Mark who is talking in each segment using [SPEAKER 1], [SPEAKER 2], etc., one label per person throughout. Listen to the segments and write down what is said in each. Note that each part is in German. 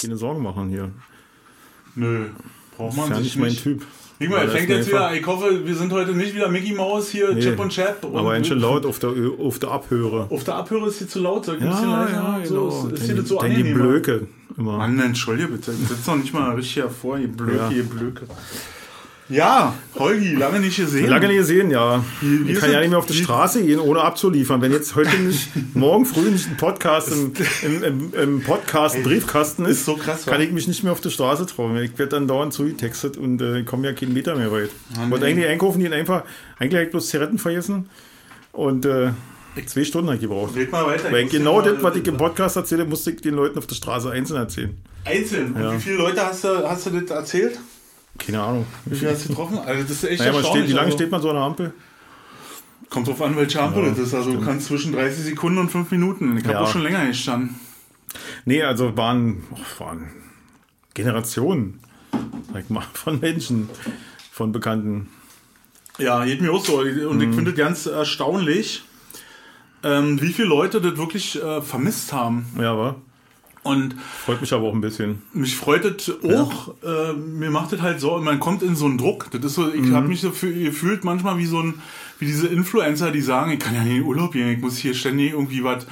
[SPEAKER 1] keine Sorgen machen hier.
[SPEAKER 2] Nö, braucht
[SPEAKER 1] Das
[SPEAKER 2] man
[SPEAKER 1] ist ja
[SPEAKER 2] sich
[SPEAKER 1] nicht mein. Typ.
[SPEAKER 2] Er
[SPEAKER 1] das
[SPEAKER 2] fängt jetzt wieder. Ich hoffe, wir sind heute nicht wieder Mickey Mouse hier,
[SPEAKER 1] Nee,
[SPEAKER 2] Chip und Chap. Und
[SPEAKER 1] Aber ein bisschen laut auf der, auf der Abhöre.
[SPEAKER 2] Auf der Abhöre ist hier zu laut. Soll ich ein bisschen
[SPEAKER 1] Ja,
[SPEAKER 2] leiser?
[SPEAKER 1] ja,
[SPEAKER 2] so,
[SPEAKER 1] genau.
[SPEAKER 2] ist, ist
[SPEAKER 1] Denn
[SPEAKER 2] hier das so
[SPEAKER 1] denn die
[SPEAKER 2] angenehmer?
[SPEAKER 1] Blöke immer.
[SPEAKER 2] Mann, entschuldige bitte. Sitzt doch nicht mal richtig hervor, ihr Blöke,
[SPEAKER 1] Ja.
[SPEAKER 2] ihr Blöke. Ja, Holgi, lange nicht gesehen.
[SPEAKER 1] Lange nicht gesehen, ja.
[SPEAKER 2] Wie- wie
[SPEAKER 1] ich kann ja nicht mehr auf die Straße gehen, ohne abzuliefern. Wenn jetzt heute nicht, morgen früh nicht ein Podcast im, im, im, im Podcast-Briefkasten ist,
[SPEAKER 2] ist so krass,
[SPEAKER 1] kann ich mich nicht mehr auf die Straße trauen. Ich werde dann dauernd zugetextet und äh, komme ja keinen Meter mehr weit. Ich wollte
[SPEAKER 2] nee.
[SPEAKER 1] eigentlich einkaufen, die einfach, eigentlich hab ich bloß Zigaretten vergessen und äh, zwei Stunden habe ich gebraucht.
[SPEAKER 2] Red mal weiter.
[SPEAKER 1] Weil genau das, was ich im Podcast erzähle, musste ich den Leuten auf der Straße einzeln erzählen.
[SPEAKER 2] Einzeln. Und
[SPEAKER 1] Ja.
[SPEAKER 2] wie viele Leute hast du, hast du das erzählt?
[SPEAKER 1] Keine Ahnung.
[SPEAKER 2] Wie viele hast du getroffen? Also das ist echt
[SPEAKER 1] Naja, steht, wie lange
[SPEAKER 2] also,
[SPEAKER 1] steht man so an der Ampel?
[SPEAKER 2] Kommt drauf an, welche Ampel
[SPEAKER 1] Ja,
[SPEAKER 2] das ist. Also du kannst zwischen 30 Sekunden und 5 Minuten. Ich habe
[SPEAKER 1] Ja.
[SPEAKER 2] auch schon länger gestanden.
[SPEAKER 1] Nee, also waren, oh, waren Generationen sag mal, von Menschen, von Bekannten.
[SPEAKER 2] Ja, geht mir auch so. Und
[SPEAKER 1] Mhm.
[SPEAKER 2] ich finde es ganz erstaunlich, ähm, wie viele Leute das wirklich äh, vermisst haben.
[SPEAKER 1] Ja, war.
[SPEAKER 2] Und
[SPEAKER 1] Freut mich aber auch ein bisschen.
[SPEAKER 2] mich freut es auch. Äh, mir macht es halt so, man kommt in so einen Druck. Das ist so, ich
[SPEAKER 1] Mhm.
[SPEAKER 2] habe mich so fü- gefühlt manchmal wie so ein, wie diese Influencer, die sagen, ich kann ja nicht in den Urlaub gehen, ich muss hier ständig irgendwie was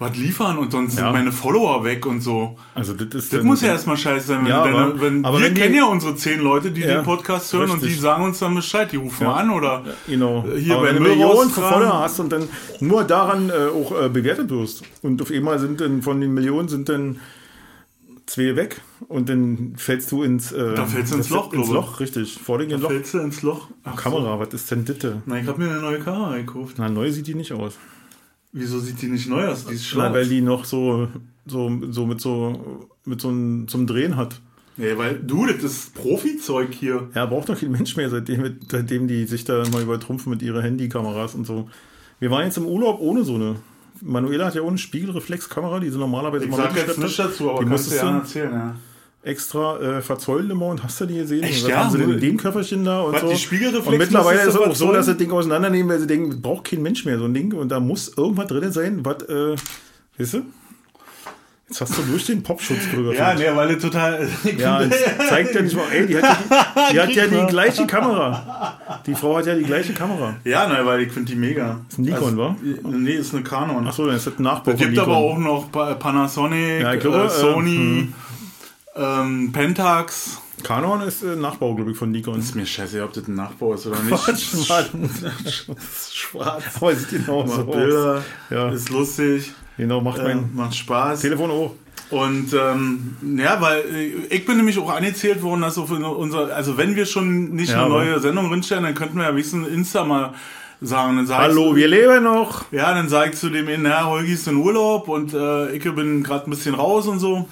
[SPEAKER 2] was liefern und sonst
[SPEAKER 1] Ja.
[SPEAKER 2] sind meine Follower weg und so.
[SPEAKER 1] Also das ist
[SPEAKER 2] Das muss ja erstmal scheiße sein, wenn,
[SPEAKER 1] Ja, aber-
[SPEAKER 2] wenn
[SPEAKER 1] aber
[SPEAKER 2] wir
[SPEAKER 1] wenn die-
[SPEAKER 2] kennen ja unsere zehn Leute, die
[SPEAKER 1] Ja,
[SPEAKER 2] den Podcast hören und die
[SPEAKER 1] richtig.
[SPEAKER 2] sagen uns dann Bescheid, die rufen
[SPEAKER 1] Ja.
[SPEAKER 2] mal an oder
[SPEAKER 1] Genau.
[SPEAKER 2] Hier
[SPEAKER 1] aber
[SPEAKER 2] bei
[SPEAKER 1] wenn du Millionen von Follower hast und dann nur daran äh, auch äh, bewertet wirst und auf einmal sind dann von den Millionen sind dann zwei weg und dann fällst du ins äh,
[SPEAKER 2] Da fällst du ins Loch,
[SPEAKER 1] ins
[SPEAKER 2] glaube ich.
[SPEAKER 1] Loch, richtig. Vor ein Loch.
[SPEAKER 2] fällst du ins Loch. Ach,
[SPEAKER 1] Kamera, was ist denn das?
[SPEAKER 2] Na, ich habe mir eine neue Kamera gekauft.
[SPEAKER 1] Na, neu sieht die nicht aus.
[SPEAKER 2] Wieso sieht die nicht neu aus? Die ist
[SPEAKER 1] Na,
[SPEAKER 2] schlau.
[SPEAKER 1] weil die noch so, so, so mit so mit so einem zum Drehen hat.
[SPEAKER 2] Nee, weil du, das ist Profi-Zeug hier.
[SPEAKER 1] Ja, braucht doch kein Mensch mehr, seitdem, seitdem die sich da mal übertrumpfen mit ihren Handykameras und so. Wir waren jetzt im Urlaub ohne so eine. Manuela hat ja ohne Spiegelreflexkamera, die sie normalerweise
[SPEAKER 2] Ich
[SPEAKER 1] mal
[SPEAKER 2] sag jetzt
[SPEAKER 1] hat.
[SPEAKER 2] dazu, aber
[SPEAKER 1] die
[SPEAKER 2] kannst du ja erzählen, ja.
[SPEAKER 1] Extra äh, verzollen immer und hast du die gesehen?
[SPEAKER 2] Echt,
[SPEAKER 1] was
[SPEAKER 2] ja?
[SPEAKER 1] haben sie denn in dem Köfferchen da und
[SPEAKER 2] Was,
[SPEAKER 1] so.
[SPEAKER 2] die Spiegelreflex
[SPEAKER 1] und mittlerweile ist es auch so, dass sie das Ding auseinandernehmen, weil sie denken, braucht kein Mensch mehr so ein Ding und da muss irgendwas drin sein, was, äh, weißt du? Jetzt hast du durch den Popschutz drüber.
[SPEAKER 2] Ja, nee, weil das total.
[SPEAKER 1] Ja, zeigt ja nicht mal, ey, die hat ja die, die, hat ja die gleiche Kamera. Die Frau hat ja die gleiche Kamera.
[SPEAKER 2] ja, nein, weil ich finde die mega.
[SPEAKER 1] Ist ein Nikon, wa?
[SPEAKER 2] Nee, ist eine Canon.
[SPEAKER 1] Achso, dann ist das ein Nachbau
[SPEAKER 2] Es gibt aber auch noch Pa- Panasonic,
[SPEAKER 1] Ja, glaube,
[SPEAKER 2] äh,
[SPEAKER 1] äh,
[SPEAKER 2] Sony, ähm, Pentax.
[SPEAKER 1] Canon ist äh, Nachbau, glaube ich, von Nikon.
[SPEAKER 2] Ist mir scheiße, ob das ein Nachbau ist oder nicht.
[SPEAKER 1] Quatsch, Mann.
[SPEAKER 2] Schwarz.
[SPEAKER 1] Aber sieht genau so
[SPEAKER 2] Macht
[SPEAKER 1] aus.
[SPEAKER 2] Bilder,
[SPEAKER 1] Ja.
[SPEAKER 2] ist lustig,
[SPEAKER 1] Genau, macht
[SPEAKER 2] äh,
[SPEAKER 1] mein
[SPEAKER 2] macht Spaß.
[SPEAKER 1] Telefon auch.
[SPEAKER 2] Und ähm, ja, weil äh, ich bin nämlich auch angezählt worden, dass auf unser, also wenn wir schon nicht
[SPEAKER 1] Ja,
[SPEAKER 2] eine neue Sendung drinstellen, dann könnten wir ja wenigstens Insta mal sagen. Dann sag
[SPEAKER 1] Hallo,
[SPEAKER 2] ich,
[SPEAKER 1] wir leben noch.
[SPEAKER 2] Ja, dann sag ich zu dem, na, Holgi ist in Urlaub und äh, ich bin gerade ein bisschen raus und so.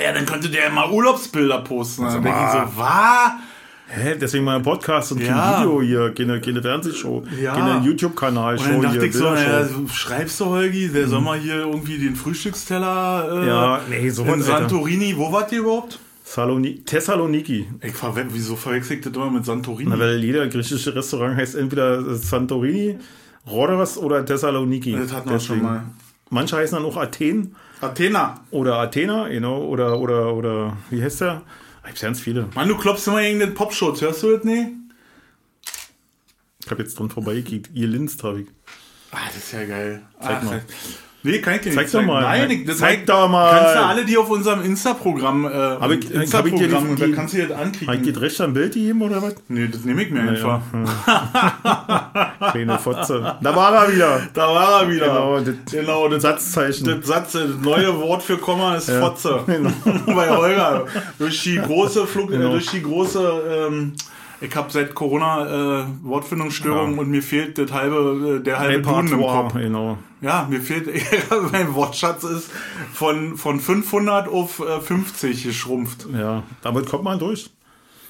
[SPEAKER 2] Ja, dann könnte der mal Urlaubsbilder posten. Dann
[SPEAKER 1] Sag
[SPEAKER 2] denke ich so, was?
[SPEAKER 1] Hä, deswegen mal ein Podcast und kein
[SPEAKER 2] Ja.
[SPEAKER 1] Video hier, keine, keine Fernsehshow,
[SPEAKER 2] Ja.
[SPEAKER 1] keine YouTube-Kanal,
[SPEAKER 2] Und dann dachte
[SPEAKER 1] hier,
[SPEAKER 2] ich so, naja, so, schreibst du, Holgi, der soll mal hier irgendwie den Frühstücksteller äh,
[SPEAKER 1] Ja, nee, sowas,
[SPEAKER 2] in
[SPEAKER 1] Alter.
[SPEAKER 2] Santorini, wo wart ihr überhaupt?
[SPEAKER 1] Saloni Thessaloniki.
[SPEAKER 2] Ich verwe wieso verwechsel ich das immer mit Santorini?
[SPEAKER 1] Na, weil jeder griechische Restaurant heißt entweder Santorini, Rhodos oder Thessaloniki.
[SPEAKER 2] das hatten wir schon mal.
[SPEAKER 1] Manche heißen dann auch Athen
[SPEAKER 2] Athena.
[SPEAKER 1] oder Athena, genau, oder, oder, oder, wie heißt der? Ich hab's ganz viele.
[SPEAKER 2] Mann, du klopfst immer gegen den Popschutz, hörst du das nicht?
[SPEAKER 1] Ich hab jetzt dran vorbeigekickt. Ihr Linst hab ich.
[SPEAKER 2] Ah, das ist ja geil.
[SPEAKER 1] Zeig
[SPEAKER 2] Ach,
[SPEAKER 1] mal.
[SPEAKER 2] Nee, kann ich dir
[SPEAKER 1] Zeig
[SPEAKER 2] nicht
[SPEAKER 1] doch
[SPEAKER 2] zeigen.
[SPEAKER 1] mal.
[SPEAKER 2] Nein, ich, das
[SPEAKER 1] Zeig
[SPEAKER 2] zeig-
[SPEAKER 1] doch mal.
[SPEAKER 2] Kannst du alle, die auf unserem Insta-Programm, äh,
[SPEAKER 1] ich- hab ich dir die-
[SPEAKER 2] und da
[SPEAKER 1] die-
[SPEAKER 2] kannst du das
[SPEAKER 1] Hab ich
[SPEAKER 2] anklicken.
[SPEAKER 1] geht recht am Bild gegeben oder was?
[SPEAKER 2] Nee, das nehme ich mir einfach.
[SPEAKER 1] Kleine Fotze. Da war er wieder.
[SPEAKER 2] Da war er wieder.
[SPEAKER 1] Genau, das-
[SPEAKER 2] genau das,
[SPEAKER 1] Satzzeichen.
[SPEAKER 2] das Satz, das neue Wort für Komma ist Fotze.
[SPEAKER 1] Genau.
[SPEAKER 2] Bei Holger. Durch die große Flug,
[SPEAKER 1] Genau.
[SPEAKER 2] durch die große, ähm, ich habe seit Corona äh, Wortfindungsstörungen
[SPEAKER 1] Ja.
[SPEAKER 2] und mir fehlt das halbe, äh, der halbe Duden im Kopf.
[SPEAKER 1] genau.
[SPEAKER 2] Ja, mir fehlt, mein Wortschatz ist von, von 500 auf äh, 50 geschrumpft.
[SPEAKER 1] Ja, damit kommt man durch.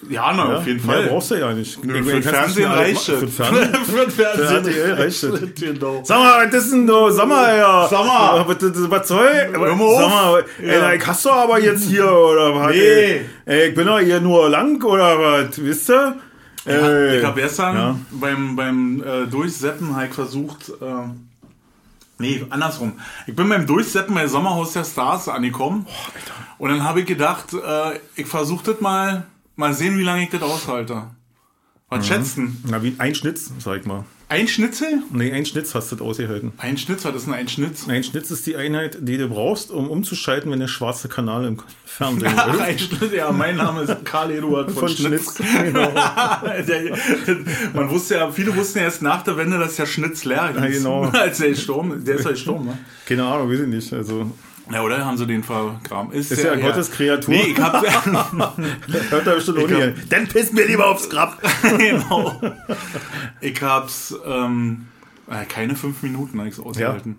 [SPEAKER 2] Ja, na,
[SPEAKER 1] Ja,
[SPEAKER 2] auf jeden Fall.
[SPEAKER 1] brauchst du ja nicht.
[SPEAKER 2] Nö, für Fernsehen reicht
[SPEAKER 1] Für den Fernsehen.
[SPEAKER 2] Für Fernsehen
[SPEAKER 1] RTL reicht es.
[SPEAKER 2] Genau.
[SPEAKER 1] Sag mal, was ist denn du? Sag mal, ja.
[SPEAKER 2] Sag mal.
[SPEAKER 1] Ja, Was, soll?
[SPEAKER 2] Hör mal auf.
[SPEAKER 1] Sag mal,
[SPEAKER 2] Ja.
[SPEAKER 1] ey, ich hast du aber jetzt hier, oder was?
[SPEAKER 2] Nee.
[SPEAKER 1] Ey, ich bin doch hier nur lang, oder was? Wisst ihr? Ey.
[SPEAKER 2] Ich habe gestern
[SPEAKER 1] Ja.
[SPEAKER 2] beim, beim äh, Durchseppen halt versucht, äh, Nee, andersrum. Ich bin beim Durchseppen bei Sommerhaus der Stars angekommen. und dann habe ich gedacht, äh, ich versuche das mal, mal sehen, wie lange ich das aushalte. Was schätzen?
[SPEAKER 1] Na, wie ein Schnitz, sag ich mal.
[SPEAKER 2] Ein Schnitzel?
[SPEAKER 1] Nee, ein Schnitz hast du das ausgehalten.
[SPEAKER 2] Ein Schnitz, was ist denn ein Schnitz?
[SPEAKER 1] Ein Schnitz ist die Einheit, die du brauchst, um umzuschalten, wenn der schwarze Kanal im Fernsehen
[SPEAKER 2] Ach,
[SPEAKER 1] ist.
[SPEAKER 2] ein Schnitz, ja, mein Name ist Karl Eduard von,
[SPEAKER 1] Von
[SPEAKER 2] Schnitz.
[SPEAKER 1] Schnitz. Genau.
[SPEAKER 2] Man wusste ja, viele wussten ja erst nach der Wende, dass der Schnitz leer ist.
[SPEAKER 1] Ja, genau.
[SPEAKER 2] Als der gestorben ist. Der ist ja gestorben, ne?
[SPEAKER 1] Keine Ahnung, weiß ich nicht. Also,
[SPEAKER 2] Ja, oder? Haben sie den vergraben?
[SPEAKER 1] ist ja Gottes Kreatur.
[SPEAKER 2] Nee, ich hab,
[SPEAKER 1] hört er bestimmt nicht. Dann piss mir lieber aufs Grab.
[SPEAKER 2] genau. Ich hab's, ähm, äh, keine fünf Minuten ich's ausgehalten.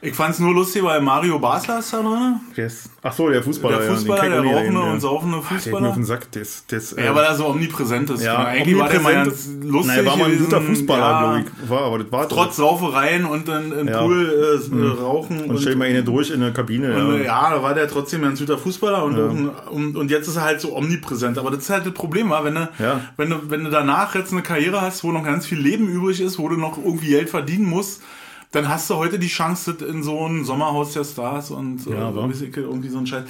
[SPEAKER 2] Ich fand's nur lustig, weil Mario Basler ist da drin.
[SPEAKER 1] Yes. Ach so, der Fußballer.
[SPEAKER 2] Der Fußballer,
[SPEAKER 1] ja,
[SPEAKER 2] der rauchende
[SPEAKER 1] ja.
[SPEAKER 2] und saufende
[SPEAKER 1] Der geht mir auf
[SPEAKER 2] Fußballer.
[SPEAKER 1] den Sack. Das, das,
[SPEAKER 2] Ja, weil er so omnipräsent ist.
[SPEAKER 1] ja,
[SPEAKER 2] eigentlich war der ganz lustig.
[SPEAKER 1] Nein, er war mal ein guter Fußballer,
[SPEAKER 2] ja,
[SPEAKER 1] glaube ich. War, aber das war
[SPEAKER 2] Trotz Saufereien und dann im
[SPEAKER 1] Ja.
[SPEAKER 2] Pool äh, rauchen.
[SPEAKER 1] Und stell mal eine durch in der Kabine.
[SPEAKER 2] Und,
[SPEAKER 1] ja.
[SPEAKER 2] äh, ja, da war der trotzdem ein guter Fußballer und, und, und jetzt ist er halt so omnipräsent. Aber das ist halt das Problem, wenn du,
[SPEAKER 1] Ja.
[SPEAKER 2] wenn du, wenn du danach jetzt eine Karriere hast, wo noch ganz viel Leben übrig ist, wo du noch irgendwie Geld verdienen musst, dann hast du heute die Chance in so ein Sommerhaus der Stars und äh,
[SPEAKER 1] Ja,
[SPEAKER 2] ich, irgendwie so ein Scheiß.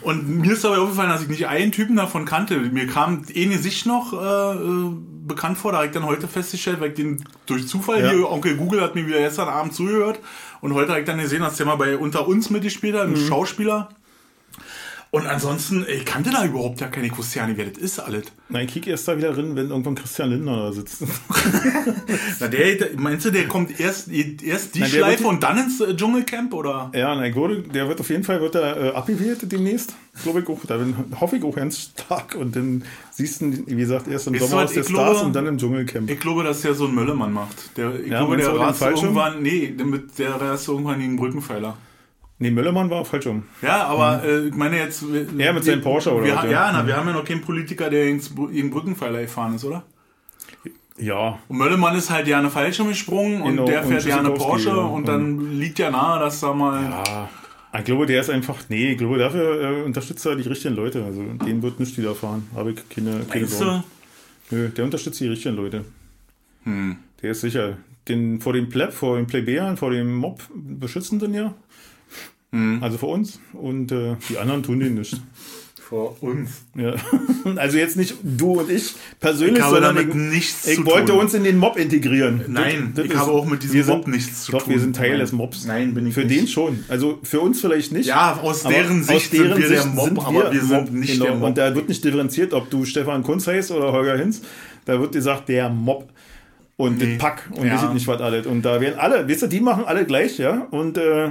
[SPEAKER 2] Und mir ist dabei aufgefallen, dass ich nicht einen Typen davon kannte. Mir kam eh Gesicht noch äh, äh, bekannt vor, da habe ich dann heute festgestellt, weil ich den durch Zufall
[SPEAKER 1] Ja.
[SPEAKER 2] hier, Onkel Google hat mir wieder gestern Abend zugehört und heute habe ich dann gesehen, dass der mal bei Unter uns mitgespielt hat, ein
[SPEAKER 1] Mhm.
[SPEAKER 2] Schauspieler. Und ansonsten, ich kannte da überhaupt ja keine, nicht, wer das ist alles.
[SPEAKER 1] Nein, kick erst da wieder drin, wenn irgendwann Christian Lindner da sitzt.
[SPEAKER 2] Na, der, der, meinst du, der kommt erst, erst die
[SPEAKER 1] der
[SPEAKER 2] Schleife
[SPEAKER 1] wird-
[SPEAKER 2] und dann ins äh, Dschungelcamp, oder?
[SPEAKER 1] ja, nein, wurde, der wird auf jeden Fall wird er, äh, abgewählt demnächst. Glaube ich auch. Da bin, hoffe ich auch ganz stark. Und dann siehst du, wie gesagt, erst im
[SPEAKER 2] du
[SPEAKER 1] Sommer aus der Stars
[SPEAKER 2] glaube-
[SPEAKER 1] und dann im Dschungelcamp.
[SPEAKER 2] Ich glaube, dass der so einen Möllemann macht. Der, ich
[SPEAKER 1] Ja,
[SPEAKER 2] glaube, der rast irgendwann, nee, damit der rast irgendwann gegen den Brückenpfeiler.
[SPEAKER 1] Nee, Möllermann war falsch um.
[SPEAKER 2] Ja, aber äh, ich meine jetzt.
[SPEAKER 1] Ja, mit seinem Porsche oder
[SPEAKER 2] wir,
[SPEAKER 1] was,
[SPEAKER 2] ja,
[SPEAKER 1] ja.
[SPEAKER 2] na, wir haben ja noch keinen Politiker, der gegen Brückenpfeiler gefahren ist, oder?
[SPEAKER 1] Ja,
[SPEAKER 2] Und Möllemann ist halt ja eine Fallschirm gesprungen und
[SPEAKER 1] Genau,
[SPEAKER 2] der
[SPEAKER 1] und
[SPEAKER 2] fährt ja eine Porsche
[SPEAKER 1] ja.
[SPEAKER 2] und dann liegt ja nahe, dass da mal.
[SPEAKER 1] Ja, ich glaube, der ist einfach, nee, ich glaube, dafür äh, unterstützt er die richtigen Leute. Also, den wird nicht widerfahren. Habe ich keine, keine Sorgen. Nö, der unterstützt die richtigen Leute.
[SPEAKER 2] Hm.
[SPEAKER 1] Der ist sicher. Den, vor dem Pleb, vor den Plebejern, vor dem Mob beschützen den ja.
[SPEAKER 2] Hm.
[SPEAKER 1] Also vor uns. Und äh, die anderen tun den nicht.
[SPEAKER 2] Vor uns.
[SPEAKER 1] Ja. Also jetzt nicht du und ich persönlich,
[SPEAKER 2] Ich habe
[SPEAKER 1] sondern
[SPEAKER 2] damit
[SPEAKER 1] ich,
[SPEAKER 2] nichts
[SPEAKER 1] ich
[SPEAKER 2] zu
[SPEAKER 1] wollte
[SPEAKER 2] tun.
[SPEAKER 1] uns in den Mob integrieren.
[SPEAKER 2] Nein,
[SPEAKER 1] Das- das
[SPEAKER 2] ich
[SPEAKER 1] ist-
[SPEAKER 2] habe auch mit diesem
[SPEAKER 1] wir sind-
[SPEAKER 2] Mob nichts zu
[SPEAKER 1] Doch,
[SPEAKER 2] tun.
[SPEAKER 1] wir sind Teil
[SPEAKER 2] Nein.
[SPEAKER 1] des Mobs.
[SPEAKER 2] Nein, bin ich
[SPEAKER 1] Für
[SPEAKER 2] nicht.
[SPEAKER 1] den schon. Also für uns vielleicht nicht.
[SPEAKER 2] Ja, aus deren Sicht sind wir der Mob,
[SPEAKER 1] sind
[SPEAKER 2] aber wir sind nicht
[SPEAKER 1] genau.
[SPEAKER 2] der Mob.
[SPEAKER 1] Und da wird nicht differenziert, ob du Stefan Kunz heißt oder Holger Hinz. Da wird gesagt, der Mob. Und
[SPEAKER 2] Nee.
[SPEAKER 1] das Pack und
[SPEAKER 2] Ja.
[SPEAKER 1] weiß ich nicht was alles. Und da werden alle, weißt du, die machen alle gleich, ja. Und äh,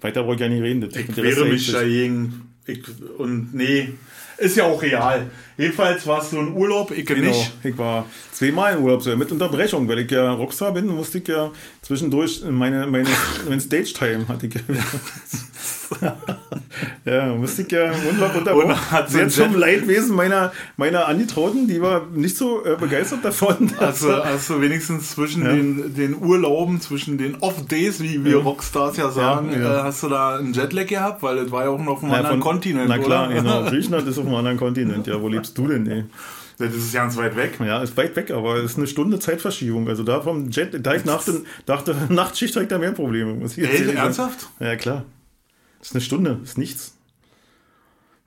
[SPEAKER 1] weiter brauche ich ja nicht reden. Das,
[SPEAKER 2] Ich
[SPEAKER 1] ist
[SPEAKER 2] mich dagegen. Ich, und nee, ist ja auch real. Jedenfalls war es so ein Urlaub, ich
[SPEAKER 1] Genau.
[SPEAKER 2] nicht.
[SPEAKER 1] Ich war zweimal im Urlaub, so mit Unterbrechung, weil ich ja Rockstar bin, musste ich ja zwischendurch meine, meine, mein Stage-Time hatte ich. ja, musste ich ja Urlaub
[SPEAKER 2] so
[SPEAKER 1] Sehr zum Leidwesen meiner, meiner Angetrauten, die war nicht so äh, begeistert davon.
[SPEAKER 2] Also, also wenigstens zwischen
[SPEAKER 1] Ja.
[SPEAKER 2] den, den Urlauben, zwischen den Off-Days, wie wir Rockstars ja sagen,
[SPEAKER 1] Ja, ja.
[SPEAKER 2] Äh, hast du da einen Jetlag gehabt? Weil das war ja auch noch auf einem anderen
[SPEAKER 1] von-
[SPEAKER 2] Kontinent,
[SPEAKER 1] Na klar,
[SPEAKER 2] oder?
[SPEAKER 1] genau. Griechenland ist auf einem anderen Kontinent. Ja, wo lebst du denn, ey?
[SPEAKER 2] Das ist ganz weit weg.
[SPEAKER 1] Ja, ist weit weg, aber es ist eine Stunde Zeitverschiebung. Also da vom Jet, da ich nach, den, nach der Nachtschicht habe ich da mehr Probleme. Muss ich
[SPEAKER 2] Ey, ernsthaft?
[SPEAKER 1] Ja, klar. Das ist eine Stunde, ist nichts.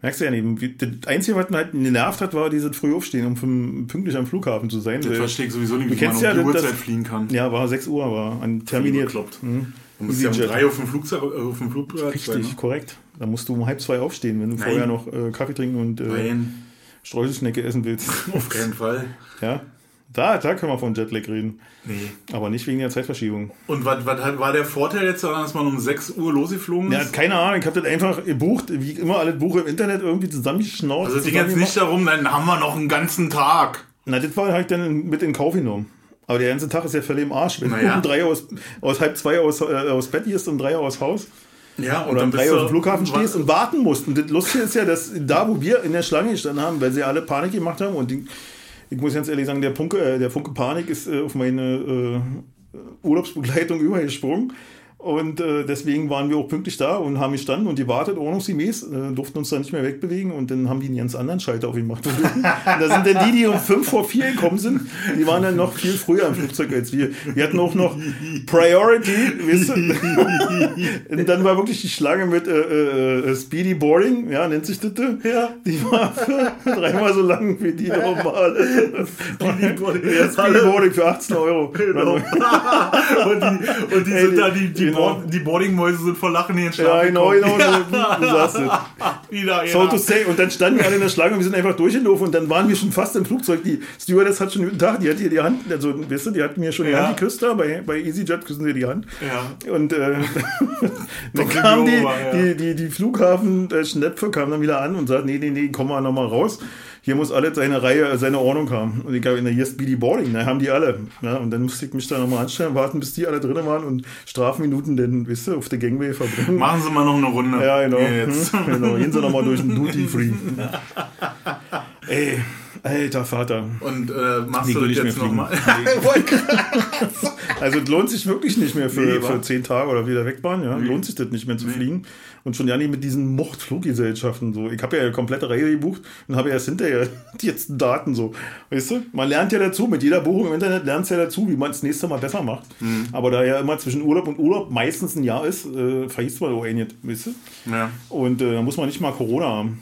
[SPEAKER 1] Merkst du ja nicht. Wie- Das Einzige, was ihn halt genervt hat, war dieses Frühaufstehen, um fünf- pünktlich am Flughafen zu sein.
[SPEAKER 2] Das verstehe ich sowieso nicht, wie man um
[SPEAKER 1] ja
[SPEAKER 2] die
[SPEAKER 1] das-
[SPEAKER 2] Uhrzeit
[SPEAKER 1] das-
[SPEAKER 2] fliegen kann.
[SPEAKER 1] Ja, war 6 Uhr, war an terminiert.
[SPEAKER 2] Bekloppt.
[SPEAKER 1] Mhm.
[SPEAKER 2] Du musst ja um drei auf dem, Flugzeug, äh, auf dem Flugplatz sein.
[SPEAKER 1] Richtig,
[SPEAKER 2] Ne?
[SPEAKER 1] korrekt. Da musst du um halb zwei aufstehen, wenn du
[SPEAKER 2] Nein.
[SPEAKER 1] vorher noch äh, Kaffee trinken und äh,
[SPEAKER 2] Nein,
[SPEAKER 1] Streuselschnecke essen willst.
[SPEAKER 2] auf keinen Fall.
[SPEAKER 1] ja, da, da können wir von Jetlag reden.
[SPEAKER 2] Nee.
[SPEAKER 1] Aber nicht wegen der Zeitverschiebung.
[SPEAKER 2] Und was, war der Vorteil jetzt daran, dass man um 6 Uhr losgeflogen
[SPEAKER 1] Ja,
[SPEAKER 2] ist?
[SPEAKER 1] keine Ahnung, ich habe das einfach gebucht, wie immer alle Buche im Internet irgendwie zusammengeschnauzt.
[SPEAKER 2] Also es ging jetzt nicht darum, dann haben wir noch einen ganzen Tag.
[SPEAKER 1] Na, das war halt dann mit in Kauf genommen. Aber der ganze Tag ist ja völlig im Arsch. Wenn
[SPEAKER 2] Naja.
[SPEAKER 1] du um drei aus, aus halb zwei aus, äh, aus Bett gehst und drei aus Haus
[SPEAKER 2] Ja, und
[SPEAKER 1] oder um
[SPEAKER 2] dann
[SPEAKER 1] drei auf dem Flughafen stehst und warten musst. Und das Lustige ist ja, dass da, wo wir in der Schlange gestanden haben, weil sie alle Panik gemacht haben und die, ich muss ganz ehrlich sagen, der Funke, äh, der Funke Panik ist äh, auf meine äh, Urlaubsbegleitung übergesprungen. Und äh, deswegen waren wir auch pünktlich da und haben gestanden und gewartet, ordnungsgemäß, äh, durften uns da nicht mehr wegbewegen und dann haben die einen ganz anderen Schalter aufgemacht. Und da sind dann die, die um fünf vor vier gekommen sind, die waren dann noch viel früher im Flugzeug als wir. Wir hatten auch noch Priority, weißt du? Und dann war wirklich die Schlange mit äh, äh, Speedy Boarding, ja, nennt sich das.
[SPEAKER 2] Ja.
[SPEAKER 1] Die war für dreimal so lang wie die normale. Speedy Boarding. Ja, Speedy Boarding für 18 Euro.
[SPEAKER 2] Genau. und die, und die sind da, die, die,
[SPEAKER 1] genau.
[SPEAKER 2] Board, die Boardingmäuse sind vor Lachen in den
[SPEAKER 1] Ja,
[SPEAKER 2] Schlaf
[SPEAKER 1] genau,
[SPEAKER 2] gekommen.
[SPEAKER 1] genau, du, du sagst es.
[SPEAKER 2] Wieder,
[SPEAKER 1] So
[SPEAKER 2] ja.
[SPEAKER 1] to say. Und dann standen wir alle in der Schlange und wir sind einfach durchgelaufen und dann waren wir schon fast im Flugzeug. Die Stewardess hat schon guten Tag, die hat hier die Hand, also weißt du, die hat mir schon die
[SPEAKER 2] Ja.
[SPEAKER 1] Hand geküsst da, bei, bei EasyJet küssen sie die Hand.
[SPEAKER 2] Ja.
[SPEAKER 1] Und äh, dann kamen die,
[SPEAKER 2] ja.
[SPEAKER 1] die, die, die Flughafen-Schnäpfe kamen dann wieder an und sagten, nee, nee, nee, komm mal nochmal raus. Hier muss alles seine Reihe, äh, seine Ordnung haben. Und ich glaube, hier ist Speedy Boarding, da haben die alle. Ja, und dann musste ich mich da nochmal anstellen, warten, bis die alle drin waren und Strafminuten dann, weißt du, auf der Gangway verbringen.
[SPEAKER 2] Machen Sie mal noch eine Runde.
[SPEAKER 1] Ja, genau.
[SPEAKER 2] Jetzt.
[SPEAKER 1] Hm, genau. Gehen Sie nochmal durch den Duty Free. Ey, alter Vater.
[SPEAKER 2] Und äh, machst
[SPEAKER 1] Nee,
[SPEAKER 2] du das jetzt nochmal?
[SPEAKER 1] Also es lohnt sich wirklich nicht mehr für,
[SPEAKER 2] Nee,
[SPEAKER 1] für zehn Tage oder wieder weg waren. Ja? Lohnt sich das nicht mehr zu fliegen. Und schon ja nicht mit diesen Muchtfluggesellschaften. So. Ich habe ja eine komplette Reihe gebucht und habe erst hinterher die jetzt Daten so. Weißt du? Man lernt ja dazu, mit jeder Buchung im Internet lernt es ja dazu, wie man es nächste Mal besser macht.
[SPEAKER 2] Mhm.
[SPEAKER 1] Aber da ja immer zwischen Urlaub und Urlaub meistens ein Jahr ist, äh, vergisst man auch ein, weißt du?
[SPEAKER 2] Ja.
[SPEAKER 1] Und äh, da muss man nicht mal Corona haben.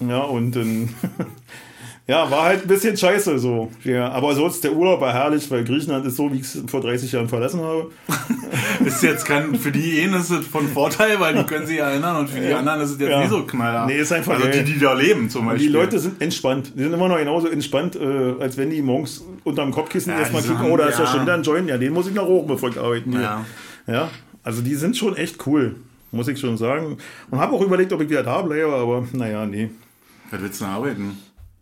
[SPEAKER 1] Ja, und dann. ja, war halt ein bisschen scheiße so. Ja, aber sonst der Urlaub war herrlich, weil Griechenland ist so, wie ich es vor 30 Jahren verlassen habe.
[SPEAKER 2] Ist jetzt kein, für die einen ist es von Vorteil, weil die können sich erinnern und für die anderen ist es jetzt
[SPEAKER 1] Ja.
[SPEAKER 2] nicht so knaller.
[SPEAKER 1] Nee, ist einfach
[SPEAKER 2] Also die, die da leben zum Beispiel.
[SPEAKER 1] die Leute sind entspannt. Die sind immer noch genauso entspannt, äh, als wenn die morgens unterm Kopfkissen
[SPEAKER 2] Ja,
[SPEAKER 1] erstmal
[SPEAKER 2] sagen,
[SPEAKER 1] oh, da ist ja
[SPEAKER 2] ja.
[SPEAKER 1] schon wieder ein Joint. Ja, den muss ich noch hoch, bevor ich arbeiten gehe.
[SPEAKER 2] Ja.
[SPEAKER 1] ja. Also die sind schon echt cool, muss ich schon sagen. Und habe auch überlegt, ob ich wieder da bleibe, aber naja, nee.
[SPEAKER 2] Was willst du denn arbeiten?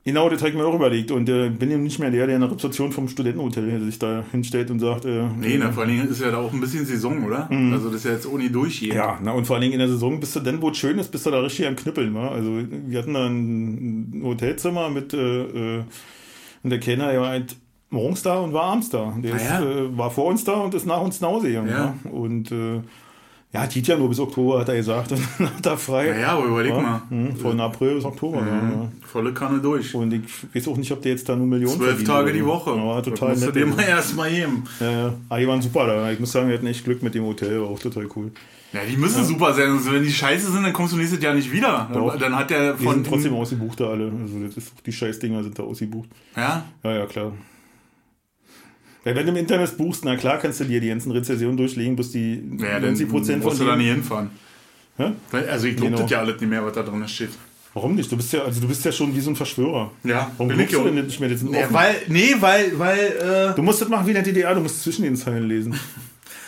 [SPEAKER 1] Genau, das habe ich mir auch überlegt. Und äh, bin eben nicht mehr der, der in der Rezeption vom Studentenhotel sich da hinstellt und sagt, äh,
[SPEAKER 2] Nee, na, vor allen Dingen ist ja da auch ein bisschen Saison, oder? Also das ist ja jetzt ohne durchgehen.
[SPEAKER 1] Mhm. Ja, na, und vor allen Dingen in der Saison bist du dann, wo es schön ist, bist du da richtig am Knüppeln. Wa? Also wir hatten da ein Hotelzimmer mit äh, äh, und der Kellner der war halt morgens da und war abends da. Der
[SPEAKER 2] Ah,
[SPEAKER 1] ist,
[SPEAKER 2] ja.
[SPEAKER 1] äh, war vor uns da und ist nach uns nach Hause gegangen.
[SPEAKER 2] Ja.
[SPEAKER 1] wa? Und äh, ja, geht ja nur bis Oktober, hat er gesagt. Dann hat er frei.
[SPEAKER 2] Ja, ja, aber überleg
[SPEAKER 1] Ja,
[SPEAKER 2] mal.
[SPEAKER 1] mhm, Von April bis Oktober. Ja, ja.
[SPEAKER 2] Volle Kanne durch.
[SPEAKER 1] Und ich weiß auch nicht, ob der jetzt da nur Millionen
[SPEAKER 2] Zwölf Tage die. Woche.
[SPEAKER 1] Ja, war total
[SPEAKER 2] das musst du
[SPEAKER 1] nett.
[SPEAKER 2] dem mal erstmal geben.
[SPEAKER 1] Ja, ja. Aber die waren super da. Ich muss sagen, wir hatten echt Glück mit dem Hotel, war auch total cool.
[SPEAKER 2] Ja, die müssen super sein. Also, wenn die scheiße sind, dann kommst du nächstes Jahr nicht wieder.
[SPEAKER 1] Doch.
[SPEAKER 2] Dann, hat der
[SPEAKER 1] Die
[SPEAKER 2] von.
[SPEAKER 1] sind trotzdem ausgebucht da alle. Also das ist, die Scheißdinger sind da ausgebucht.
[SPEAKER 2] ja?
[SPEAKER 1] Ja, ja, klar. Weil wenn du im Internet buchst, na klar kannst du dir die ganzen Rezessionen durchlegen, bis die
[SPEAKER 2] Ja, dann
[SPEAKER 1] 90% von
[SPEAKER 2] musst du da nie hinfahren.
[SPEAKER 1] Hä?
[SPEAKER 2] Also ich glaube
[SPEAKER 1] Genau.
[SPEAKER 2] das ja alles nicht mehr, was da drin steht.
[SPEAKER 1] Warum nicht? Du bist ja, also du bist ja schon wie so ein Verschwörer.
[SPEAKER 2] Ja,
[SPEAKER 1] Warum
[SPEAKER 2] bin ich
[SPEAKER 1] du denn nicht mehr? Sind
[SPEAKER 2] Nee,
[SPEAKER 1] offen.
[SPEAKER 2] weil, nee, weil, weil,
[SPEAKER 1] du musst das machen wie in der DDR, du musst zwischen den Zeilen lesen.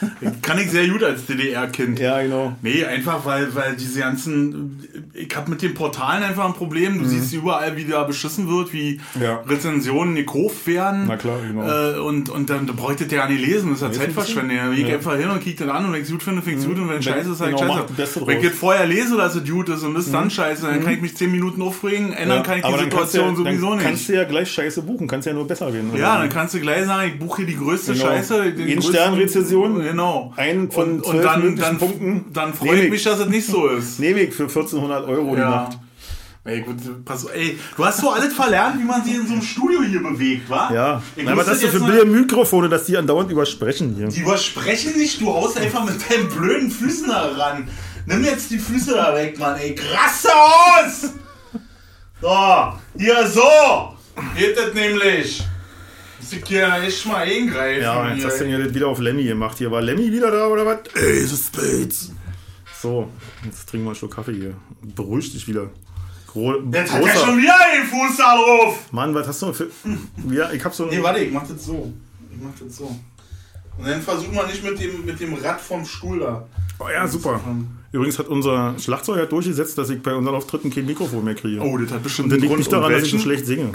[SPEAKER 2] kann ich sehr gut als DDR-Kind.
[SPEAKER 1] Ja, genau.
[SPEAKER 2] Nee, einfach weil, weil diese ganzen, ich habe mit den Portalen einfach ein Problem. Du siehst überall, wie da beschissen wird, wie
[SPEAKER 1] Mhm. Ja.
[SPEAKER 2] Rezensionen gekauft werden.
[SPEAKER 1] Na klar, genau.
[SPEAKER 2] Äh, und, und dann bräuchtet ihr ja nicht lesen, das ist ja Zeitverschwendung. Da gehe ich
[SPEAKER 1] Ja.
[SPEAKER 2] einfach hin und kick das an und wenn ich es gut finde, finde ich es gut und wenn es scheiße ist, ich
[SPEAKER 1] genau,
[SPEAKER 2] scheiße. Wenn ich jetzt vorher lese, dass es gut ist und das ist dann scheiße, dann kann ich mich 10 Minuten aufregen, ändern kann ich die
[SPEAKER 1] dann
[SPEAKER 2] Situation sowieso
[SPEAKER 1] dann
[SPEAKER 2] nicht.
[SPEAKER 1] kannst du ja gleich Scheiße buchen, kannst ja nur besser werden. oder
[SPEAKER 2] Ja, dann kannst du gleich sagen, ich buche hier die größte
[SPEAKER 1] Genau.
[SPEAKER 2] Scheiße. den
[SPEAKER 1] In
[SPEAKER 2] größten-
[SPEAKER 1] Sternrezension,
[SPEAKER 2] Genau.
[SPEAKER 1] einen von
[SPEAKER 2] und, und
[SPEAKER 1] zwölf
[SPEAKER 2] dann, dann,
[SPEAKER 1] Punkten.
[SPEAKER 2] dann freue ich
[SPEAKER 1] ich.
[SPEAKER 2] mich, dass es nicht so ist.
[SPEAKER 1] Nehme ich für 1400 Euro die
[SPEAKER 2] Ja.
[SPEAKER 1] Nacht.
[SPEAKER 2] Ey, gut, pass, ey, du hast so alles verlernt, wie man sich in so einem Studio hier bewegt, wa?
[SPEAKER 1] Ja. Na, aber das ist
[SPEAKER 2] jetzt
[SPEAKER 1] für billige Mikrofone, dass die andauernd übersprechen hier.
[SPEAKER 2] Die übersprechen nicht, du haust einfach mit deinen blöden Füßen da ran. Nimm jetzt die Füße da weg, Mann, ey. Krasse aus! So, hier so! Geht das nämlich? Muss ich hier echt mal eingreifen.
[SPEAKER 1] Ja, jetzt
[SPEAKER 2] hier.
[SPEAKER 1] hast du ja das wieder auf Lemmy gemacht. Hier war Lemmy wieder da oder was? Ey, es ist Spades. So, jetzt trinken wir einen Schluck Kaffee hier. Beruhig dich wieder. Gro
[SPEAKER 2] Jetzt hat er
[SPEAKER 1] großer.
[SPEAKER 2] schon wieder den Fuß da drauf!
[SPEAKER 1] Mann, was hast du für. Ja, ich hab so
[SPEAKER 2] Nee, warte, ich mach das so. Ich mach das so. Und dann versuch mal nicht mit dem, mit dem Rad vom Stuhl da.
[SPEAKER 1] Oh ja, super. Übrigens hat unser Schlagzeuger durchgesetzt, dass ich bei unseren Auftritten kein Mikrofon mehr kriege.
[SPEAKER 2] Oh, das hat bestimmt
[SPEAKER 1] Und
[SPEAKER 2] einen
[SPEAKER 1] liegt
[SPEAKER 2] Grund.
[SPEAKER 1] nicht daran,
[SPEAKER 2] Und
[SPEAKER 1] dass ich so
[SPEAKER 2] welchen?
[SPEAKER 1] schlecht singe.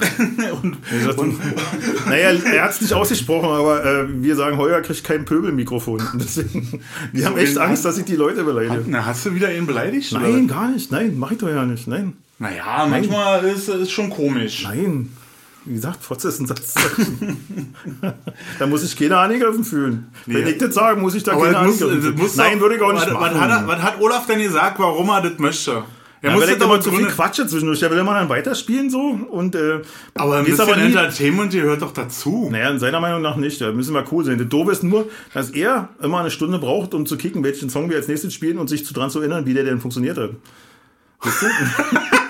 [SPEAKER 2] und,
[SPEAKER 1] Er sagt, naja, er hat es nicht ausgesprochen, aber äh, wir sagen, Heuer kriegt kein Pöbelmikrofon. Deswegen, wir haben echt Angst, dass ich die Leute beleidige.
[SPEAKER 2] Na, hast du wieder ihn beleidigt?
[SPEAKER 1] Nein,
[SPEAKER 2] Oder?
[SPEAKER 1] gar nicht. Nein, mach ich doch ja nicht. Nein.
[SPEAKER 2] Naja, manchmal ist es schon komisch.
[SPEAKER 1] Nein. Wie gesagt, Fotze ist ein Satz. da muss ich keine angegriffen fühlen. Wenn
[SPEAKER 2] Nee.
[SPEAKER 1] ich das sage, muss ich da
[SPEAKER 2] Aber
[SPEAKER 1] keine angegriffen fühlen. Nein, würde ich auch nicht
[SPEAKER 2] was,
[SPEAKER 1] machen.
[SPEAKER 2] Was hat, was hat Olaf denn gesagt, warum er das möchte? Er
[SPEAKER 1] ja,
[SPEAKER 2] muss
[SPEAKER 1] immer
[SPEAKER 2] aber
[SPEAKER 1] zu viel
[SPEAKER 2] begründen.
[SPEAKER 1] Quatsche zwischendurch. Der will immer dann weiterspielen so und äh,
[SPEAKER 2] Aber ein bisschen
[SPEAKER 1] nie-
[SPEAKER 2] Entertainment gehört doch dazu.
[SPEAKER 1] Naja, in seiner Meinung nach nicht. Da müssen wir cool sein. Das Doofe ist nur, dass er immer eine Stunde braucht, um zu kicken, welchen Song wir als nächstes spielen und sich zu dran zu erinnern, wie der denn funktioniert hat. Weißt du?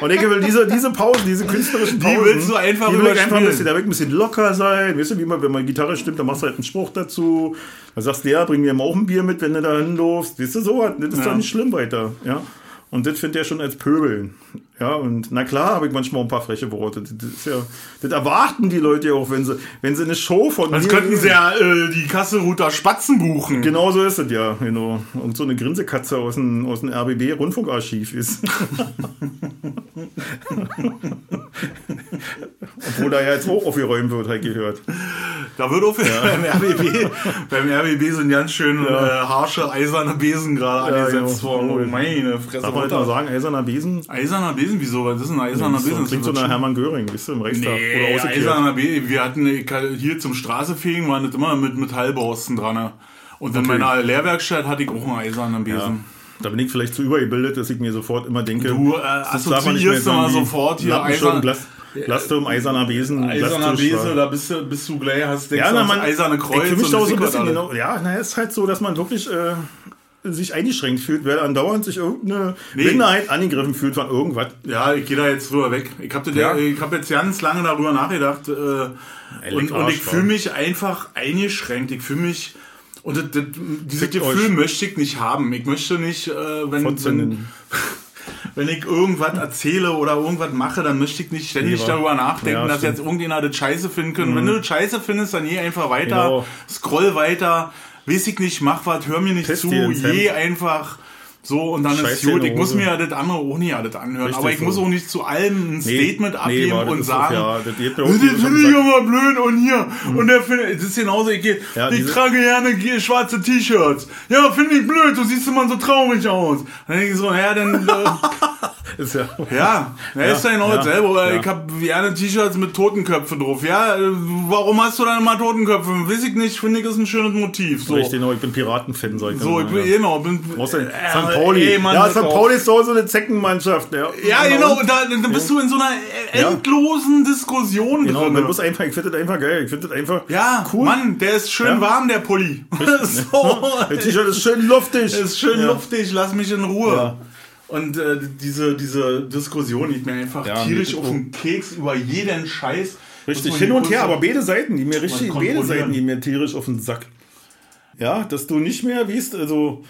[SPEAKER 1] und ich will diese, diese Pausen, diese künstlerischen
[SPEAKER 2] Die
[SPEAKER 1] Pausen,
[SPEAKER 2] willst du einfach
[SPEAKER 1] die will ich einfach ein bisschen, da will ich ein bisschen locker sein. Weißt du, wie man, wenn man Gitarre stimmt, dann machst du halt einen Spruch dazu. Dann sagst du, ja, bring mir mal auch ein Bier mit, wenn du da hinläufst. Weißt du, so was. Das ist
[SPEAKER 2] Ja.
[SPEAKER 1] doch nicht schlimm weiter. Ja. Und das findet er schon als Pöbeln. Ja, und na klar habe ich manchmal ein paar freche Worte. Das, ja, das erwarten die Leute ja auch, wenn sie, wenn sie eine Show von
[SPEAKER 2] Sonst
[SPEAKER 1] mir-
[SPEAKER 2] könnten sie ja äh, die Kasselruter Spatzen buchen.
[SPEAKER 1] Genau so ist es ja, genau. Und so eine Grinsekatze aus dem, aus dem RBB-Rundfunkarchiv ist. Obwohl da ja jetzt auch aufgeräumt wird, halt gehört.
[SPEAKER 2] Da wird auch beim RBB, beim RBB sind ganz schön äh, harsche, eiserne Besen gerade
[SPEAKER 1] Ja,
[SPEAKER 2] angesetzt
[SPEAKER 1] genau.
[SPEAKER 2] worden. Oh, meine Fresse.
[SPEAKER 1] Darf man
[SPEAKER 2] Mutter.
[SPEAKER 1] mal sagen, eiserner Besen?
[SPEAKER 2] Eiserner Besen, wieso? Was ist ein eiserner
[SPEAKER 1] Das
[SPEAKER 2] Besen?
[SPEAKER 1] klingt so nach Hermann Göring, bist du, im Reichstag.
[SPEAKER 2] Nee,
[SPEAKER 1] oder
[SPEAKER 2] eiserner Besen. Wir hatten hier zum Straßefegen, waren das immer mit Metallborsten dran. ne? Und in
[SPEAKER 1] Okay.
[SPEAKER 2] meiner Lehrwerkstatt hatte ich auch einen eisernen Besen.
[SPEAKER 1] Ja. Da bin ich vielleicht zu übergebildet, dass ich mir sofort immer denke,
[SPEAKER 2] Du, äh,
[SPEAKER 1] das
[SPEAKER 2] assoziierst immer sofort hier
[SPEAKER 1] Lampenschirm,
[SPEAKER 2] eisern-
[SPEAKER 1] Glas, Glasturm, eiserner Besen,
[SPEAKER 2] Eiserner
[SPEAKER 1] Glastisch,
[SPEAKER 2] Bese,
[SPEAKER 1] ja.
[SPEAKER 2] da bist du, bist du gleich, hast denkst
[SPEAKER 1] Ja,
[SPEAKER 2] du
[SPEAKER 1] na, man,
[SPEAKER 2] eiserne Kreuz.
[SPEAKER 1] ich mich da so ein
[SPEAKER 2] das
[SPEAKER 1] bisschen, genau, ja, na, es ist halt so, dass man wirklich äh, sich eingeschränkt fühlt, weil andauernd sich irgendeine
[SPEAKER 2] Nee.
[SPEAKER 1] Minderheit angegriffen fühlt von irgendwas.
[SPEAKER 2] Ja, ich gehe da jetzt drüber weg. Ich habe
[SPEAKER 1] Ja.
[SPEAKER 2] ich hab jetzt ganz lange darüber nachgedacht äh, und, und ich fühle mich einfach eingeschränkt. Ich fühle mich und das, das, dieses
[SPEAKER 1] Fickt
[SPEAKER 2] Gefühl
[SPEAKER 1] euch.
[SPEAKER 2] möchte ich nicht haben. Ich möchte nicht, äh, wenn, wenn, wenn ich irgendwas erzähle oder irgendwas mache, dann möchte ich nicht ständig
[SPEAKER 1] wa?
[SPEAKER 2] darüber nachdenken,
[SPEAKER 1] Ja,
[SPEAKER 2] dass
[SPEAKER 1] stimmt.
[SPEAKER 2] jetzt irgendjemand das scheiße finden können. Wenn du das scheiße findest, dann geh einfach weiter,
[SPEAKER 1] Genau.
[SPEAKER 2] scroll weiter, weiß ich nicht, mach was, hör mir nicht
[SPEAKER 1] Piss
[SPEAKER 2] zu, je einfach so und dann
[SPEAKER 1] Scheiß
[SPEAKER 2] ist gut. Ich muss mir ja das andere auch nicht alles anhören.
[SPEAKER 1] Richtig
[SPEAKER 2] aber ich
[SPEAKER 1] so.
[SPEAKER 2] muss auch nicht zu allem ein Statement abgeben
[SPEAKER 1] war, das
[SPEAKER 2] und sagen,
[SPEAKER 1] ja, das geht mir auch
[SPEAKER 2] das finde ich immer blöd und hier. Und der findet, das ist genauso, ich, geh-
[SPEAKER 1] Ja,
[SPEAKER 2] ich trage gerne ge- schwarze T-Shirts. Ja, finde ich blöd, du siehst immer so traurig aus. Dann denke ich so, ja, dann, äh,
[SPEAKER 1] Ist ja,
[SPEAKER 2] ja, ja, ist ja genau
[SPEAKER 1] ja,
[SPEAKER 2] dasselbe. Oder
[SPEAKER 1] ja.
[SPEAKER 2] Ich habe gerne T-Shirts mit Totenköpfen drauf. Ja, äh, warum hast du dann immer Totenköpfe? Weiß ich nicht, finde ich, ist ein schönes Motiv. So,
[SPEAKER 1] Richtig, genau, ich bin Piratenfan, sag ich
[SPEAKER 2] so
[SPEAKER 1] dann
[SPEAKER 2] ich bin,
[SPEAKER 1] ja.
[SPEAKER 2] genau, bin,
[SPEAKER 1] Außer
[SPEAKER 2] äh,
[SPEAKER 1] St. Pauli.
[SPEAKER 2] ey, Mann,
[SPEAKER 1] ja, St. Pauli ist so so eine Zeckenmannschaft. Ja,
[SPEAKER 2] Ja, genau, da, da bist du in so einer äh,
[SPEAKER 1] Ja.
[SPEAKER 2] endlosen Diskussion
[SPEAKER 1] Genau,
[SPEAKER 2] drin.
[SPEAKER 1] man muss einfach, ich finde das einfach geil. Ich finde das einfach
[SPEAKER 2] ja,
[SPEAKER 1] cool.
[SPEAKER 2] Mann, der ist schön
[SPEAKER 1] Ja.
[SPEAKER 2] warm, der Pulli. so,
[SPEAKER 1] Das T-Shirt ist schön luftig.
[SPEAKER 2] ist schön
[SPEAKER 1] ja.
[SPEAKER 2] luftig, lass mich in Ruhe. Und äh, diese, diese Diskussion geht mir einfach
[SPEAKER 1] Ja,
[SPEAKER 2] tierisch auf den Keks über jeden Scheiß.
[SPEAKER 1] Richtig, hin und her, aber beide Seiten, die mir richtig, beide Seiten, die mir tierisch auf den Sack. Ja, dass du nicht mehr weißt, also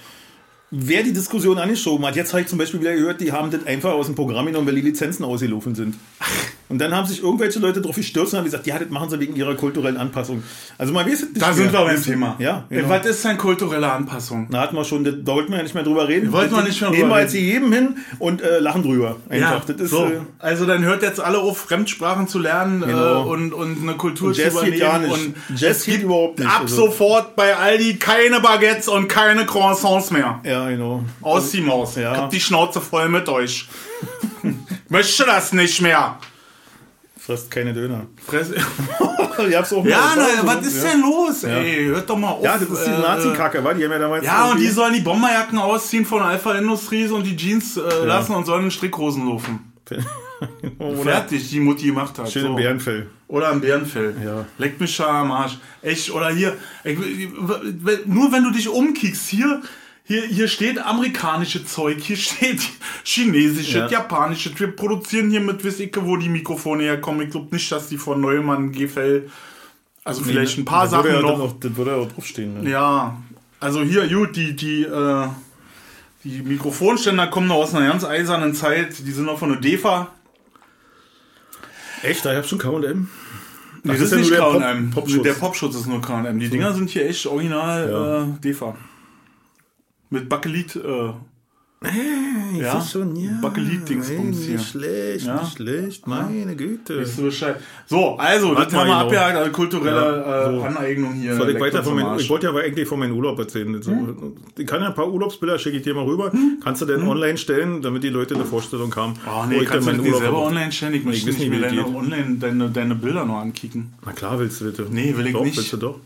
[SPEAKER 1] wer die Diskussion angeschoben hat. Jetzt habe ich zum Beispiel wieder gehört, die haben das einfach aus dem Programm genommen, weil die Lizenzen ausgelaufen sind. Und dann haben sich irgendwelche Leute drauf gestürzt und haben gesagt, ja, das machen sie wegen ihrer kulturellen Anpassung. Also man weiß es nicht
[SPEAKER 2] Da
[SPEAKER 1] mehr.
[SPEAKER 2] sind wir beim Thema.
[SPEAKER 1] Ja,
[SPEAKER 2] Äh,
[SPEAKER 1] genau.
[SPEAKER 2] Was ist denn kulturelle Anpassung?
[SPEAKER 1] Da hatten wir schon, da wollten wir ja nicht mehr drüber reden.
[SPEAKER 2] Wollten wir nicht mehr
[SPEAKER 1] Nehmen
[SPEAKER 2] drüber
[SPEAKER 1] wir jetzt jedem hin und äh, lachen drüber. Einfach. das ist,
[SPEAKER 2] so.
[SPEAKER 1] äh,
[SPEAKER 2] also dann hört jetzt alle auf, Fremdsprachen zu lernen
[SPEAKER 1] Genau.
[SPEAKER 2] äh, und, und eine Kultur
[SPEAKER 1] Und Jazz
[SPEAKER 2] zu
[SPEAKER 1] geht
[SPEAKER 2] übernehmen.
[SPEAKER 1] gar nicht.
[SPEAKER 2] Und
[SPEAKER 1] Jazz geht überhaupt nicht.
[SPEAKER 2] Ab
[SPEAKER 1] Also-
[SPEAKER 2] sofort bei Aldi keine Baguettes und keine Croissants mehr.
[SPEAKER 1] ja, genau.
[SPEAKER 2] Aus die Maus.
[SPEAKER 1] Ja.
[SPEAKER 2] Ich hab die Schnauze voll mit euch. Möchte das nicht mehr.
[SPEAKER 1] Frisst keine Döner.
[SPEAKER 2] Fresse.
[SPEAKER 1] Ich hab's auch mal
[SPEAKER 2] Ja, na, was ist
[SPEAKER 1] ja.
[SPEAKER 2] denn los? Ey, hört doch mal auf.
[SPEAKER 1] Ja, das ist die
[SPEAKER 2] äh,
[SPEAKER 1] Nazi-Kacke, wa? Die haben ja damals.
[SPEAKER 2] Ja, und die sollen die Bomberjacken ausziehen von Alpha Industries und die Jeans äh, lassen und sollen in Strickhosen laufen. Fertig, die Mutti gemacht hat.
[SPEAKER 1] schön
[SPEAKER 2] so.
[SPEAKER 1] im Bärenfell.
[SPEAKER 2] Oder ein Bärenfell.
[SPEAKER 1] Ja.
[SPEAKER 2] Leckt mich schon am Arsch. Echt, oder hier, nur wenn du dich umkickst, hier, hier, hier steht amerikanische Zeug, hier steht chinesische,
[SPEAKER 1] Ja.
[SPEAKER 2] japanische. Wir produzieren hier mit ich, wo die Mikrofone herkommen. Ich glaube nicht, dass die von Neumann Gefell. Also vielleicht ein paar Sachen
[SPEAKER 1] ja
[SPEAKER 2] noch.
[SPEAKER 1] auch. Das würde ja auch draufstehen. Ne?
[SPEAKER 2] Ja, also hier, gut, die, die, äh, die Mikrofonständer kommen noch aus einer ganz eisernen Zeit. Die sind noch von der DEFA.
[SPEAKER 1] Echt? Da hab schon KM?
[SPEAKER 2] Nee, das ist nicht
[SPEAKER 1] der Pop-
[SPEAKER 2] K&M.
[SPEAKER 1] Popschutz.
[SPEAKER 2] Der Popschutz ist nur K&M. Die Dinger sind hier echt original
[SPEAKER 1] Ja.
[SPEAKER 2] äh, DEFA. Mit Bakelit äh,
[SPEAKER 1] Ich
[SPEAKER 2] Ja?
[SPEAKER 1] schon, ja.
[SPEAKER 2] Bakelit-Dingsbums
[SPEAKER 1] Ey,
[SPEAKER 2] hier.
[SPEAKER 1] Nicht schlecht,
[SPEAKER 2] Ja?
[SPEAKER 1] nicht schlecht, meine Güte.
[SPEAKER 2] Weißt du Bescheid? So, also,
[SPEAKER 1] Warte
[SPEAKER 2] das haben wir
[SPEAKER 1] mal,
[SPEAKER 2] abgehakt, kulturelle
[SPEAKER 1] Ja,
[SPEAKER 2] äh,
[SPEAKER 1] so.
[SPEAKER 2] Aneignung hier.
[SPEAKER 1] Soll ich, weiter von
[SPEAKER 2] Arsch.
[SPEAKER 1] ich wollte ja aber eigentlich von meinem Urlaub erzählen. Jetzt, Ich kann ja ein paar Urlaubsbilder, schicke ich dir mal rüber.
[SPEAKER 2] Hm?
[SPEAKER 1] Kannst du denn online stellen, damit die Leute eine Vorstellung haben?
[SPEAKER 2] Oh
[SPEAKER 1] wo
[SPEAKER 2] nee,
[SPEAKER 1] ich
[SPEAKER 2] kannst du die selber online stellen? Ich möchte nicht
[SPEAKER 1] nicht,
[SPEAKER 2] mir deine, online, deine, deine Bilder noch ankicken.
[SPEAKER 1] Na klar willst du bitte.
[SPEAKER 2] Nee, will ich
[SPEAKER 1] doch,
[SPEAKER 2] nicht.
[SPEAKER 1] Willst du doch.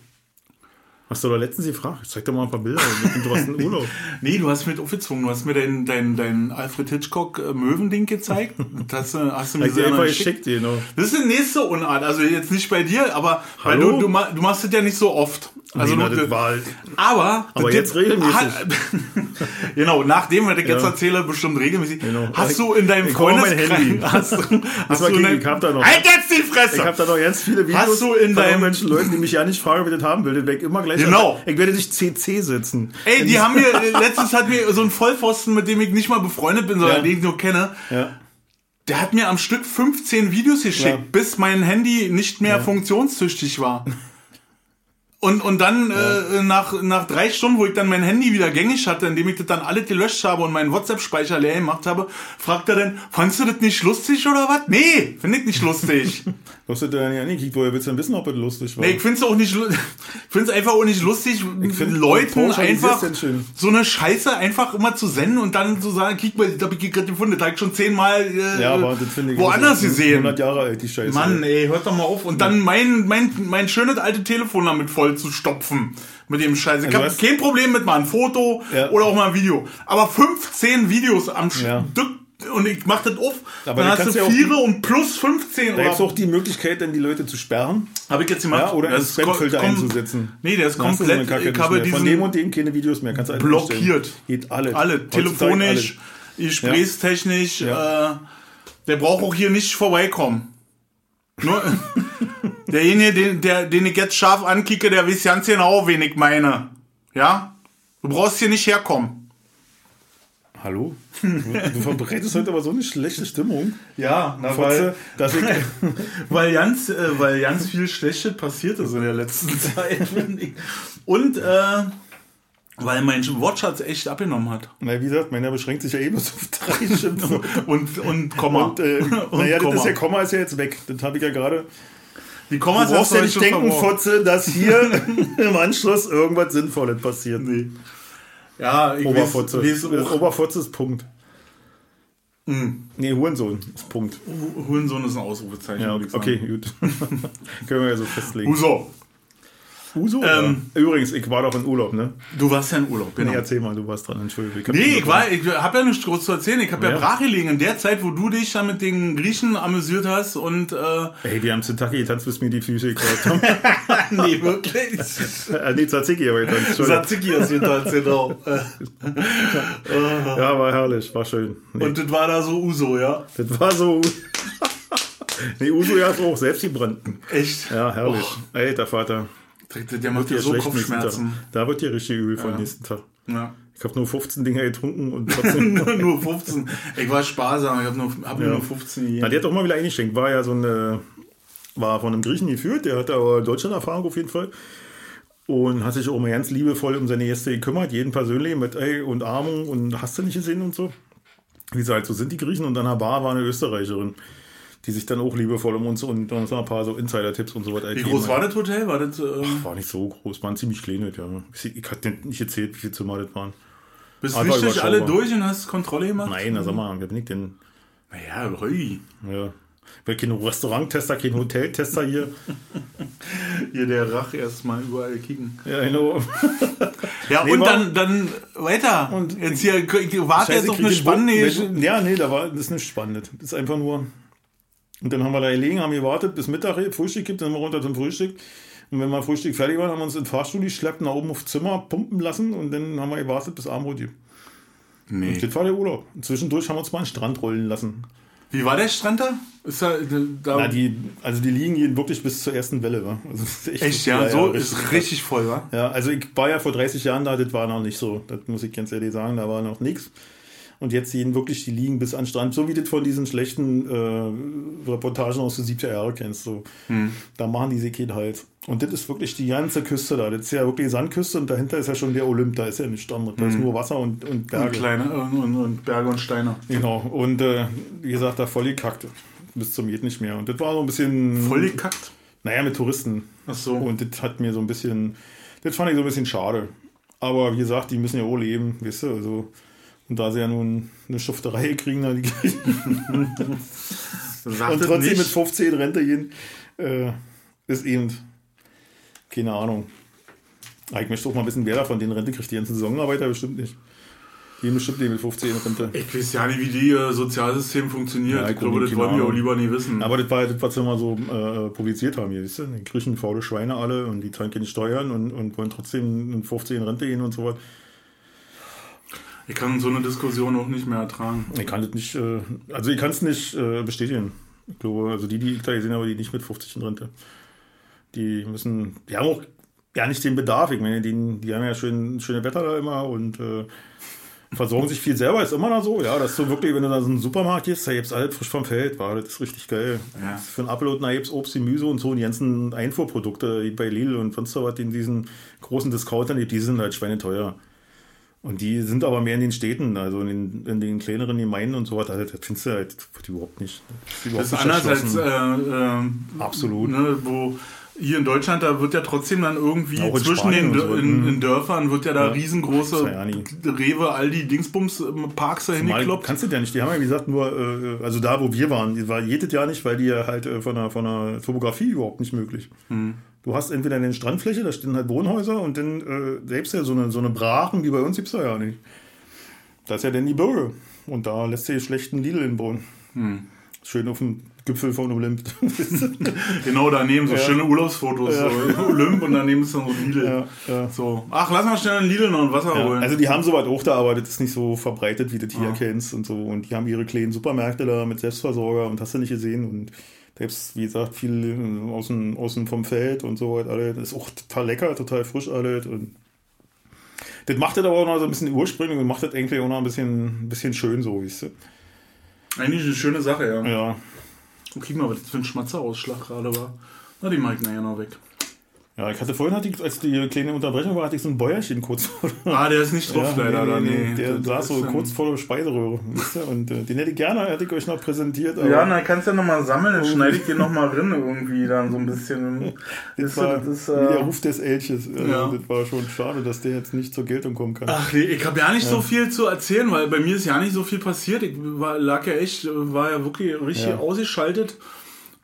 [SPEAKER 1] Hast du doch letztens gefragt. Zeig doch mal ein paar Bilder. Du hast einen Urlaub.
[SPEAKER 2] Nee, du hast mich aufgezwungen. Du hast mir dein, dein, dein Alfred Hitchcock äh, Möwending gezeigt. Das äh, hast du mir selber
[SPEAKER 1] einfach
[SPEAKER 2] geschickt.
[SPEAKER 1] genau.
[SPEAKER 2] Das ist die nächste Unart. Also jetzt nicht bei dir, aber weil du, du, du machst das ja nicht so oft. Also
[SPEAKER 1] Nee, das war halt-
[SPEAKER 2] aber,
[SPEAKER 1] Aber
[SPEAKER 2] das-
[SPEAKER 1] jetzt regelmäßig.
[SPEAKER 2] Genau, nachdem was ich jetzt
[SPEAKER 1] Ja.
[SPEAKER 2] erzähle, bestimmt regelmäßig.
[SPEAKER 1] Genau.
[SPEAKER 2] Hast du in deinem
[SPEAKER 1] Ich hol mein
[SPEAKER 2] Freundeskreis,
[SPEAKER 1] Handy.
[SPEAKER 2] hast du, hast
[SPEAKER 1] war
[SPEAKER 2] du in deinem,
[SPEAKER 1] ich hab da noch-
[SPEAKER 2] halt jetzt die Fresse!
[SPEAKER 1] Ich habe da noch ganz viele Videos
[SPEAKER 2] Hast du in deinem-
[SPEAKER 1] irgendwelchen Leuten, die mich ja nicht fragen, ob ich das haben will. Weg immer gleich.
[SPEAKER 2] Genau.
[SPEAKER 1] Ich werde dich CC setzen.
[SPEAKER 2] Ey, die haben mir, letztens hat mir so ein Vollpfosten, mit dem ich nicht mal befreundet bin, sondern
[SPEAKER 1] Ja.
[SPEAKER 2] den ich nur kenne,
[SPEAKER 1] Ja.
[SPEAKER 2] der hat mir am Stück 15 Videos geschickt,
[SPEAKER 1] Ja.
[SPEAKER 2] bis mein Handy nicht mehr funktionstüchtig war. Und, und dann äh, nach, nach drei Stunden, wo ich dann mein Handy wieder gängig hatte, indem ich das dann alles gelöscht habe und meinen WhatsApp-Speicher leer gemacht habe, fragt er dann, fandst du das nicht lustig oder was? Nee, finde ich nicht lustig.
[SPEAKER 1] Du hast dann ja angekickt, woher willst du denn wissen, ob es lustig war?
[SPEAKER 2] Nee, ich find's auch nicht, ich find's einfach auch nicht lustig,
[SPEAKER 1] find,
[SPEAKER 2] Leuten einfach
[SPEAKER 1] das
[SPEAKER 2] so eine Scheiße einfach immer zu senden und dann zu sagen, guck mal, das hab ich gerade gefunden, das hab ich schon zehnmal äh,
[SPEAKER 1] ja, aber das finde ich.
[SPEAKER 2] woanders
[SPEAKER 1] das
[SPEAKER 2] gesehen.
[SPEAKER 1] 100 Jahre alt, die Scheiße.
[SPEAKER 2] Mann, ey, hört doch mal auf. Und dann mein, mein, mein schönes alte Telefon damit voll zu stopfen. Mit dem Scheiß. Ich
[SPEAKER 1] Also
[SPEAKER 2] hab
[SPEAKER 1] hast-
[SPEAKER 2] kein Problem mit mal ein Foto
[SPEAKER 1] Ja.
[SPEAKER 2] oder auch mal ein Video. Aber 15 Videos am
[SPEAKER 1] Ja.
[SPEAKER 2] Stück und ich mach das auf.
[SPEAKER 1] Aber
[SPEAKER 2] dann hast du
[SPEAKER 1] ja
[SPEAKER 2] vier und plus 15
[SPEAKER 1] Da gibt es auch die Möglichkeit, dann die Leute zu sperren.
[SPEAKER 2] Hab ich jetzt gemacht.
[SPEAKER 1] Ja, oder einen Spamfilter einzusetzen.
[SPEAKER 2] Nee, der ist
[SPEAKER 1] Dann du so
[SPEAKER 2] komplett.
[SPEAKER 1] Kacke
[SPEAKER 2] ich habe
[SPEAKER 1] mehr. Von dem
[SPEAKER 2] diesen
[SPEAKER 1] und dem keine Videos mehr. Kannst alles
[SPEAKER 2] blockiert.
[SPEAKER 1] Geht alle.
[SPEAKER 2] alle telefonisch, gesprächstechnisch.
[SPEAKER 1] Ja.
[SPEAKER 2] Äh, der braucht auch hier nicht vorbeikommen. Nur derjenige, den, der, den ich jetzt scharf ankicke, der weiß ganz genau, wen ich meine. Ja? Du brauchst hier nicht herkommen.
[SPEAKER 1] Hallo? Du, verbreitest heute aber so eine schlechte Stimmung.
[SPEAKER 2] Ja, na,
[SPEAKER 1] Fotze, dass ich,
[SPEAKER 2] weil ganz, äh, weil ganz viel Schlechtes passiert ist in der letzten Zeit. finde ich. Und äh, weil mein Wortschatz echt abgenommen hat.
[SPEAKER 1] na, wie gesagt, meiner beschränkt sich ja eben so auf drei Schimpfe.
[SPEAKER 2] Und, und Komma.
[SPEAKER 1] Und, äh,
[SPEAKER 2] Und
[SPEAKER 1] naja, das
[SPEAKER 2] Komma.
[SPEAKER 1] ist ja Komma ist ja jetzt weg. Das habe ich ja gerade.
[SPEAKER 2] Die Kommas
[SPEAKER 1] Du brauchst ja nicht denken. Fotze, dass hier im Anschluss irgendwas Sinnvolles passiert.
[SPEAKER 2] Nee. Ja, ich
[SPEAKER 1] Oberfotze.
[SPEAKER 2] weiß, weiß
[SPEAKER 1] Oberfotze ist Punkt.
[SPEAKER 2] Mhm.
[SPEAKER 1] Nee, Hurensohn ist Punkt.
[SPEAKER 2] Hurensohn ist ein Ausrufezeichen.
[SPEAKER 1] Ja,
[SPEAKER 2] sagen.
[SPEAKER 1] okay, gut. Können wir ja so festlegen.
[SPEAKER 2] Uso,
[SPEAKER 1] Uso?
[SPEAKER 2] Ähm.
[SPEAKER 1] Übrigens, ich war doch in Urlaub, ne?
[SPEAKER 2] du warst ja in Urlaub, genau.
[SPEAKER 1] Nee, erzähl mal, du warst dran, Entschuldigung. hab
[SPEAKER 2] Nee, ich war, ich habe ja nichts groß zu erzählen. Ich habe ja.
[SPEAKER 1] Ja.
[SPEAKER 2] brach gelegen in der Zeit, wo du dich da mit den Griechen amüsiert hast und äh,
[SPEAKER 1] Ey, wir haben Kentucky getanzt, bis mir die Füße gekreuzt haben.
[SPEAKER 2] nee, wirklich.
[SPEAKER 1] äh, nee, Tzatziki aber getanzt. Entschuldigung.
[SPEAKER 2] Tzatziki hast du getanzt, genau.
[SPEAKER 1] Ja, war herrlich, war schön. Nee,
[SPEAKER 2] Und das war da so Uso, ja?
[SPEAKER 1] das war so... nee, Uso ja auch, selbst die Branden.
[SPEAKER 2] Echt?
[SPEAKER 1] Ja, herrlich. Alter Vater.
[SPEAKER 2] Der, der macht ja so Kopfschmerzen.
[SPEAKER 1] Da wird dir richtig übel vom nächsten Tag.
[SPEAKER 2] Ja.
[SPEAKER 1] Ich habe nur 15 Dinger getrunken und trotzdem...
[SPEAKER 2] nur 15. Ich war sparsam, ich habe nur, hab
[SPEAKER 1] Ja.
[SPEAKER 2] nur 15
[SPEAKER 1] Na, die hat doch mal wieder eingeschenkt. War ja so eine, war von einem Griechen geführt, der hatte aber Deutschland-Erfahrung auf jeden Fall. Und hat sich auch mal ganz liebevoll um seine Gäste gekümmert, jeden persönlich mit ey, und Armung und hast du nicht gesehen und so. Wie sie halt so sind, die Griechen. Und dann der Bar war eine Österreicherin, die sich dann auch liebevoll um uns und uns noch ein paar so Insider-Tipps und so weiter
[SPEAKER 2] Wie groß war das Hotel? War das, ähm,
[SPEAKER 1] War nicht so groß, waren ziemlich klein, ja. Ich, hatte nicht erzählt, wie viele Zimmer das waren.
[SPEAKER 2] bist du richtig alle durch und hast Kontrolle gemacht?
[SPEAKER 1] Nein, na sag mal, wer bin ich denn?
[SPEAKER 2] Naja, Rui.
[SPEAKER 1] Ja. Ich bin kein Restauranttester, kein Hoteltester hier.
[SPEAKER 2] Hier der Rach erstmal überall kicken.
[SPEAKER 1] Ja, genau.
[SPEAKER 2] Ja,
[SPEAKER 1] Nee,
[SPEAKER 2] und dann, dann weiter.
[SPEAKER 1] Und-
[SPEAKER 2] jetzt hier, ich warte jetzt auf eine
[SPEAKER 1] den
[SPEAKER 2] spannende.
[SPEAKER 1] Ja, nee, da war, das ist nicht spannend. Das ist einfach nur. Und dann haben wir da gelegen, haben gewartet, bis Mittag Frühstück gibt, dann sind wir runter zum Frühstück. Und wenn wir Frühstück fertig waren, haben wir uns in den Fahrstuhl geschleppt, nach oben aufs Zimmer pumpen lassen und dann haben wir gewartet, bis Abendbrot gibt.
[SPEAKER 2] Nee.
[SPEAKER 1] Das war der Urlaub. Und zwischendurch haben wir uns mal den Strand rollen lassen.
[SPEAKER 2] Wie war der Strand da? Ist da, da
[SPEAKER 1] Na, die, also die liegen jeden wirklich bis zur ersten Welle. Wa? Also ist
[SPEAKER 2] echt, ja, so
[SPEAKER 1] richtig
[SPEAKER 2] ist richtig voll, wa?
[SPEAKER 1] Ja, also ich war ja vor 30 Jahren da, das war noch nicht so. Das muss ich ganz ehrlich sagen, da war noch nichts. Und jetzt sehen wirklich die liegen bis an den Strand, so wie du das von diesen schlechten äh, Reportagen aus den 70er Jahren kennst. So.
[SPEAKER 2] Hm.
[SPEAKER 1] Da machen die sich keinen Halt. Und das ist wirklich die ganze Küste da. Das ist ja wirklich Sandküste und dahinter ist ja schon der Olymp. Da ist ja nichts anderes. Da ist nur Wasser und, und Berge.
[SPEAKER 2] Und kleine äh, und, und Berge und Steine.
[SPEAKER 1] Genau. Und äh, wie gesagt, da voll gekackt. Bis zum geht nicht mehr. Und das war so ein bisschen.
[SPEAKER 2] Voll gekackt.
[SPEAKER 1] Naja, mit Touristen.
[SPEAKER 2] Ach so.
[SPEAKER 1] Und das hat mir so ein bisschen. Das fand ich so ein bisschen schade. Aber wie gesagt, die müssen ja auch leben, weißt du, also. Und da sie ja nun eine Schufterei kriegen, da die und trotzdem
[SPEAKER 2] nicht.
[SPEAKER 1] mit 15 Rente gehen, äh, ist eben, keine Ahnung. Ah, Ich möchte auch mal ein bisschen, wer da von den Rente kriegt. Die ganzen Saisonarbeiter bestimmt nicht. Die bestimmt nicht mit 15 Rente.
[SPEAKER 2] Ich weiß ja nicht, wie die äh, Sozialsystem funktioniert.
[SPEAKER 1] Ja,
[SPEAKER 2] ich
[SPEAKER 1] ich
[SPEAKER 2] glaube, das wollen wir
[SPEAKER 1] Ahnung.
[SPEAKER 2] auch lieber nie wissen.
[SPEAKER 1] Aber das war das, was sie mal so äh, publiziert haben hier, weißt du? Die kriechen faule Schweine alle und die zahlen keine Steuern und, und wollen trotzdem in 15 Rente gehen und so was.
[SPEAKER 2] Ich kann so eine Diskussion auch nicht mehr ertragen.
[SPEAKER 1] Ich kann das nicht, äh, also ich kann es nicht äh, bestätigen. Ich glaube, also die, die ich da gesehen habe, die nicht mit 50 in Rente. Die müssen, die haben auch ja nicht den Bedarf. Ich meine, die, die haben ja schön, schöne Wetter da immer und äh, versorgen sich viel selber. Ist immer noch so, ja. Das ist so wirklich, wenn du da so einen Supermarkt gehst, da gibt's alles frisch vom Feld, war das ist richtig geil.
[SPEAKER 2] Ja.
[SPEAKER 1] Für einen Apfel und ein gibt's Obst, Gemüse und so und die ganzen Einfuhrprodukte wie bei Lidl und sonst was in diesen großen Discountern, die sind halt schweineteuer. Und die sind aber mehr in den Städten, also in den, in den kleineren Gemeinden und so was. Also, das findest du halt überhaupt nicht. Das ist,
[SPEAKER 2] Das ist
[SPEAKER 1] überhaupt
[SPEAKER 2] anders als äh, äh,
[SPEAKER 1] Absolut.
[SPEAKER 2] Ne, wo hier in Deutschland, da wird ja trotzdem dann irgendwie zwischen den
[SPEAKER 1] so.
[SPEAKER 2] in,
[SPEAKER 1] Mhm.
[SPEAKER 2] in Dörfern wird ja da
[SPEAKER 1] Ja.
[SPEAKER 2] riesengroße
[SPEAKER 1] ja.
[SPEAKER 2] Rewe, Aldi, Dingsbums ähm, Parks da hingekloppt.
[SPEAKER 1] kannst du ja nicht. Die haben ja, wie gesagt, nur, äh, also da, wo wir waren, die war jedes Jahr nicht, weil die ja halt äh, von der, von der Topografie überhaupt nicht möglich.
[SPEAKER 2] Mhm.
[SPEAKER 1] Du hast entweder eine Strandfläche, da stehen halt Wohnhäuser und dann äh, selbst ja so eine, so eine Brachen wie bei uns gibt's da ja nicht. Das ist ja dann die Bürger. Und da lässt sich schlecht ein Lidl hinbauen.
[SPEAKER 2] Hm.
[SPEAKER 1] Schön auf dem Gipfel von Olymp.
[SPEAKER 2] Genau daneben, so
[SPEAKER 1] Ja.
[SPEAKER 2] schöne Urlaubsfotos,
[SPEAKER 1] Ja.
[SPEAKER 2] so Olymp und daneben ist dann so Lidl.
[SPEAKER 1] ja.
[SPEAKER 2] So, ach, lass mal schnell ein Lidl noch ein Wasser holen.
[SPEAKER 1] also die haben sowas auch da, aber das ist nicht so verbreitet, wie du das hier
[SPEAKER 2] Ah.
[SPEAKER 1] kennst und so. Und die haben ihre kleinen Supermärkte da mit Selbstversorger und hast du nicht gesehen. Und da gibt's, wie gesagt, viel außen, außen vom Feld und so weiter. alles. Das ist auch total lecker, total frisch alles. Und das macht das aber auch noch so ein bisschen ursprünglich und macht das irgendwie auch noch ein bisschen, ein bisschen schön so, weißt du.
[SPEAKER 2] Eigentlich eine schöne Sache, ja.
[SPEAKER 1] Ja.
[SPEAKER 2] Und krieg mal, was das für ein Schmatzerausschlag gerade war. Na, die mag ich nachher noch weg.
[SPEAKER 1] Ja, ich hatte vorhin, hatte ich, als die kleine Unterbrechung war, hatte ich so ein Bäuerchen kurz vor
[SPEAKER 2] Ah, der ist nicht drauf,
[SPEAKER 1] Ja,
[SPEAKER 2] leider.
[SPEAKER 1] nee, nee,
[SPEAKER 2] nee.
[SPEAKER 1] Der
[SPEAKER 2] Das
[SPEAKER 1] saß so kurz vor der Speiseröhre. Und äh, den hätte ich gerne, hätte ich euch noch präsentiert. Aber
[SPEAKER 2] Ja, na, kannst du ja nochmal sammeln, dann schneide ich dir nochmal rein irgendwie dann so ein bisschen.
[SPEAKER 1] das war
[SPEAKER 2] das ist,
[SPEAKER 1] wie der
[SPEAKER 2] äh,
[SPEAKER 1] Ruf des Elches. Also,
[SPEAKER 2] Ja.
[SPEAKER 1] Das war schon schade, dass der jetzt nicht zur Geltung kommen kann.
[SPEAKER 2] Ach nee, ich habe ja nicht so viel zu erzählen, weil bei mir ist ja nicht so viel passiert. Ich war, lag ja echt, war ja wirklich richtig
[SPEAKER 1] Ja.
[SPEAKER 2] ausgeschaltet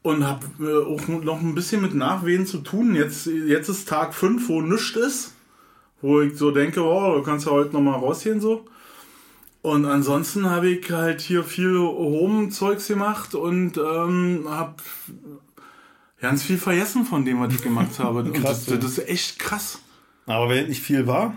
[SPEAKER 2] und habe äh, auch noch ein bisschen mit Nachwehen zu tun. Jetzt, jetzt ist Tag 5, wo nichts ist, wo ich so denke, oh, du kannst ja heute nochmal rausgehen so. Und ansonsten habe ich halt hier viel Home-Zeugs gemacht und ähm, habe ganz viel vergessen von dem, was ich gemacht habe. Und
[SPEAKER 1] Krass,
[SPEAKER 2] das, das ist echt krass.
[SPEAKER 1] Aber wenn nicht viel war,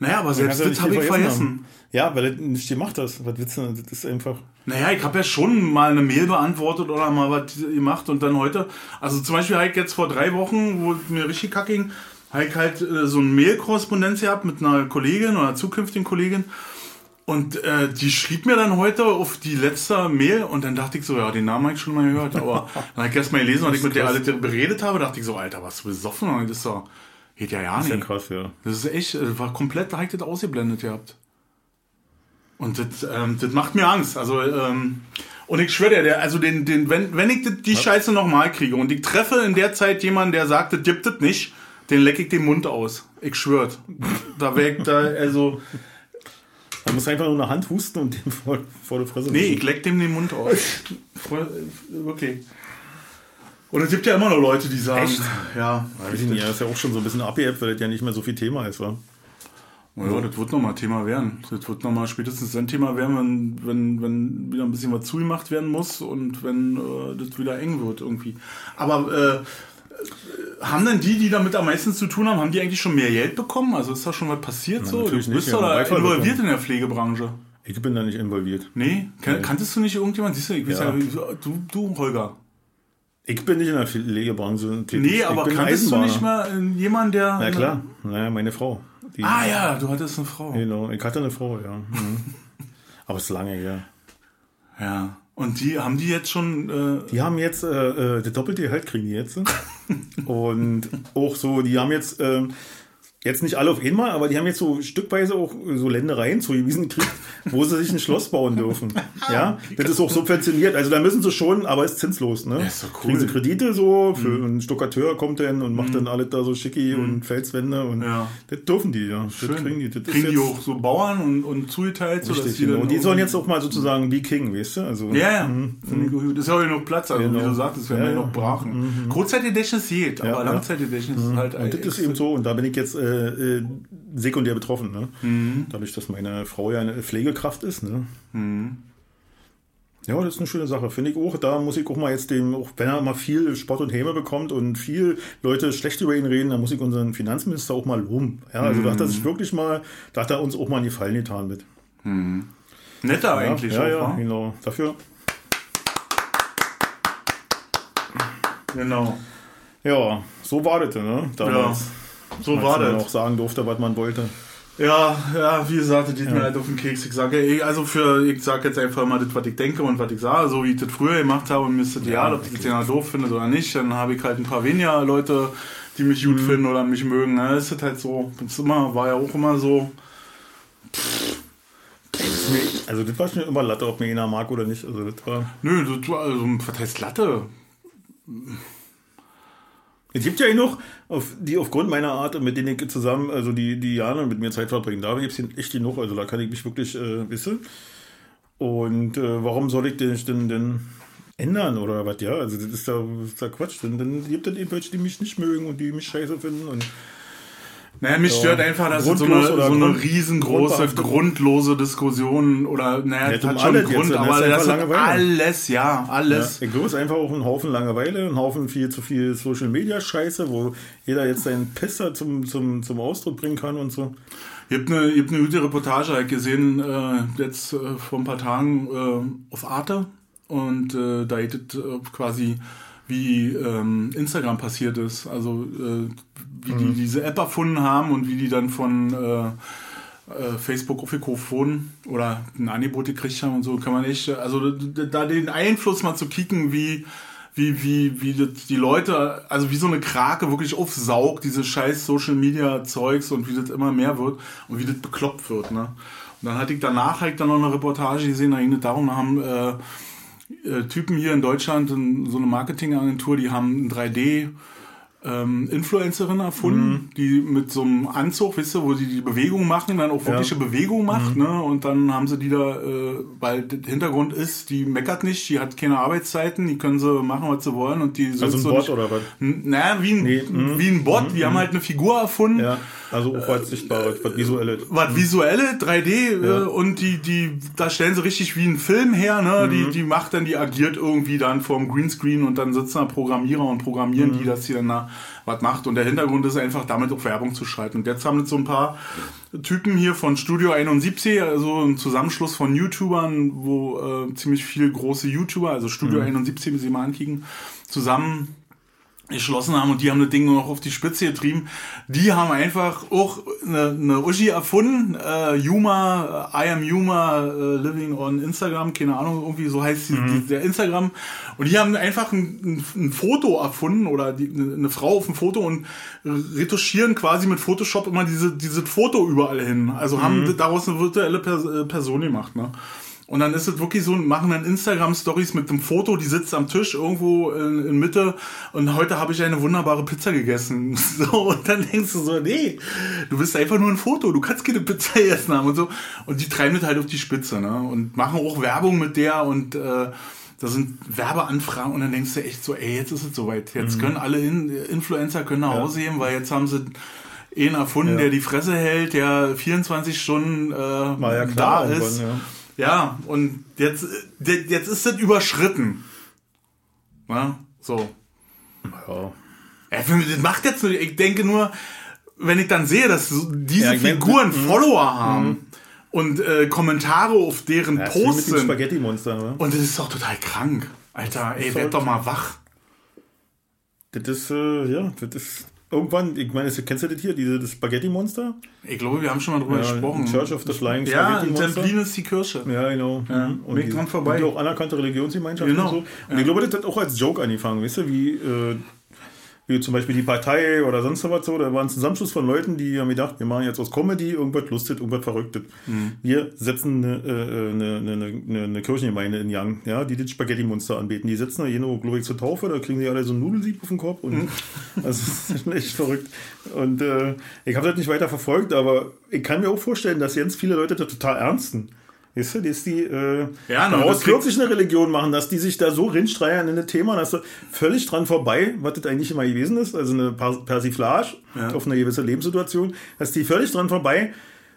[SPEAKER 2] Naja, aber selbst das habe ich vergessen.
[SPEAKER 1] Ja, weil er nicht gemacht hast. Was willst du? denn? Das ist einfach.
[SPEAKER 2] Naja, ich habe ja schon mal eine Mail beantwortet oder mal was gemacht und dann heute, also zum Beispiel habe ich jetzt vor drei Wochen, wo mir richtig kacke ging, habe ich halt äh, so eine Mail-Korrespondenz gehabt mit einer Kollegin oder einer zukünftigen Kollegin und äh, die schrieb mir dann heute auf die letzte Mail und dann dachte ich so, ja, den Namen habe ich schon mal gehört, aber dann habe ich erst mal gelesen, was ich mit der alle beredet habe, dachte ich so, Alter, was du besoffen? Und das ist doch, geht ja ja
[SPEAKER 1] Das ist ja
[SPEAKER 2] nicht.
[SPEAKER 1] krass, ja.
[SPEAKER 2] Das ist echt, äh, war komplett direkt das ausgeblendet gehabt. Und das, ähm, das macht mir Angst. Also, ähm, und ich schwöre dir, also den, den, wenn, wenn ich das- die Scheiße nochmal kriege und ich treffe in der Zeit jemanden, der sagt, das gibt es nicht, den lecke ich den Mund aus. Ich schwöre. Da ich da, also,
[SPEAKER 1] Man muss einfach nur eine Hand husten und den vor, vor der Fresse
[SPEAKER 2] nee,
[SPEAKER 1] wischen.
[SPEAKER 2] ich leck dem den Mund aus. Wirklich. Und es gibt ja immer noch Leute, die sagen,
[SPEAKER 1] Echt?
[SPEAKER 2] ja,
[SPEAKER 1] Weiß ich nicht, ja, ist ja auch schon so ein bisschen abgeebbt, weil das ja nicht mehr so viel Thema ist, wa?
[SPEAKER 2] Ja, das wird nochmal Thema werden. Das wird nochmal spätestens ein Thema werden, wenn, wenn, wenn wieder ein bisschen was zugemacht werden muss und wenn äh, das wieder eng wird irgendwie. Aber äh, äh, haben denn die, die damit am meisten zu tun haben, haben die eigentlich schon mehr Geld bekommen? Also ist da schon was passiert
[SPEAKER 1] Na,
[SPEAKER 2] so? Du bist
[SPEAKER 1] nicht,
[SPEAKER 2] da involviert
[SPEAKER 1] bekommen.
[SPEAKER 2] in der Pflegebranche.
[SPEAKER 1] Ich bin da nicht involviert.
[SPEAKER 2] Nee? Kan
[SPEAKER 1] Nee.
[SPEAKER 2] Kanntest du nicht irgendjemand? Siehst du, ich weiß ja.
[SPEAKER 1] Ja.
[SPEAKER 2] du, du, Holger.
[SPEAKER 1] Ich bin nicht in der Pflegebranche tätig.
[SPEAKER 2] Nee, aber kanntest du
[SPEAKER 1] Eisenbahner.
[SPEAKER 2] nicht mal äh, jemanden, der.
[SPEAKER 1] Na klar, naja, meine Frau. Die,
[SPEAKER 2] Ah ja, du hattest eine Frau.
[SPEAKER 1] Genau, ich hatte eine Frau, ja. Mhm. Aber es ist lange her.
[SPEAKER 2] Ja. Und die haben die jetzt schon. Äh,
[SPEAKER 1] Die haben jetzt äh, äh, der doppelte Gehalt kriegen die jetzt. Und auch so, die haben jetzt ähm, jetzt nicht alle auf einmal, aber die haben jetzt so stückweise auch so Ländereien zugewiesen gekriegt, wo sie sich ein Schloss bauen dürfen. Ja, das ist auch subventioniert. Also da müssen sie schon, aber ist zinslos. Ne?
[SPEAKER 2] Ja, ist doch cool.
[SPEAKER 1] Kriegen sie Kredite so, für einen Stuckateur kommt dann und macht dann alles da so schicki und Felswände und
[SPEAKER 2] Ja.
[SPEAKER 1] das dürfen die, ja. Das
[SPEAKER 2] Schön.
[SPEAKER 1] kriegen die. Das
[SPEAKER 2] Kriegen die auch so Bauern und, und zugeteilt, sodass
[SPEAKER 1] Richtig,
[SPEAKER 2] die
[SPEAKER 1] genau. Und die sollen jetzt auch mal sozusagen wie King, weißt du? Also,
[SPEAKER 2] Ja, ja. Ich gut. Das ist ja auch genug Platz, also
[SPEAKER 1] Genau.
[SPEAKER 2] wie du sagst, das werden
[SPEAKER 1] Ja,
[SPEAKER 2] ja,
[SPEAKER 1] ja.
[SPEAKER 2] noch brachen. Kurzzeitgedächtnis geht, aber
[SPEAKER 1] Ja, ja.
[SPEAKER 2] Langzeitgedächtnis ist halt
[SPEAKER 1] Und das ist eben so, und da bin ich jetzt äh, äh, sekundär betroffen. Ne?
[SPEAKER 2] Mhm.
[SPEAKER 1] Dadurch, dass meine Frau ja eine Pflegekraft ist. Ne? Ja, das ist eine schöne Sache, finde ich auch. Da muss ich auch mal jetzt dem, auch wenn er mal viel Spott und Häme bekommt und viel Leute schlecht über ihn reden, dann muss ich unseren Finanzminister auch mal loben. Ja, also da hat er
[SPEAKER 2] Mhm.
[SPEAKER 1] sich wirklich mal, da hat er uns auch mal einen Gefallen getan mit.
[SPEAKER 2] netter
[SPEAKER 1] Ja,
[SPEAKER 2] eigentlich
[SPEAKER 1] ja,
[SPEAKER 2] auch,
[SPEAKER 1] ja,
[SPEAKER 2] wa?
[SPEAKER 1] genau. Dafür,
[SPEAKER 2] Genau.
[SPEAKER 1] ja, so war das, ne? Damals.
[SPEAKER 2] So war das.
[SPEAKER 1] auch sagen durfte, was man wollte.
[SPEAKER 2] Ja, ja, wie gesagt, das geht mir halt auf den Keks. Ich sage, ey, also für, ich sage jetzt einfach mal das, was ich denke und was ich sage, so wie ich das früher gemacht habe und mir ist das egal, ob das jetzt jemand doof findet oder nicht, dann habe ich halt ein paar weniger Leute, die mich gut finden oder mich mögen. Ne? Das ist halt so, das immer, war ja auch immer so.
[SPEAKER 1] Also das war schon immer Latte, ob mir einer mag oder nicht. Also das war.
[SPEAKER 2] Nö, das war, also, was heißt Latte?
[SPEAKER 1] Es gibt ja noch, auf, die aufgrund meiner Art, mit denen ich zusammen, also die, die Jana mit mir Zeit verbringen, da gibt es echt genug, also da kann ich mich wirklich äh, wissen. Und äh, warum soll ich den denn, denn ändern oder was, ja? Also das ist ja, ist ja Quatsch. Dann, dann gibt es eben welche, die mich nicht mögen und die mich scheiße finden. Und
[SPEAKER 2] Naja, mich stört einfach, dass so eine, so eine riesengroße, grundlose Diskussion oder, naja,
[SPEAKER 1] Ja,
[SPEAKER 2] das hat schon einen
[SPEAKER 1] jetzt,
[SPEAKER 2] Grund,
[SPEAKER 1] dann
[SPEAKER 2] aber das
[SPEAKER 1] Langeweile.
[SPEAKER 2] alles, ja,
[SPEAKER 1] ja,
[SPEAKER 2] alles.
[SPEAKER 1] glaube, es ist einfach auch ein Haufen Langeweile, ein Haufen viel zu viel Social Media Scheiße, wo jeder jetzt seinen Pisser zum, zum, zum Ausdruck bringen kann und so.
[SPEAKER 2] Ich habe eine, hab eine gute Reportage halt gesehen, äh, jetzt äh, vor ein paar Tagen äh, auf Arte. Und äh, da es äh, quasi, wie ähm, Instagram passiert ist. Also wie die diese App erfunden haben und wie die dann von äh, äh, Facebook aufgekauft oder ein Angebot gekriegt haben und so, kann man echt, also da den Einfluss mal zu kicken, wie wie, wie, wie das die Leute, also wie so eine Krake wirklich aufsaugt, diese scheiß Social Media Zeugs und wie das immer mehr wird und wie das bekloppt wird, ne? Und dann hatte ich danach halt dann noch eine Reportage gesehen, da ging es darum, da haben äh, äh, Typen hier in Deutschland in, so eine Marketingagentur, die haben ein 3D ähm, Influencerin erfunden, die mit so einem Anzug, wisst ihr, wo sie die Bewegung machen, dann auch wirkliche Bewegung macht, ne? Und dann haben sie die da, äh, weil der Hintergrund ist, die meckert nicht, die hat keine Arbeitszeiten, die können sie machen, was sie wollen und die
[SPEAKER 1] Also ein
[SPEAKER 2] so
[SPEAKER 1] Bot
[SPEAKER 2] nicht,
[SPEAKER 1] oder was?
[SPEAKER 2] Naja, wie ein,
[SPEAKER 1] Nee, mhm.
[SPEAKER 2] wie ein Bot, die haben halt eine Figur erfunden,
[SPEAKER 1] Ja, also auch was Sichtbares, was Visuelles.
[SPEAKER 2] was visuelle 3D
[SPEAKER 1] Ja.
[SPEAKER 2] äh, und die die da stellen sie richtig wie einen Film her, ne?
[SPEAKER 1] Mhm.
[SPEAKER 2] Die die macht dann die agiert irgendwie dann vorm Greenscreen und dann sitzen da Programmierer und programmieren
[SPEAKER 1] Mhm.
[SPEAKER 2] die, dass sie dann da was macht und der Hintergrund ist einfach damit auch Werbung zu schalten. Und jetzt haben jetzt so ein paar Typen hier von Studio 71, also ein Zusammenschluss von YouTubern, wo äh, ziemlich viele große YouTuber, also Studio
[SPEAKER 1] Mhm.
[SPEAKER 2] 71, wenn Sie mal ankicken, zusammen geschlossen haben und die haben das Ding nur noch auf die Spitze getrieben. Die haben einfach auch eine, eine Uschi erfunden, äh, Yuma, äh, I am Yuma, äh, living on Instagram, keine Ahnung, irgendwie so heißt die, die, der Instagram. Und die haben einfach ein, ein, ein Foto erfunden oder die, eine, Frau auf dem Foto und retuschieren quasi mit Photoshop immer diese, dieses Foto überall hin. Also haben daraus eine virtuelle äh, Person gemacht, ne? Und dann ist es wirklich so, machen dann Instagram-Stories mit dem Foto, die sitzt am Tisch irgendwo in, in Mitte und heute habe ich eine wunderbare Pizza gegessen. So, und dann denkst du so, nee, du bist einfach nur ein Foto, du kannst keine Pizza essen haben und so. Und die treiben das halt auf die Spitze, ne? Und machen auch Werbung mit der und äh, da sind Werbeanfragen und dann denkst du echt so, ey, jetzt ist es soweit. Jetzt können alle In Influencer können nach Hause gehen, weil jetzt haben sie einen erfunden,
[SPEAKER 1] Ja.
[SPEAKER 2] der die Fresse hält, der 24 Stunden äh,
[SPEAKER 1] ja
[SPEAKER 2] da ist.
[SPEAKER 1] ja.
[SPEAKER 2] Ja, und jetzt, äh, jetzt ist das überschritten. Na, so.
[SPEAKER 1] Ja.
[SPEAKER 2] Das macht jetzt nur, ich denke nur, wenn ich dann sehe, dass diese
[SPEAKER 1] Ja,
[SPEAKER 2] Figuren
[SPEAKER 1] mhm.
[SPEAKER 2] Follower haben und äh, Kommentare auf deren
[SPEAKER 1] Ja, das ist wie
[SPEAKER 2] Posts
[SPEAKER 1] mit
[SPEAKER 2] sind.
[SPEAKER 1] Spaghetti-Monster, ne?
[SPEAKER 2] Und das ist doch total krank. Alter, ey, werd
[SPEAKER 1] verrückt.
[SPEAKER 2] doch mal wach.
[SPEAKER 1] Das ist, äh, ja, das ist. Irgendwann, ich meine, kennst du das hier, diese das Spaghetti-Monster?
[SPEAKER 2] Ich glaube, wir haben schon mal drüber
[SPEAKER 1] Ja,
[SPEAKER 2] gesprochen.
[SPEAKER 1] Church of the Flying
[SPEAKER 2] ja,
[SPEAKER 1] Spaghetti
[SPEAKER 2] in
[SPEAKER 1] Monster.
[SPEAKER 2] Templin ist die Kirche.
[SPEAKER 1] Ja, genau.
[SPEAKER 2] Ja,
[SPEAKER 1] Mhm.
[SPEAKER 2] Weg dran vorbei.
[SPEAKER 1] Und die auch anerkannte Religionsgemeinschaft
[SPEAKER 2] Genau.
[SPEAKER 1] und so. Und ich glaube, das hat auch als Joke angefangen, weißt du, wie, äh, wie zum Beispiel die Partei oder sonst was so. Da war ein Zusammenschluss von Leuten, die haben gedacht, wir machen jetzt aus Comedy irgendwas Lustig, irgendwas Verrücktes.
[SPEAKER 2] Mhm.
[SPEAKER 1] Wir setzen eine, äh, eine, eine, eine, Kirchengemeinde in Young, ja, die das Spaghetti-Monster anbeten. Die setzen da hier glaube ich, zur Taufe, da kriegen die alle so einen Nudelsieb auf den Kopf. Und
[SPEAKER 2] Mhm.
[SPEAKER 1] also, das ist echt verrückt. Und äh, ich habe das nicht weiter verfolgt, aber ich kann mir auch vorstellen, dass ganz viele Leute das total ernsten. Weißt du, dass die äh,
[SPEAKER 2] Ja,
[SPEAKER 1] daraus wirklich eine Religion machen, dass die sich da so rinstreiern in das Thema, dass du völlig dran vorbei, was das eigentlich immer gewesen ist, also eine Per- Persiflage
[SPEAKER 2] Ja.
[SPEAKER 1] auf eine gewisse Lebenssituation, dass die völlig dran vorbei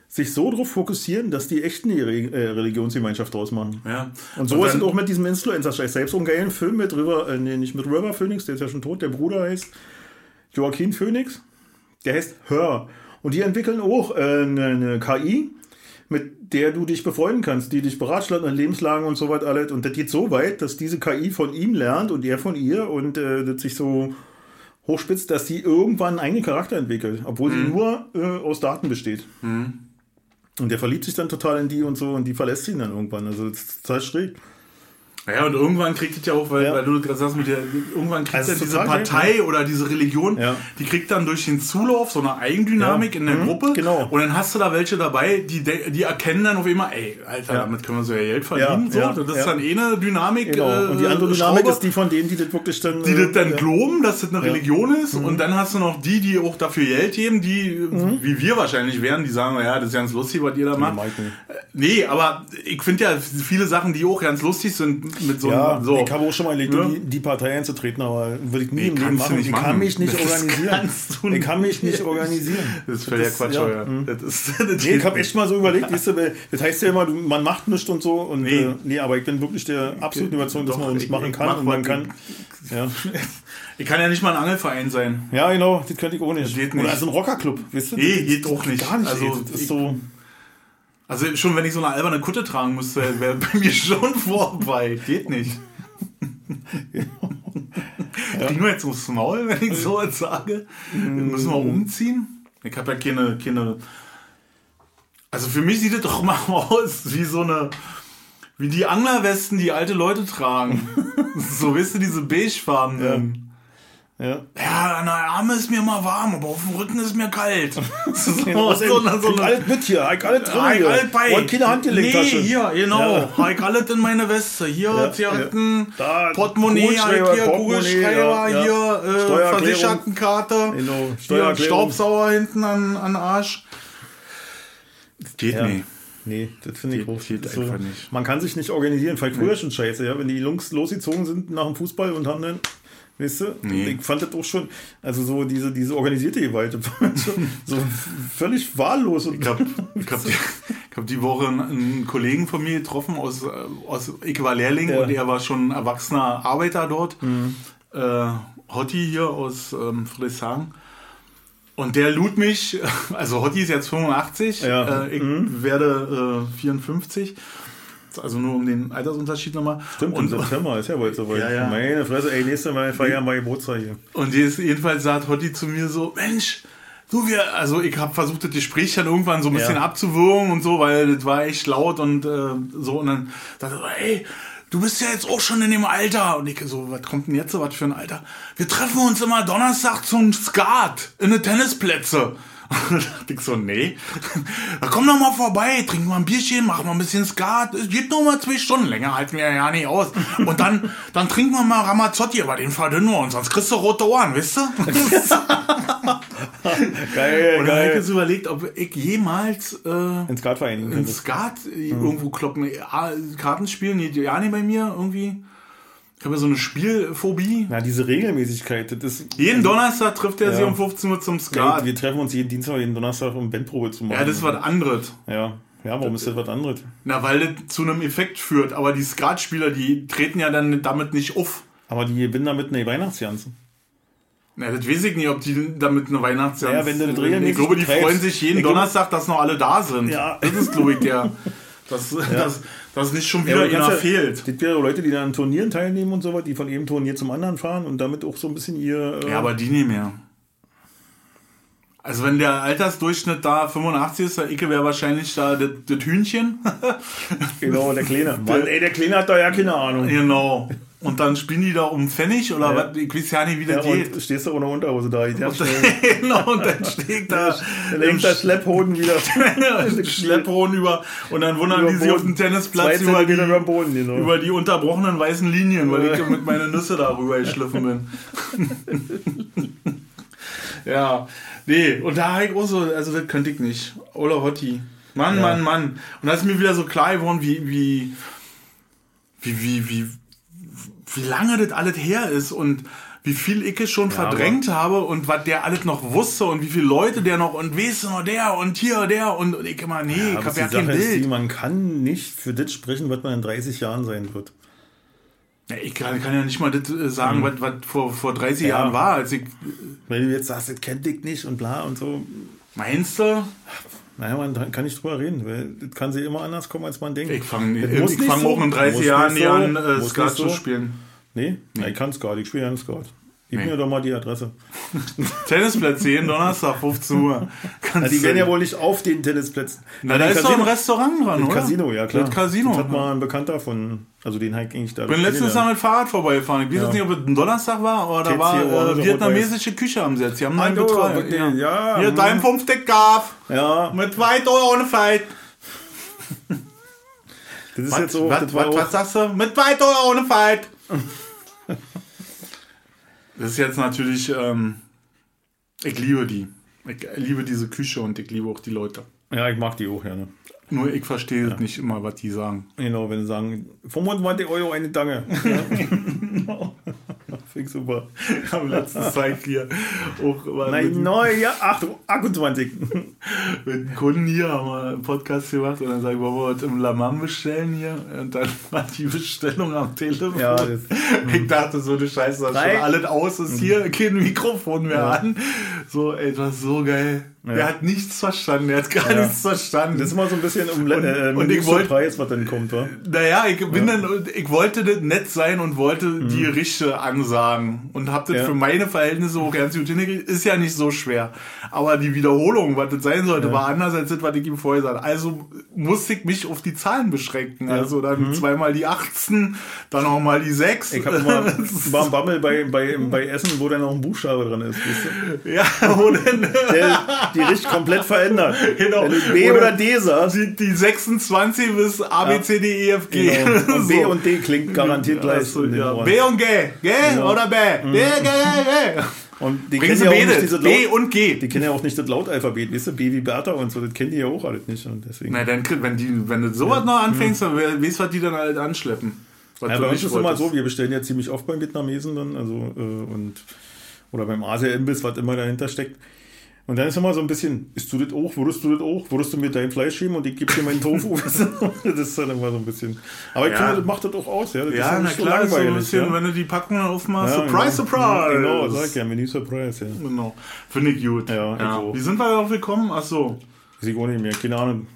[SPEAKER 1] sich so darauf fokussieren, dass die echt eine äh, Religionsgemeinschaft draus machen.
[SPEAKER 2] Ja.
[SPEAKER 1] Und so ist
[SPEAKER 2] dann-
[SPEAKER 1] es auch mit diesem Influencer-Scheiß. Selbst so einen geilen Film mit River, äh, nee, nicht mit River Phoenix, der ist ja schon tot, der Bruder heißt Joaquin Phoenix, der heißt Her. Und die entwickeln auch äh, eine, eine KI, mit der du dich befreunden kannst, die dich beratschlagt an Lebenslagen und so weiter alles. Und das geht so weit, dass diese KI von ihm lernt und er von ihr und äh, das sich so hochspitzt, dass sie irgendwann einen eigenen Charakter entwickelt, obwohl sie nur äh, aus Daten besteht. Und der verliebt sich dann total in die und so und die verlässt ihn dann irgendwann. Also das ist total schräg.
[SPEAKER 2] Ja, und irgendwann kriegt es ja auch, weil,
[SPEAKER 1] Ja.
[SPEAKER 2] weil du gerade sagst, mit der, irgendwann kriegt
[SPEAKER 1] Also
[SPEAKER 2] ja diese Partei oder diese Religion,
[SPEAKER 1] Ja.
[SPEAKER 2] die kriegt dann durch den Zulauf so eine Eigendynamik
[SPEAKER 1] Ja.
[SPEAKER 2] in der
[SPEAKER 1] Mhm,
[SPEAKER 2] Gruppe.
[SPEAKER 1] genau.
[SPEAKER 2] Und dann hast du da welche dabei, die, die erkennen dann auf einmal, ey, Alter, damit können wir so ja Geld verdienen.
[SPEAKER 1] Ja,
[SPEAKER 2] so. das ist dann eh eine Dynamik.
[SPEAKER 1] Genau.
[SPEAKER 2] äh,
[SPEAKER 1] Und die andere Dynamik
[SPEAKER 2] Schraube,
[SPEAKER 1] ist die von denen, die das wirklich dann.
[SPEAKER 2] die
[SPEAKER 1] äh,
[SPEAKER 2] das dann
[SPEAKER 1] ja.
[SPEAKER 2] glauben, dass das eine Religion ist.
[SPEAKER 1] Mhm.
[SPEAKER 2] Und dann hast du noch die, die auch dafür Geld geben, die, wie wir wahrscheinlich wären, die sagen, ja, das ist ganz lustig, was ihr da macht.
[SPEAKER 1] nicht.
[SPEAKER 2] Nee, aber ich finde ja viele Sachen, die auch ganz lustig sind mit so
[SPEAKER 1] Ja,
[SPEAKER 2] einem, so.
[SPEAKER 1] ich habe auch schon mal überlegt, in die, die Partei einzutreten, aber würde ich nie
[SPEAKER 2] Nee,
[SPEAKER 1] im Leben machen.
[SPEAKER 2] nicht
[SPEAKER 1] ich
[SPEAKER 2] machen.
[SPEAKER 1] kann mich nicht
[SPEAKER 2] Das
[SPEAKER 1] organisieren.
[SPEAKER 2] du
[SPEAKER 1] ich kann mich nicht
[SPEAKER 2] nicht.
[SPEAKER 1] organisieren.
[SPEAKER 2] Das ist völliger Quatsch,
[SPEAKER 1] ja,
[SPEAKER 2] ja.
[SPEAKER 1] mhm.
[SPEAKER 2] Das ist, das
[SPEAKER 1] Nee, ich habe echt mal so überlegt, weißt du, das heißt ja immer, man macht nichts und so. Und,
[SPEAKER 2] Nee.
[SPEAKER 1] Äh, nee, aber ich bin wirklich der absoluten Überzeugung, dass man uns
[SPEAKER 2] ich-
[SPEAKER 1] machen kann.
[SPEAKER 2] mach
[SPEAKER 1] und man kann. Ja.
[SPEAKER 2] Ich kann ja nicht mal ein Angelverein sein.
[SPEAKER 1] ja, genau, das könnte ich auch nicht.
[SPEAKER 2] Das geht
[SPEAKER 1] Oder
[SPEAKER 2] nicht.
[SPEAKER 1] also ein Rockerclub, weißt du?
[SPEAKER 2] Nee, geht auch nicht.
[SPEAKER 1] Gar nicht.
[SPEAKER 2] Also,
[SPEAKER 1] das ist so.
[SPEAKER 2] Also schon wenn ich so eine alberne Kutte tragen müsste, wäre bei mir schon vorbei. Geht nicht. Kriegen wir jetzt aufs Maul, wenn ich so was sage? Müssen wir umziehen? Ich habe ja keine, keine. Also für mich sieht es doch mal aus wie so eine. Wie die Anglerwesten, die alte Leute tragen. so, weißt du, diese beigefarbenen.
[SPEAKER 1] Ja.
[SPEAKER 2] Ja, an der Arme ist mir mal warm, aber auf dem Rücken ist mir kalt. so,
[SPEAKER 1] Genau,
[SPEAKER 2] so, so eine-
[SPEAKER 1] alles mit hier, ich alles drin
[SPEAKER 2] Ja, ich
[SPEAKER 1] hier.
[SPEAKER 2] alles bei.
[SPEAKER 1] Und keine Handgelenktasche.
[SPEAKER 2] Nee, hier, genau.
[SPEAKER 1] Ja.
[SPEAKER 2] Ja. Ich alles in meine Weste. Hier
[SPEAKER 1] Ja,
[SPEAKER 2] Zigaretten,
[SPEAKER 1] Da,
[SPEAKER 2] Portemonnaie,
[SPEAKER 1] Kugelschreiber,
[SPEAKER 2] hier Kugelschreiber,
[SPEAKER 1] ja, ja.
[SPEAKER 2] hier äh. Versichertenkarte,
[SPEAKER 1] Genau,
[SPEAKER 2] hier. Staubsauger hinten an, an Arsch. Das geht
[SPEAKER 1] Ja.
[SPEAKER 2] nicht.
[SPEAKER 1] Nee, das finde ich
[SPEAKER 2] Geht-
[SPEAKER 1] hoch.
[SPEAKER 2] geht
[SPEAKER 1] Das ist
[SPEAKER 2] einfach nicht.
[SPEAKER 1] Man kann sich nicht organisieren. Ich früher schon scheiße, ja. Wenn die Jungs losgezogen sind nach dem Fußball und haben dann, weißt du,
[SPEAKER 2] Nee.
[SPEAKER 1] ich fand das auch schon, also so diese, diese organisierte Gewalt, so, so völlig wahllos. Und
[SPEAKER 2] Ich habe hab die, ich hab die Woche einen, Kollegen von mir getroffen aus, äh, aus ich war Lehrling
[SPEAKER 1] Ja.
[SPEAKER 2] und er war schon erwachsener Arbeiter dort. Äh, Hotti hier aus ähm, Friedrichshagen. Und der lud mich, also Hotti ist jetzt 85,
[SPEAKER 1] Ja.
[SPEAKER 2] äh, ich werde äh, 54. Also nur um den Altersunterschied nochmal.
[SPEAKER 1] Stimmt,
[SPEAKER 2] und,
[SPEAKER 1] im September ist ja bald soweit.
[SPEAKER 2] Ja, ja.
[SPEAKER 1] Meine Fresse, ey, nächstes Mal feiern wir Geburtstag hier.
[SPEAKER 2] Und jedenfalls sagt Hotti zu mir so, Mensch, du wir, also ich habe versucht, das Gespräch dann irgendwann so ein bisschen
[SPEAKER 1] Ja.
[SPEAKER 2] abzuwürgen und so, weil das war echt laut und äh, so. Und dann sagt er, so, ey, du bist ja jetzt auch schon in dem Alter. Und ich so, was kommt denn jetzt so was für ein Alter? Wir treffen uns immer Donnerstag zum Skat in den Tennisplätze. Und da dachte ich so, nee. Da komm doch mal vorbei, trink mal ein Bierchen, mach mal ein bisschen Skat. Es geht nur mal zwei Stunden, länger halten wir ja nicht aus. Und dann, dann trinken wir mal Ramazzotti, aber den verdünnen wir uns, sonst kriegst du rote Ohren, weißt du?
[SPEAKER 1] Geil,
[SPEAKER 2] Und dann habe ich
[SPEAKER 1] geil.
[SPEAKER 2] jetzt überlegt, ob ich jemals äh,
[SPEAKER 1] Ins Skat vereinigen
[SPEAKER 2] in. Skat äh, irgendwo kloppen, äh, Karten spielen, nee, ja nicht bei mir irgendwie. Ich habe ja so eine Spielphobie.
[SPEAKER 1] Na, diese Regelmäßigkeit, das ist.
[SPEAKER 2] Jeden Donnerstag trifft er
[SPEAKER 1] Ja.
[SPEAKER 2] sich um 15 Uhr zum
[SPEAKER 1] Ja,
[SPEAKER 2] Skat.
[SPEAKER 1] wir treffen uns jeden Dienstag, jeden Donnerstag, um Bandprobe zu machen.
[SPEAKER 2] Ja, das ist was anderes.
[SPEAKER 1] Ja, ja warum ist das was anderes?
[SPEAKER 2] Na, weil das zu einem Effekt führt. Aber die Skatspieler, die treten ja dann damit nicht auf.
[SPEAKER 1] Aber die gewinnen damit eine Weihnachtsjanze.
[SPEAKER 2] Na, das weiß ich nicht, ob die damit eine Weihnachtsjahre.
[SPEAKER 1] Ja, wenn du das regelmäßig
[SPEAKER 2] Ich glaube, die
[SPEAKER 1] betreibst.
[SPEAKER 2] freuen sich jeden
[SPEAKER 1] Ich
[SPEAKER 2] Donnerstag, dass noch alle da sind.
[SPEAKER 1] Ja.
[SPEAKER 2] Das ist, glaube ich, der. Dass, dass, dass nicht schon wieder einer
[SPEAKER 1] ja-
[SPEAKER 2] fehlt.
[SPEAKER 1] Das wäre Leute, die dann an Turnieren teilnehmen und so was, die von einem Turnier zum anderen fahren und damit auch so ein bisschen ihr. äh,
[SPEAKER 2] Ja, aber die nicht mehr. Also wenn der Altersdurchschnitt da 85 ist, der Icke wäre wahrscheinlich da das, das Hühnchen.
[SPEAKER 1] Genau, der Kleine. Mann, ey, der Kleine hat da ja keine Ahnung.
[SPEAKER 2] genau. Und dann spielen die da um Pfennig oder
[SPEAKER 1] Ja.
[SPEAKER 2] was? Ich weiß ja nicht, wie
[SPEAKER 1] Ja,
[SPEAKER 2] das geht.
[SPEAKER 1] und stehst du ohne Unterhose da.
[SPEAKER 2] Und, genau, und dann steht da
[SPEAKER 1] dann hängt der Schlepphoden wieder.
[SPEAKER 2] Schlepphoden über und dann wundern
[SPEAKER 1] Über
[SPEAKER 2] die sich auf dem Tennisplatz über die,
[SPEAKER 1] Boden, genau.
[SPEAKER 2] über die unterbrochenen weißen Linien, weil ich mit meinen Nüsse darüber geschliffen bin. ja, nee, und da habe ich auch so, also das könnte ich nicht. Ola Hotti. Mann,
[SPEAKER 1] Ja.
[SPEAKER 2] Mann, Mann. Und da ist mir wieder so klar geworden, wie, wie, wie, wie, wie, wie lange das alles her ist und wie viel ich es schon verdrängt habe und was der alles noch wusste und wie viele Leute der noch und weißt du noch der und hier der und, und ich immer, nee, ich
[SPEAKER 1] Aber
[SPEAKER 2] hab
[SPEAKER 1] die
[SPEAKER 2] ja kein
[SPEAKER 1] Sache ist die,
[SPEAKER 2] Bild.
[SPEAKER 1] man kann nicht für das sprechen, was man in 30 Jahren sein wird.
[SPEAKER 2] Ja, ich kann, kann ja nicht mal das äh, sagen, was, was vor, vor 30
[SPEAKER 1] Mhm. Ja.
[SPEAKER 2] Jahren war. Als ich,
[SPEAKER 1] Wenn du jetzt sagst, das kennt ich nicht und bla und so.
[SPEAKER 2] meinst du?
[SPEAKER 1] Naja, man kann nicht drüber reden, weil das kann sie immer anders kommen, als man denkt.
[SPEAKER 2] Ich fange fang
[SPEAKER 1] so,
[SPEAKER 2] auch in 30
[SPEAKER 1] muss
[SPEAKER 2] Jahren
[SPEAKER 1] so,
[SPEAKER 2] an, äh, Skat
[SPEAKER 1] nicht
[SPEAKER 2] zu
[SPEAKER 1] so.
[SPEAKER 2] spielen.
[SPEAKER 1] Nee, nee. ich kann Skat, ich spiele ja nicht Skat. Gib
[SPEAKER 2] Nee.
[SPEAKER 1] mir doch mal die Adresse.
[SPEAKER 2] Tennisplätze jeden Donnerstag, 15 Uhr.
[SPEAKER 1] Na,
[SPEAKER 2] Kannst
[SPEAKER 1] die werden ja wohl nicht auf den Tennisplätzen.
[SPEAKER 2] Na, da
[SPEAKER 1] Den
[SPEAKER 2] ist doch ein
[SPEAKER 1] Casino-
[SPEAKER 2] Restaurant dran, oder?
[SPEAKER 1] Casino, ja klar.
[SPEAKER 2] Das Casino.
[SPEAKER 1] Das hat mal ein Bekannter von, also den Hike eigentlich da.
[SPEAKER 2] Ich bin letztens Mal mit Fahrrad vorbeigefahren. Ich weiß jetzt nicht, ob es ein Donnerstag war, aber da war äh, vietnamesische Küche am Set. Sie haben einen
[SPEAKER 1] mit
[SPEAKER 2] Ja.
[SPEAKER 1] ja,
[SPEAKER 2] Hier,
[SPEAKER 1] hm.
[SPEAKER 2] dein 5 Gaff.
[SPEAKER 1] Ja,
[SPEAKER 2] Mit weit Euro ohne Fight.
[SPEAKER 1] das ist
[SPEAKER 2] Was,
[SPEAKER 1] jetzt so.
[SPEAKER 2] was, was, was sagst du? Mit weit Euro ohne Fight. das ist jetzt natürlich, ähm, ich liebe die. Ich liebe diese Küche und ich liebe auch die Leute.
[SPEAKER 1] ja, ich mag die auch gerne.
[SPEAKER 2] Nur ich verstehe nicht immer, was die sagen.
[SPEAKER 1] Genau, wenn sie sagen, 25 Euro eine Tange. Ja. Ich super.
[SPEAKER 2] Am letzten Zeit hier auch
[SPEAKER 1] Nein, neu, ja, 8, 28.
[SPEAKER 2] mit Kunden hier haben wir einen Podcast gemacht und dann sagen, wollen wir im Lamam bestellen hier? Und dann war die Bestellung am Telefon.
[SPEAKER 1] Ja, das-
[SPEAKER 2] ich dachte so, eine Scheiße, das schon alles aus, ist hier kein Mikrofon mehr an. So, ey, das war so geil. Der hat nichts verstanden, der hat gar
[SPEAKER 1] Ja.
[SPEAKER 2] nichts verstanden.
[SPEAKER 1] Das ist mal so ein bisschen um
[SPEAKER 2] Und-
[SPEAKER 1] äh,
[SPEAKER 2] und ich wollt-
[SPEAKER 1] Preis, was dann kommt, wa?
[SPEAKER 2] Naja, ich bin dann, ich wollte nett sein und wollte die Richte ansagen und hab das
[SPEAKER 1] Mhm. Ja.
[SPEAKER 2] für meine Verhältnisse auch ganz gut hingekriegt. Ist ja nicht so schwer. Aber die Wiederholung, was das sein sollte, war anders als das, was ich ihm vorher sagte. Also musste ich mich auf die Zahlen beschränken. Also dann zweimal die 18, dann auch mal die 6.
[SPEAKER 1] Mhm. Ich habe war ein Bammel bei, bei, bei Essen, wo dann noch ein Buchstabe dran ist. Weißt du?
[SPEAKER 2] ja, wo denn,
[SPEAKER 1] Der die Richt komplett verändert.
[SPEAKER 2] Genau.
[SPEAKER 1] Wenn du B
[SPEAKER 2] Oder
[SPEAKER 1] oder D sagst,
[SPEAKER 2] die, die 26 bis A, B, C, D, E, F, G.
[SPEAKER 1] genau. und B
[SPEAKER 2] So.
[SPEAKER 1] und D klingt garantiert gleich. In den
[SPEAKER 2] ja. B und G. G
[SPEAKER 1] Genau.
[SPEAKER 2] oder B? B, G, G.
[SPEAKER 1] Und die kennen ja auch nicht diese
[SPEAKER 2] B und G.
[SPEAKER 1] die kennen ja auch nicht das Lautalphabet, weißt du, B wie Bertha und so, das kennen die ja auch alles nicht. Und deswegen.
[SPEAKER 2] Na, dann, wenn, die, wenn du sowas noch anfängst, dann we- weißt du, was die dann halt anschleppen. Was
[SPEAKER 1] Ja, bei uns ist es immer so, wir bestellen ja ziemlich oft beim Vietnamesen dann, also äh, und oder beim Asia-Imbiss, was immer dahinter steckt. Und dann ist immer so ein bisschen, isst du das auch, würdest du das auch, würdest du mir dein Fleisch geben und ich gebe dir meinen Tofu. du? das ist dann immer so ein bisschen. Aber ich
[SPEAKER 2] Ja.
[SPEAKER 1] finde, das macht das auch aus, ja. Das ist
[SPEAKER 2] Ja, na klar, ist so ein bisschen,
[SPEAKER 1] ja.
[SPEAKER 2] wenn du die Packung aufmachst,
[SPEAKER 1] Ja,
[SPEAKER 2] Surprise,
[SPEAKER 1] genau.
[SPEAKER 2] Surprise!
[SPEAKER 1] Genau, sag ich ja, Menü Surprise, ja.
[SPEAKER 2] Genau. Finde ich gut.
[SPEAKER 1] Ja, ich auch.
[SPEAKER 2] Wie sind wir darauf gekommen? Ach so.
[SPEAKER 1] Weiß ich auch nicht mehr, keine Ahnung.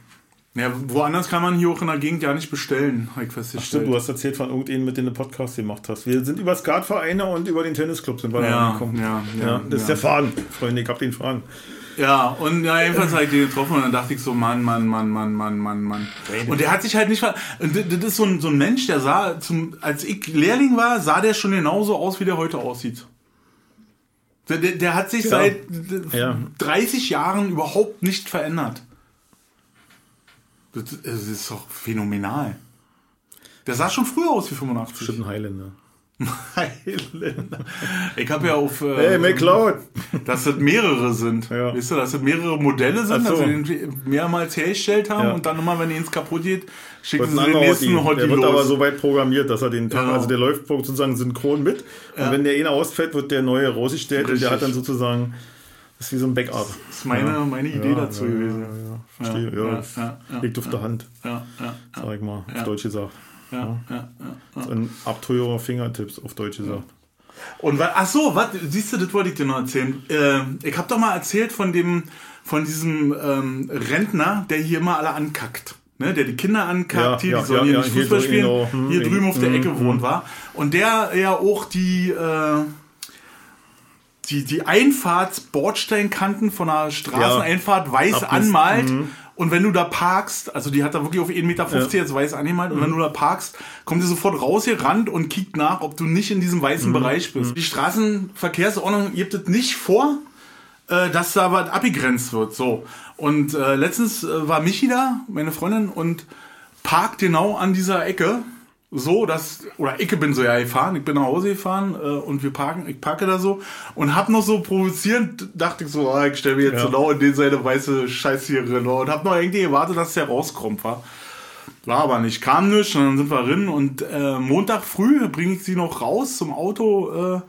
[SPEAKER 2] Ja, woanders kann man hier auch in der Gegend ja nicht bestellen, habe ich
[SPEAKER 1] Stimmt,
[SPEAKER 2] festgestellt.
[SPEAKER 1] du hast erzählt von irgendeinem, mit dem du Podcast gemacht hast. Wir sind über Skatvereine und über den Tennisclub sind wir da
[SPEAKER 2] Ja,
[SPEAKER 1] angekommen.
[SPEAKER 2] ja, ja,
[SPEAKER 1] ja, das ist
[SPEAKER 2] ja.
[SPEAKER 1] der Faden, Freunde, ich hab den Faden.
[SPEAKER 2] Ja, und ja, jedenfalls habe ich den getroffen und dann dachte ich so, Mann, Mann, Mann, Mann, Mann, Mann, Mann. Und der hat sich halt nicht ver... und Das ist so ein, so ein Mensch, der sah, zum, als ich Lehrling war, sah der schon genauso aus, wie der heute aussieht. Der, der, der hat sich
[SPEAKER 1] Ja.
[SPEAKER 2] seit
[SPEAKER 1] Ja.
[SPEAKER 2] 30 Jahren überhaupt nicht verändert. Das, das ist doch phänomenal. Der sah schon früher aus wie 85.
[SPEAKER 1] Bestimmt ein Highlander.
[SPEAKER 2] Highlander. Ich habe ja auf... Äh,
[SPEAKER 1] Hey, McLeod!
[SPEAKER 2] dass das mehrere sind.
[SPEAKER 1] Ja.
[SPEAKER 2] Weißt du, dass das mehrere Modelle sind,
[SPEAKER 1] so.
[SPEAKER 2] dass sie den mehrmals hergestellt haben
[SPEAKER 1] Ja.
[SPEAKER 2] und dann immer, wenn eins kaputt geht, schicken sie den nächsten
[SPEAKER 1] Hottie. Der wird
[SPEAKER 2] los.
[SPEAKER 1] aber so weit programmiert, dass er den Tag,
[SPEAKER 2] Genau.
[SPEAKER 1] also der läuft sozusagen synchron mit. Und wenn der eine ausfällt, wird der neue rausgestellt und der hat dann sozusagen, das ist wie so ein Backup.
[SPEAKER 2] das ist meine, meine Idee
[SPEAKER 1] Ja,
[SPEAKER 2] dazu
[SPEAKER 1] ja,
[SPEAKER 2] gewesen.
[SPEAKER 1] Ja, ja, verstehe.
[SPEAKER 2] Ja,
[SPEAKER 1] Ja,
[SPEAKER 2] ja, ja, ja,
[SPEAKER 1] liegt auf der Hand,
[SPEAKER 2] Ja, ja,
[SPEAKER 1] sag ich mal,
[SPEAKER 2] Ja.
[SPEAKER 1] auf Deutsch gesagt.
[SPEAKER 2] ja, ja, ja.
[SPEAKER 1] Ein Abteurer Fingertipps auf Deutsch gesagt.
[SPEAKER 2] Und wa- ach so, was siehst du, das wollte ich dir noch erzählen. Äh, ich habe doch mal erzählt von dem, von diesem ähm, Rentner, der hier immer alle ankackt. Ne, der die Kinder ankackt,
[SPEAKER 1] Ja,
[SPEAKER 2] hier,
[SPEAKER 1] ja,
[SPEAKER 2] die sollen
[SPEAKER 1] ja,
[SPEAKER 2] hier
[SPEAKER 1] ja,
[SPEAKER 2] nicht
[SPEAKER 1] hier
[SPEAKER 2] Fußball
[SPEAKER 1] so,
[SPEAKER 2] spielen,
[SPEAKER 1] genau, hm,
[SPEAKER 2] hier drüben auf der
[SPEAKER 1] hm,
[SPEAKER 2] Ecke wohnt war. Und der ja auch die, äh, die, die Einfahrts-Bordsteinkanten von einer Straßeneinfahrt weiß
[SPEAKER 1] Abriss.
[SPEAKER 2] anmalt. Und wenn du da parkst, also die hat da wirklich auf 1,50 Meter jetzt weiß angemalt, und wenn du da parkst, kommt sie sofort rausgerannt und kickt nach, ob du nicht in diesem weißen Bereich bist. Die Straßenverkehrsordnung gibt es nicht vor, äh, dass da was abgegrenzt wird. So. Und äh, letztens äh, war Michi da, meine Freundin, und parkt genau an dieser Ecke. So, dass, oder ich bin so ja gefahren, ich bin nach Hause gefahren äh, und wir parken, ich parke da so und hab noch so provozierend, dachte ich so, ah, ich stelle mir jetzt
[SPEAKER 1] Ja.
[SPEAKER 2] genau in den seine weiße Scheiß hier drin und hab noch irgendwie gewartet, dass der rauskommt, war. War aber nicht, kam nicht und dann sind wir drin und äh, Montag früh bringe ich sie noch raus zum Auto äh,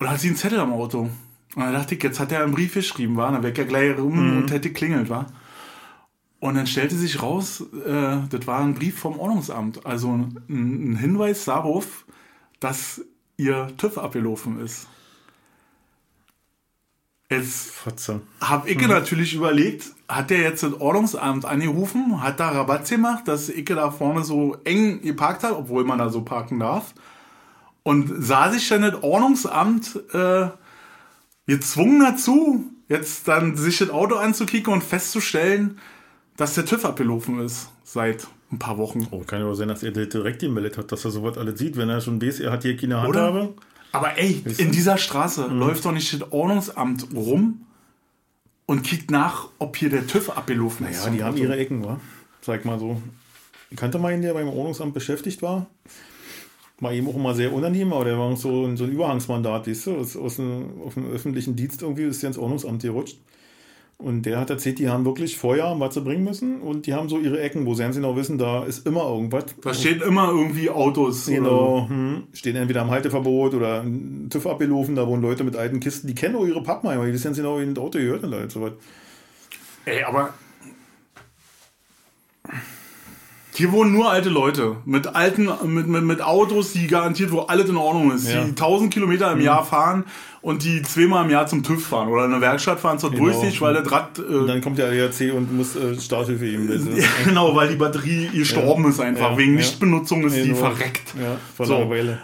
[SPEAKER 2] und hat sie einen Zettel am Auto. Und dann dachte ich, jetzt hat er einen Brief geschrieben, war, dann wäre er gleich rum und hätte klingelt, war. Und dann stellte sich raus, äh, das war ein Brief vom Ordnungsamt, also ein, ein Hinweis darauf, dass ihr TÜV abgelaufen ist. Jetzt habe ich natürlich überlegt, hat der jetzt das Ordnungsamt angerufen, hat da Rabatt gemacht, dass ich da vorne so eng geparkt habe, obwohl man da so parken darf. Und sah sich dann das Ordnungsamt äh, gezwungen dazu, jetzt dann sich das Auto anzukicken und festzustellen, dass der TÜV abgelaufen ist seit ein paar Wochen.
[SPEAKER 1] Oh, kann ja auch sein, dass er direkt gemeldet hat, dass er sowas alles sieht, wenn er schon weiß, er hat hier keine
[SPEAKER 2] Oder?
[SPEAKER 1] Handhabe.
[SPEAKER 2] Aber ey, in dieser Straße läuft doch nicht das Ordnungsamt rum und kickt nach, ob hier der TÜV abgelaufen ist.
[SPEAKER 1] Ja, die haben ihre Ecken, wa? Sag mal so. Ich kannte mal einen, der beim Ordnungsamt beschäftigt war. War ihm auch immer sehr unangenehm, aber der war so ein, so ein Überhangsmandat, weißt du, aus, aus dem, auf dem öffentlichen Dienst irgendwie ist der ins Ordnungsamt gerutscht. Und der hat erzählt, die haben wirklich vorher was zu bringen müssen und die haben so ihre Ecken, wo sie ganz genau wissen, da ist immer irgendwas.
[SPEAKER 2] Da stehen immer irgendwie Autos.
[SPEAKER 1] Genau, hm, stehen entweder am Halteverbot oder ein TÜV abgelaufen, da wohnen Leute mit alten Kisten, die kennen auch ihre Pappenheimer, die wissen ganz genau, wie ein Auto gehört und halt so was.
[SPEAKER 2] Ey, aber. Hier wohnen nur alte Leute. Mit alten, mit, mit, mit Autos, die garantiert, wo alles in Ordnung ist.
[SPEAKER 1] Ja.
[SPEAKER 2] Die 1000 Kilometer im Jahr fahren und die zweimal im Jahr zum TÜV fahren oder in eine Werkstatt fahren zur Durchsicht, weil das Rad.
[SPEAKER 1] Und
[SPEAKER 2] Äh,
[SPEAKER 1] dann kommt der ADAC und muss äh, Starthilfe geben. Also,
[SPEAKER 2] genau, weil die Batterie gestorben ist einfach.
[SPEAKER 1] Ja,
[SPEAKER 2] Wegen
[SPEAKER 1] ja.
[SPEAKER 2] Nichtbenutzung ist die
[SPEAKER 1] Genau.
[SPEAKER 2] verreckt.
[SPEAKER 1] Ja, vor
[SPEAKER 2] So.
[SPEAKER 1] einer Weile.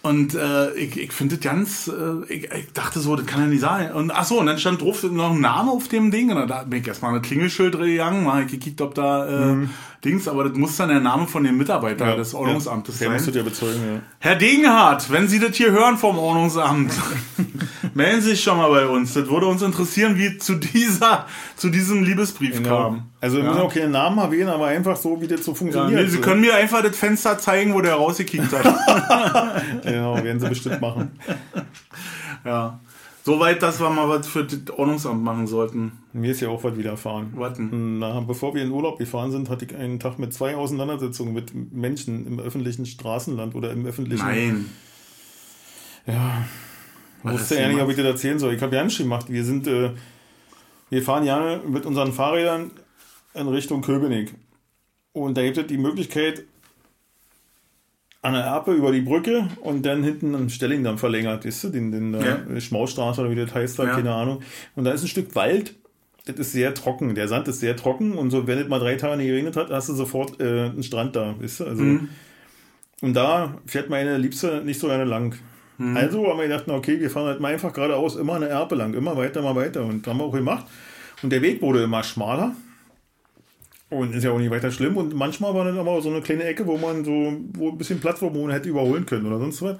[SPEAKER 2] Und äh, ich, ich finde das ganz, äh, ich, ich dachte so, das kann ja nicht sein. Und ach so, und dann stand drauf noch ein Name auf dem Ding. Und da bin ich erstmal ein Klingelschild gegangen, mal gekickt, ob da äh, Dings, aber das muss dann der Name von dem Mitarbeiter des Ordnungsamtes
[SPEAKER 1] Der musste
[SPEAKER 2] sein.
[SPEAKER 1] ja bezeugen, ja.
[SPEAKER 2] Herr Degenhardt, wenn Sie das hier hören vom Ordnungsamt, melden Sie sich schon mal bei uns. Das würde uns interessieren, wie zu dieser, zu diesem Liebesbrief kam.
[SPEAKER 1] Also wir
[SPEAKER 2] Ja.
[SPEAKER 1] müssen auch keinen Namen erwähnen, aber einfach so, wie das so
[SPEAKER 2] Ja,
[SPEAKER 1] funktioniert.
[SPEAKER 2] nee, Sie können mir einfach das Fenster zeigen, wo der rausgekickt hat.
[SPEAKER 1] Genau, werden sie bestimmt machen.
[SPEAKER 2] Ja. Soweit, dass wir mal was für das Ordnungsamt machen sollten.
[SPEAKER 1] Mir ist ja auch was widerfahren.
[SPEAKER 2] Warten.
[SPEAKER 1] Na, bevor wir in Urlaub gefahren sind, hatte ich einen Tag mit zwei Auseinandersetzungen mit Menschen im öffentlichen Straßenland oder im öffentlichen.
[SPEAKER 2] Nein.
[SPEAKER 1] Ja. Ich
[SPEAKER 2] Was
[SPEAKER 1] wusste ja nicht, ob ich das erzählen soll. Ich habe ja nicht gemacht. Wir sind, äh, wir fahren ja mit unseren Fahrrädern in Richtung Köpenick. Und da gibt es die Möglichkeit, an der Erpe über die Brücke und dann hinten am Stellingdamm verlängert, weißt du, den, den
[SPEAKER 2] Ja.
[SPEAKER 1] äh, Schmaustraße oder wie das heißt da,
[SPEAKER 2] Ja.
[SPEAKER 1] keine Ahnung. Und da ist ein Stück Wald, das ist sehr trocken, der Sand ist sehr trocken und so, wenn es mal drei Tage nicht geregnet hat, hast du sofort äh, einen Strand da, weißt du, also.
[SPEAKER 2] Mhm.
[SPEAKER 1] Und da fährt meine Liebste nicht so gerne lang.
[SPEAKER 2] Mhm.
[SPEAKER 1] Also haben wir gedacht, na okay, wir fahren halt mal einfach geradeaus, immer eine Erpe lang, immer weiter, mal weiter. Und haben wir auch gemacht. Und der Weg wurde immer schmaler. Und ist ja auch nicht weiter schlimm. Und manchmal war dann aber so eine kleine Ecke, wo man so, wo ein bisschen Platz war, wo man hätte überholen können oder sonst was.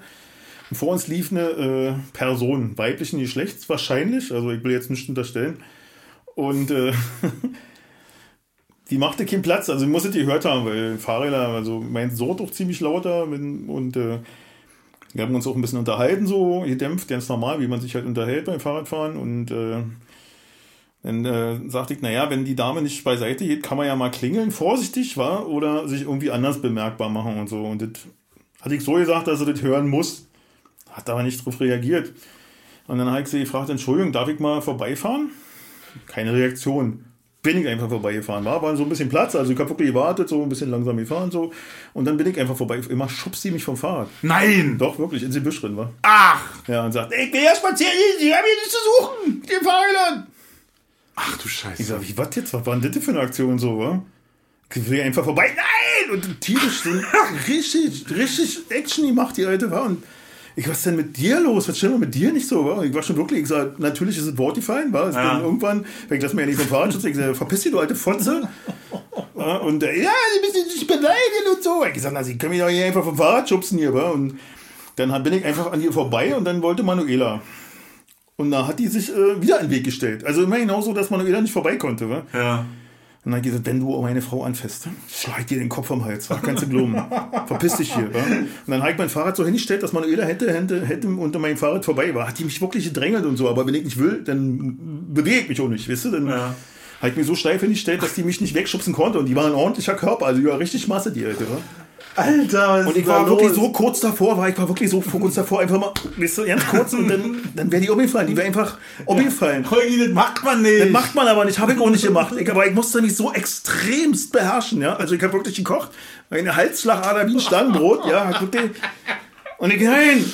[SPEAKER 1] Und vor uns lief eine äh, Person, weiblichen Geschlechts wahrscheinlich, also ich will jetzt nicht unterstellen. Und äh, die machte keinen Platz, also ich musste die gehört haben, weil Fahrräder, also mein Sohn doch ziemlich lauter mit, und äh, wir haben uns auch ein bisschen unterhalten, so gedämpft, ganz normal, wie man sich halt unterhält beim Fahrradfahren. Und äh, dann äh, sagte ich, naja, wenn die Dame nicht beiseite geht, kann man ja mal klingeln, vorsichtig, war oder sich irgendwie anders bemerkbar machen und so. Und das hatte ich so gesagt, dass er das hören muss. Hat aber nicht drauf reagiert. Und dann habe ich sie gefragt, Entschuldigung, darf ich mal vorbeifahren? Keine Reaktion. Bin ich einfach vorbeigefahren. War, war so ein bisschen Platz, also ich habe wirklich gewartet, so ein bisschen langsam gefahren, so. Und dann bin ich einfach vorbei. Immer schubst sie mich vom Fahrrad.
[SPEAKER 2] Nein!
[SPEAKER 1] Doch, wirklich, ins Gebüsch drin war.
[SPEAKER 2] Ach!
[SPEAKER 1] Ja, und sagt, ich will erst spazieren, Sie haben hier nichts zu suchen, mit dem Fahrrädern.
[SPEAKER 2] Ach du
[SPEAKER 1] Ich
[SPEAKER 2] Scheiße.
[SPEAKER 1] sag, wie, was jetzt? Was war denn das für eine Aktion so, wa? Ich will einfach vorbei. Nein! Und tierisch so richtig, richtig Action gemacht, die alte war. Und Ich, was ist denn mit dir los? Was stimmt mit dir nicht so? Wa? Ich war schon wirklich, ich sag, natürlich ist es Wort gefallen, war.
[SPEAKER 3] Ja.
[SPEAKER 1] Irgendwann, ich lass mir ja nicht vom Fahrrad schützen, ich sag, verpiss dich, du alte Fotze. Und äh, ja, die müssen dich beleidigen und so. Ich gesagt, na, sie können mich doch hier einfach vom Fahrrad schubsen hier, wa? Und dann bin ich einfach an ihr vorbei und dann wollte Manuela. Und da hat die sich äh, wieder in den Weg gestellt. Also immer genauso, dass Manuela nicht vorbei konnte. Wa?
[SPEAKER 3] Ja.
[SPEAKER 1] Und dann hat die gesagt, wenn du meine Frau anfasst, schlag dir den Kopf vom Hals. Kannst du glauben. Verpiss dich hier. Wa? Und dann habe ich mein Fahrrad so hingestellt, dass Manuela hätte, hätte, hätte unter meinem Fahrrad vorbei war. Hat die mich wirklich gedrängelt und so. Aber wenn ich nicht will, dann bewege ich mich auch nicht. Weißt du? Dann
[SPEAKER 3] Ja.
[SPEAKER 1] habe ich mir so steif hingestellt, dass die mich nicht wegschubsen konnte. Und die war ein ordentlicher Körper. Also die war richtig Masse, die Alte. Wa?
[SPEAKER 3] Alter, was
[SPEAKER 1] Und ich war wirklich so kurz davor, war ich war wirklich so kurz davor, einfach mal, weißt du, ganz kurz und dann, dann wäre die umgefallen. Die wäre einfach umgefallen.
[SPEAKER 3] Holgi, das macht man nicht.
[SPEAKER 1] Das macht man aber nicht, habe ich auch nicht gemacht. Ich, aber ich musste mich so extremst beherrschen, ja. Also ich habe wirklich gekocht, eine Halsschlagader wie ein Stangenbrot, ja. Und ich, nein.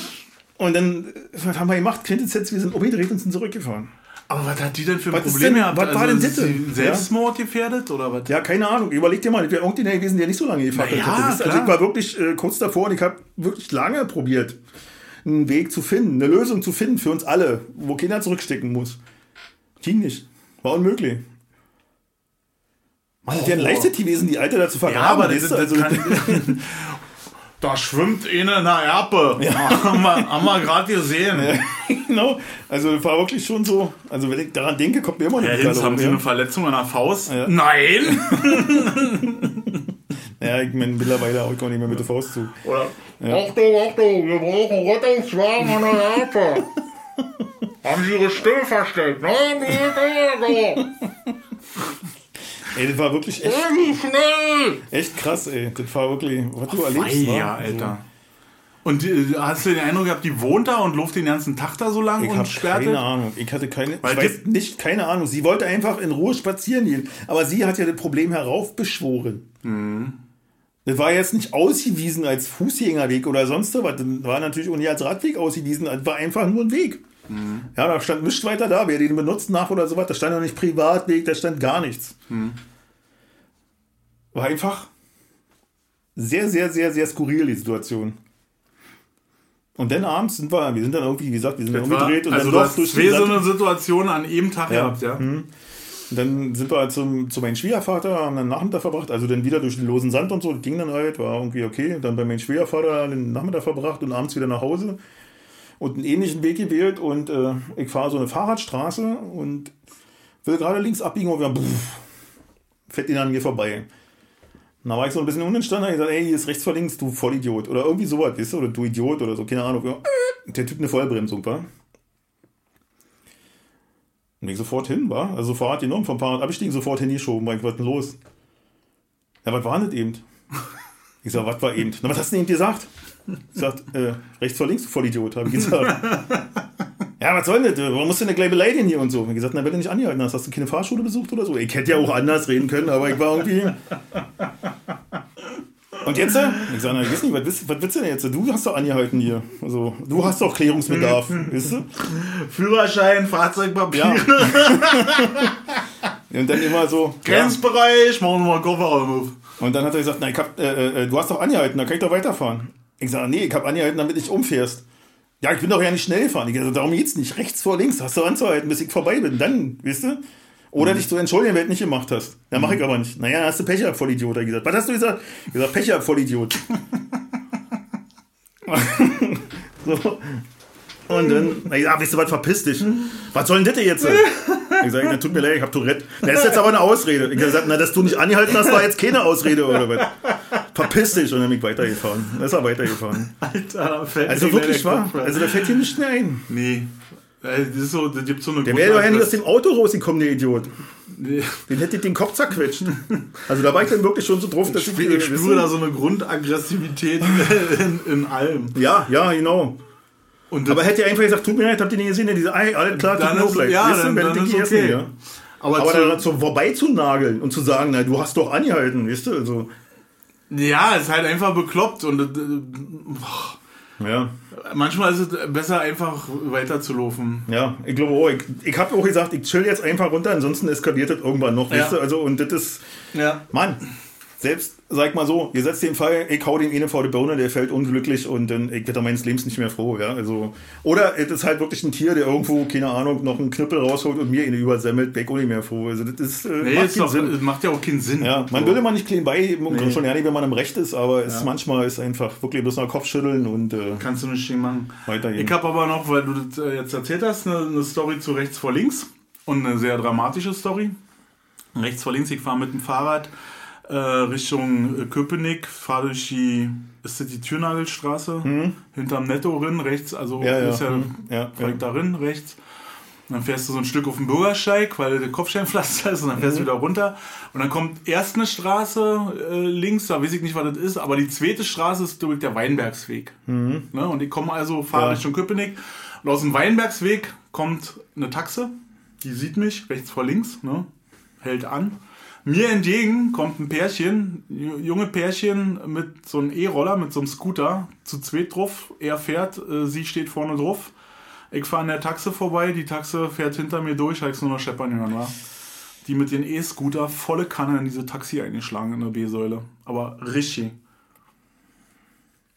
[SPEAKER 1] Und dann, was haben wir gemacht? Quintessenz, wir sind umgedreht und sind zurückgefahren.
[SPEAKER 3] Aber was hat die denn für ein
[SPEAKER 1] Was ist
[SPEAKER 3] Problem
[SPEAKER 1] denn-
[SPEAKER 3] gehabt?
[SPEAKER 1] was war denn das?
[SPEAKER 3] Selbstmord gefährdet oder was?
[SPEAKER 1] Ja, keine Ahnung. Überleg dir mal, das wäre irgendeiner gewesen, der nicht so lange gefahren
[SPEAKER 3] Na ja,
[SPEAKER 1] hätte. Also ich war wirklich äh, kurz davor und ich habe wirklich lange probiert, einen Weg zu finden, eine Lösung zu finden für uns alle, wo keiner zurückstecken muss. Ging nicht. War unmöglich. Mann, das wäre ein leichtes gewesen, die Alte da zu vergraben.
[SPEAKER 3] Ja, aber das, das,
[SPEAKER 1] also,
[SPEAKER 3] kann, Da schwimmt eine in der Erpe. haben wir, haben wir gerade gesehen.
[SPEAKER 1] genau. Also war wirklich schon so. Also wenn ich daran denke, kommt mir immer noch
[SPEAKER 3] Herr Hinz, haben Sie
[SPEAKER 1] ja.
[SPEAKER 3] eine Verletzung an der Faust?
[SPEAKER 1] Ja.
[SPEAKER 3] Nein!
[SPEAKER 1] Ja, ich meine, mittlerweile auch ich nicht mehr mit der Faust zu.
[SPEAKER 3] Oder?
[SPEAKER 2] Achtung, Achtung, wir brauchen Rettungswagen an der Erpe. Haben Sie Ihre Stimme verstellt? Nein, die
[SPEAKER 1] Ey, das war wirklich echt, echt krass, ey. Das war wirklich, was du erlebst.
[SPEAKER 3] Ja,
[SPEAKER 1] wa?
[SPEAKER 3] Alter. Und äh, hast du den Eindruck gehabt, die wohnt da und läuft den ganzen Tag da so lang
[SPEAKER 1] Ich
[SPEAKER 3] und sperrt
[SPEAKER 1] keine? Ahnung. Ich hatte keine,
[SPEAKER 3] Weil
[SPEAKER 1] ich weiß nicht, keine Ahnung. Sie wollte einfach in Ruhe spazieren gehen. Aber sie hat ja das Problem heraufbeschworen.
[SPEAKER 3] Mhm.
[SPEAKER 1] Das war jetzt nicht ausgewiesen als Fußgängerweg oder sonst was. Das war natürlich auch nicht als Radweg ausgewiesen. Das war einfach nur ein Weg.
[SPEAKER 3] Mhm.
[SPEAKER 1] Ja, da stand nichts weiter da. Wer den benutzt nach oder sowas, da stand auch nicht Privatweg, da stand gar nichts.
[SPEAKER 3] Mhm.
[SPEAKER 1] War einfach sehr, sehr, sehr, sehr skurril, die Situation. Und dann abends sind wir, wir sind dann irgendwie, wie gesagt, wir sind dann umgedreht und
[SPEAKER 3] also
[SPEAKER 1] dann doch durch
[SPEAKER 3] zwei so eine Situation an jedem Tag
[SPEAKER 1] Ja.
[SPEAKER 3] gehabt, ja?
[SPEAKER 1] Und dann sind wir halt zum, zu meinem Schwiegervater, haben dann Nachmittag verbracht, also dann wieder durch den losen Sand und so, das ging dann halt, war irgendwie okay. Dann bei meinem Schwiegervater den Nachmittag verbracht und abends wieder nach Hause und einen ähnlichen Weg gewählt und äh, ich fahre so eine Fahrradstraße und will gerade links abbiegen und wir pff, fährt ihn an mir vorbei. Und da war ich so ein bisschen unentstanden, hab ich gesagt, ey, hier ist rechts vor links, du Vollidiot. Oder irgendwie sowas, weißt du, oder du Idiot oder so, keine Ahnung. Der Typ eine Vollbremsung, war. Und ich sofort hin, war. Also Fahrrad genommen, vom Fahrrad abgestiegen, sofort hingeschoben. War ich, was denn los? Ja, was war denn eben? Ich sag, was war eben? Na, was hast du denn eben gesagt? Ich sag, äh, rechts vor links, du Vollidiot, habe ich gesagt. ja, was soll denn das? Warum musst du denn gleich beleidigen hier und so? Ich gesagt, na, du nicht angehalten hast, hast du keine Fahrschule besucht oder so? Ich hätte ja auch anders reden können, aber ich war irgendwie. Und jetzt? äh? Ich sage, na, ich weiß nicht, was willst, was willst du denn jetzt? Du hast doch angehalten hier. Also, du hast doch Klärungsbedarf, weißt du?
[SPEAKER 3] Führerschein, Fahrzeugpapier,
[SPEAKER 1] Ja. Und dann immer so. Ja.
[SPEAKER 3] Grenzbereich, machen wir mal Kofferraum auf.
[SPEAKER 1] Und dann hat er gesagt, na, ich hab, äh, äh, du hast doch angehalten, da kann ich doch weiterfahren. Ich sage, nee, ich habe angehalten, damit ich umfährst. Ja, ich bin doch ja nicht schnell. Ich sage, darum geht's nicht. Rechts vor links hast du anzuhalten, bis ich vorbei bin. Dann, weißt du? Oder dich zu entschuldigen, wenn du nicht gemacht hast. Ja, mache ich aber nicht. Naja, hast du Pech gehabt, Vollidiot, hat gesagt. Was hast du gesagt? Ich gesagt, Pech gehabt, Vollidiot. so. Und dann, na ja, weißt du was, verpiss dich. Was soll denn das jetzt? Ich sage, na, tut mir leid, ich hab Tourette. Das ist jetzt aber eine Ausrede. Ich habe gesagt, na, dass du nicht angehalten hast, war jetzt keine Ausrede oder was. Verpiss dich. Und dann bin ich weitergefahren. Dann ist er weitergefahren.
[SPEAKER 3] Alter, fällt
[SPEAKER 1] Also wirklich wahr. Also da fällt hier nichts mehr ein.
[SPEAKER 3] Nee. Das ist so, das gibt so eine
[SPEAKER 1] Der wäre doch ja nicht aus dem Auto rausgekommen, der Idiot.
[SPEAKER 3] Nee.
[SPEAKER 1] Den hätte ich den Kopf zerquetscht. Also da war ich dann wirklich schon so drauf, dass
[SPEAKER 3] Ich,
[SPEAKER 1] ich...
[SPEAKER 3] ich spüre da so eine Grundaggressivität in, in allem.
[SPEAKER 1] Ja, ja, genau. Aber hätte er einfach gesagt, tut mir leid, habt ihr nicht gesehen, denn diese, alles klar, tut mir auch leid.
[SPEAKER 3] ja,
[SPEAKER 1] Weißt du,
[SPEAKER 3] dann- dann ist okay.
[SPEAKER 1] essen, ja.
[SPEAKER 3] aber
[SPEAKER 1] Aber
[SPEAKER 3] zu,
[SPEAKER 1] da so vorbei zu nageln und zu sagen, na, du hast doch angehalten, weißt du, also...
[SPEAKER 3] ja, ist halt einfach bekloppt und äh,
[SPEAKER 1] Ja,
[SPEAKER 3] manchmal ist es besser einfach weiterzulaufen.
[SPEAKER 1] ja, ich glaube auch. Ich, ich habe auch gesagt, ich chill jetzt einfach runter, ansonsten eskaliert das irgendwann noch, weißt
[SPEAKER 3] Ja.
[SPEAKER 1] du, also und das ist...
[SPEAKER 3] Ja.
[SPEAKER 1] Mann, selbst, sag mal so, ihr setzt den Fall, ich hau den einen vor die Birne, der fällt unglücklich und dann, ich werde meines Lebens nicht mehr froh, ja, also, oder es ist halt wirklich ein Tier, der irgendwo, keine Ahnung, noch einen Knüppel rausholt und mir ihn übersemmelt, ich auch nicht mehr froh, also das ist, äh,
[SPEAKER 2] Nee,
[SPEAKER 1] macht
[SPEAKER 2] doch,
[SPEAKER 1] Sinn.
[SPEAKER 2] das macht ja auch keinen Sinn.
[SPEAKER 1] Ja, man
[SPEAKER 2] So.
[SPEAKER 1] würde man nicht klein beiheben und schon ja nicht, wenn man im Recht ist, aber es manchmal ist einfach wirklich bloß noch Kopf schütteln und äh,
[SPEAKER 2] Kannst du nicht stehen machen.
[SPEAKER 1] Weitergehen.
[SPEAKER 2] Ich habe aber noch, weil du das äh, jetzt erzählt hast, eine, eine Story zu rechts vor links und eine sehr dramatische Story. Rechts vor links, ich fahre mit dem Fahrrad äh, Richtung äh, Köpenick, fahre durch die, ist das die Türnagelstraße? Hinterm Netto rin, rechts, also
[SPEAKER 1] Mhm. Ja, ja,
[SPEAKER 2] ist ja,
[SPEAKER 1] hm, ja,
[SPEAKER 2] direkt
[SPEAKER 1] ja.
[SPEAKER 2] darin, rechts. Und dann fährst du so ein Stück auf den Bürgersteig, weil der Kopfsteinpflaster ist, und dann fährst
[SPEAKER 1] Mhm.
[SPEAKER 2] du wieder runter. Und dann kommt erst eine Straße äh, links, da weiß ich nicht, was das ist, aber die zweite Straße ist durch der Weinbergsweg. Ne? Und ich komme also, fahre
[SPEAKER 1] Mhm. Ja.
[SPEAKER 2] Richtung Köpenick. Und aus dem Weinbergsweg kommt eine Taxe, die sieht mich, rechts vor links, ne? hält an. Mir entgegen kommt ein Pärchen, ju- junge Pärchen mit so einem E-Roller, mit so einem Scooter, zu zweit drauf. Er fährt, äh, sie steht vorne drauf. Ich fahre an der Taxe vorbei, die Taxe fährt hinter mir durch, habe ich nur noch scheppern hören, war. Die mit ihren E-Scooter volle Kanne in diese Taxi eingeschlagen in der B-Säule. Aber richtig.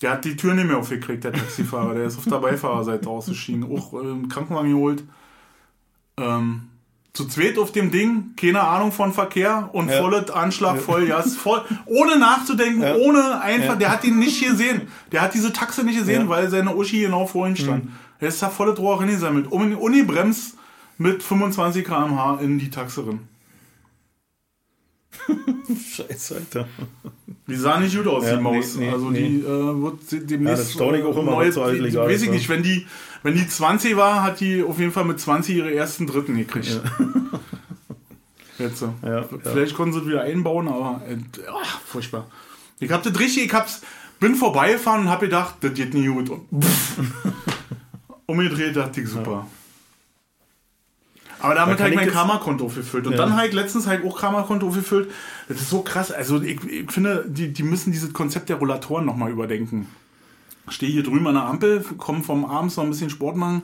[SPEAKER 2] Der hat die Tür nicht mehr aufgekriegt, der Taxifahrer. Der ist auf der Beifahrerseite ausgestiegen. Auch äh, einen Krankenwagen geholt. Ähm, zu zweit auf dem Ding, keine Ahnung von Verkehr und
[SPEAKER 1] Ja.
[SPEAKER 2] volles Anschlag voll, ja, voll, ohne nachzudenken,
[SPEAKER 1] Ja.
[SPEAKER 2] ohne einfach,
[SPEAKER 1] Ja.
[SPEAKER 2] der hat ihn nicht gesehen. Der hat diese Taxe nicht gesehen,
[SPEAKER 1] Ja. Mhm.
[SPEAKER 2] weil seine Uschi genau vor ihm stand. Er ist da volle Rohr reingesammelt, um Unibremst mit 25 km/h in die Taxe rein.
[SPEAKER 1] Scheiße, Alter.
[SPEAKER 2] Die sah nicht gut aus,
[SPEAKER 1] Ja,
[SPEAKER 2] die Maus.
[SPEAKER 1] nee, nee,
[SPEAKER 2] also
[SPEAKER 1] nee.
[SPEAKER 2] die äh, wird de- demnächst.
[SPEAKER 1] Ja, das auch immer,
[SPEAKER 2] neue,
[SPEAKER 1] was so alles
[SPEAKER 2] die, Weiß ich
[SPEAKER 1] ja.
[SPEAKER 2] nicht, wenn die, wenn die 20 war, hat die auf jeden Fall mit 20 ihre ersten Dritten gekriegt. Jetzt so.
[SPEAKER 1] Ja, ja.
[SPEAKER 2] Vielleicht konnten sie es wieder einbauen, aber äh, ach, furchtbar. Ich hab das richtig, ich hab's, bin vorbeigefahren und hab gedacht, das geht nicht gut. Und pff, umgedreht, dachte ich super. Aber damit
[SPEAKER 1] Da
[SPEAKER 2] habe
[SPEAKER 1] kann
[SPEAKER 2] ich mein Karma-Konto aufgefüllt. Und
[SPEAKER 1] Ja.
[SPEAKER 2] dann habe ich letztens halt auch Karma-Konto aufgefüllt. Das ist so krass. Also ich, ich finde, die, die müssen dieses Konzept der Rollatoren nochmal überdenken. Stehe hier drüben an der Ampel, komme vom Abends noch ein bisschen Sport machen,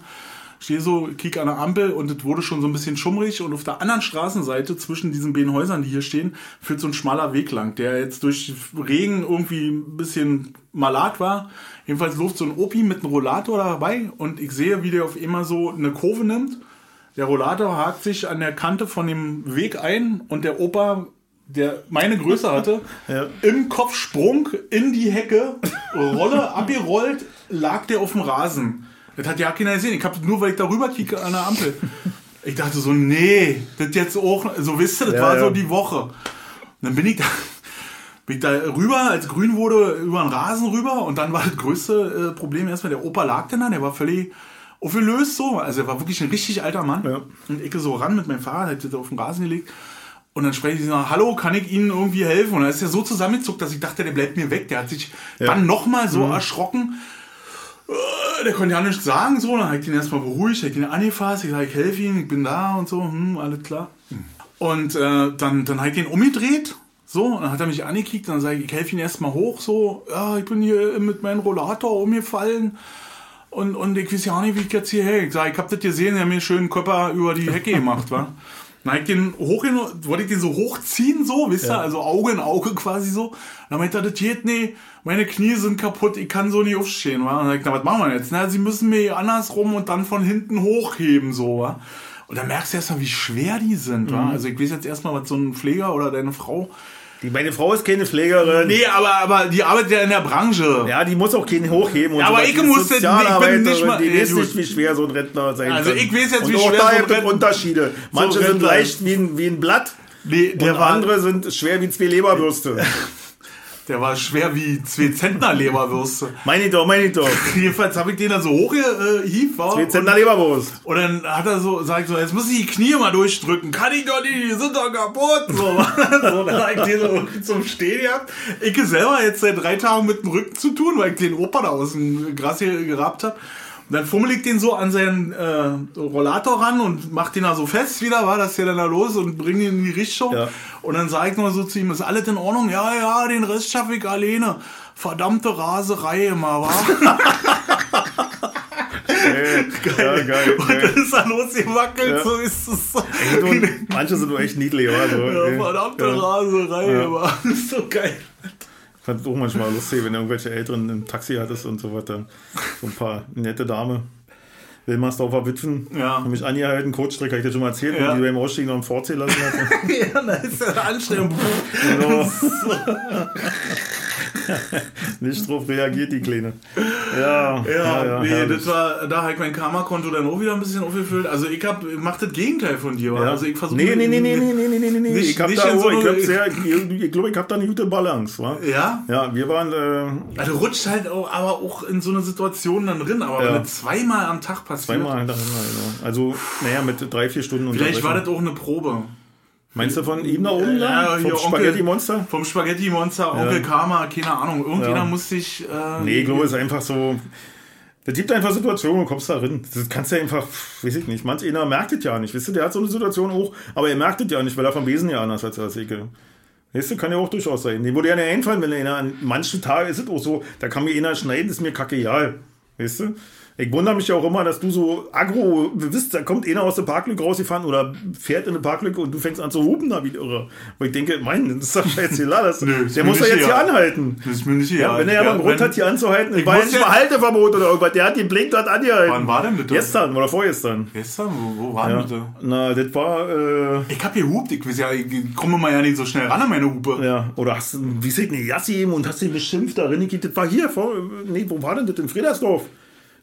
[SPEAKER 2] stehe so, kick an der Ampel und es wurde schon so ein bisschen schummrig und auf der anderen Straßenseite zwischen diesen beiden Häusern, die hier stehen, führt so ein schmaler Weg lang, der jetzt durch Regen irgendwie ein bisschen malat war. Jedenfalls läuft so ein Opi mit einem Rollator dabei und ich sehe, wie der auf immer so eine Kurve nimmt. Der Rollator hakt sich an der Kante von dem Weg ein und der Opa, der meine Größe hatte,
[SPEAKER 1] Ja.
[SPEAKER 2] im Kopfsprung in die Hecke, Rolle abgerollt, lag der auf dem Rasen. Das hat ja keiner gesehen. Ich habe nur, weil ich darüber kicke an der Ampel. Ich dachte so, nee, das jetzt auch, so wisst ihr, das
[SPEAKER 1] Ja,
[SPEAKER 2] war
[SPEAKER 1] ja.
[SPEAKER 2] so die Woche. Und dann bin ich da, bin ich da rüber, als grün wurde, über den Rasen rüber und dann war das größte äh, Problem erstmal, der Opa lag dann da, der war völlig aufgelöst so, also er war wirklich ein richtig alter Mann.
[SPEAKER 1] Ja.
[SPEAKER 2] Und ich so ran mit meinem Fahrrad, das auf den Rasen gelegt und dann spreche ich so, hallo, kann ich Ihnen irgendwie helfen? Und dann ist er so zusammengezuckt, dass ich dachte, der bleibt mir weg. Der hat sich dann nochmal so erschrocken. Äh, Der konnte ja nichts sagen, so. Dann habe ich ihn erstmal beruhigt, habe ich ihn angefasst, ich sage, ich helfe Ihnen, ich bin da und so, hm, alles klar. Und äh, dann, dann habe ich ihn umgedreht, so, und dann hat er mich angekickt, und dann sage ich, ich helfe ihn erstmal hoch, so, ja, ich bin hier mit meinem Rollator umgefallen. Und, und ich weiß ja auch nicht, wie ich jetzt hierher. Ich sage, ich hab das gesehen, der hat mir schön Körper über die Hecke gemacht, wa? Dann hab ich den hoch, wollte ich den so hochziehen, so, wisst ihr, also Auge in Auge quasi so. Dann meinte er, das geht nee, meine Knie sind kaputt, ich kann so nicht aufstehen, wa? Und dann hab ich, na, was machen wir jetzt? Na, sie müssen mir andersrum und dann von hinten hochheben, so, wa? Und dann merkst du erstmal, wie schwer die sind, wa? Also ich weiß jetzt erstmal, was so ein Pfleger oder deine Frau.
[SPEAKER 1] Die, meine Frau ist keine Pflegerin.
[SPEAKER 2] Nee, aber, aber die arbeitet ja in der Branche.
[SPEAKER 1] Ja, die muss auch keinen hochheben. Und
[SPEAKER 2] Ja, aber
[SPEAKER 1] sowas.
[SPEAKER 2] ich
[SPEAKER 1] ist
[SPEAKER 2] musste- ich bin nicht mal-
[SPEAKER 1] Die weiß nicht, wie schwer so ein Rentner sein
[SPEAKER 2] Also
[SPEAKER 1] kann.
[SPEAKER 2] ich weiß jetzt,
[SPEAKER 1] und
[SPEAKER 2] wie
[SPEAKER 1] auch
[SPEAKER 2] schwer
[SPEAKER 1] da
[SPEAKER 2] so
[SPEAKER 1] gibt es Unterschiede. Manche sind
[SPEAKER 2] Rentner-
[SPEAKER 1] leicht wie ein, wie ein Blatt.
[SPEAKER 2] Nee, der
[SPEAKER 1] und andere sind schwer wie zwei Leberwürste.
[SPEAKER 2] der war schwer wie zwei Zentner Leberwürste.
[SPEAKER 1] meine ich doch, meine ich doch.
[SPEAKER 2] Jedenfalls habe ich den dann so hochgehievt, war.
[SPEAKER 1] Zwei Zentner Leberwurst.
[SPEAKER 2] und dann hat er so, sag ich so, jetzt muss ich die Knie mal durchdrücken. Kann ich doch nicht, die sind doch kaputt. So, so dann habe ich den so zum Stehen gehabt. Ich selber jetzt seit drei Tagen mit dem Rücken zu tun, weil ich den Opa da aus dem Gras hier gerabt habe. Und dann fummel ich den so an seinen äh, Rollator ran und mach den da so fest wieder, war das ja dann da los und bring ihn in die Richtung.
[SPEAKER 1] Ja.
[SPEAKER 2] Und dann sag ich nur so zu ihm, ist alles in Ordnung? Ja, ja, den Rest schaffe ich alleine. Verdammte Raserei immer, wa?
[SPEAKER 1] Geil. Ja, geil.
[SPEAKER 2] Und dann ist er losgewackelt,
[SPEAKER 1] Ja.
[SPEAKER 2] so ist es so.
[SPEAKER 1] Ey, manche sind doch echt niedlich, oder? So,
[SPEAKER 2] Ja, verdammte
[SPEAKER 1] Ja.
[SPEAKER 2] Raserei,
[SPEAKER 1] Ja.
[SPEAKER 2] aber das ist so geil.
[SPEAKER 1] Ich fand es auch manchmal lustig, wenn du irgendwelche Älteren im Taxi hattest und so weiter. So ein paar nette Dame. Wilmersdorfer Witwen.
[SPEAKER 2] Ja.
[SPEAKER 1] Haben mich angehalten, Coachstreck, habe ich dir schon mal erzählt,
[SPEAKER 2] Ja.
[SPEAKER 1] die beim Ausstieg noch einen vorziehen lassen hat.
[SPEAKER 2] Ja, da ist ja Anstellung.
[SPEAKER 1] Genau. Nicht drauf reagiert, die Kleine. Ja,
[SPEAKER 2] Ja, nee,
[SPEAKER 1] herrlich.
[SPEAKER 2] das war, da habe ich mein Karma-Konto dann auch wieder ein bisschen aufgefüllt. Also ich hab, ich mach das Gegenteil von dir.
[SPEAKER 1] Ja.
[SPEAKER 2] Also ich versuche
[SPEAKER 1] nee, nee, nee, nee, nee, nee, nee, nee, nee.
[SPEAKER 2] Nicht-
[SPEAKER 1] ich hab
[SPEAKER 2] nicht
[SPEAKER 1] da
[SPEAKER 2] so
[SPEAKER 1] ich glaube, sehr, ich, glaub, ich hab da eine gute Balance, wa?
[SPEAKER 2] Ja?
[SPEAKER 1] Ja, wir waren, äh,
[SPEAKER 2] Also rutscht halt auch, aber auch in so eine Situation dann drin. Aber
[SPEAKER 1] Ja.
[SPEAKER 2] wenn das zweimal am Tag passiert,
[SPEAKER 1] zweimal hintereinander, genau. Also, naja, mit drei, vier Stunden
[SPEAKER 2] vielleicht war das auch eine Probe.
[SPEAKER 1] Meinst du von ihm da oben
[SPEAKER 2] Ja,
[SPEAKER 1] da?
[SPEAKER 2] hier,
[SPEAKER 1] Vom Spaghetti-Monster?
[SPEAKER 2] Vom Spaghetti-Monster, Onkel Karma, keine Ahnung. Irgendjemand
[SPEAKER 1] Ja.
[SPEAKER 2] muss sich. Äh,
[SPEAKER 1] Nee, ich glaube, es ist einfach so. Das gibt einfach Situationen, du kommst da rein. Das kannst du ja einfach, weiß ich nicht. Manch einer merkt es ja nicht. Weißt du, der hat so eine Situation auch, aber er merkt es ja nicht, weil er vom Wesen ja anders als ich. Weißt du, kann ja auch durchaus sein. Dem würde ja nicht einfallen, wenn einer an manchen Tagen ist es auch so, da kann mir einer schneiden, ist mir kacke egal. Weißt du? Ich wundere mich ja auch immer, dass du so aggro, wisst, da kommt einer aus der Parklücke rausgefahren oder fährt in eine Parklücke und du fängst an zu hupen da wie irre. Wo ich denke, mein, das ist doch scheißegal. Das,
[SPEAKER 2] Nö,
[SPEAKER 1] der muss doch jetzt hier anhalten.
[SPEAKER 2] Das ist mir nicht
[SPEAKER 1] Ja,
[SPEAKER 2] egal.
[SPEAKER 1] wenn er ja, aber einen Grund hat, hier anzuhalten,
[SPEAKER 2] Ich
[SPEAKER 1] war ja
[SPEAKER 2] muss
[SPEAKER 1] nicht
[SPEAKER 2] ja-
[SPEAKER 1] mal Halteverbot oder irgendwas, der hat den Blink dort angehalten.
[SPEAKER 2] Wann war denn das?
[SPEAKER 1] Gestern oder vorgestern.
[SPEAKER 2] Gestern? Wo, wo war
[SPEAKER 1] Ja.
[SPEAKER 2] denn das?
[SPEAKER 1] Na, das war, äh,
[SPEAKER 2] Ich hab gehupt, ich weiß ja, ich komme mal ja nicht so schnell ran an meine Hupe.
[SPEAKER 1] ja, oder hast du, wie sieht eine Jassi und hast ihn beschimpft darin, das war hier, vor, nee, wo war denn das, in Friedersdorf?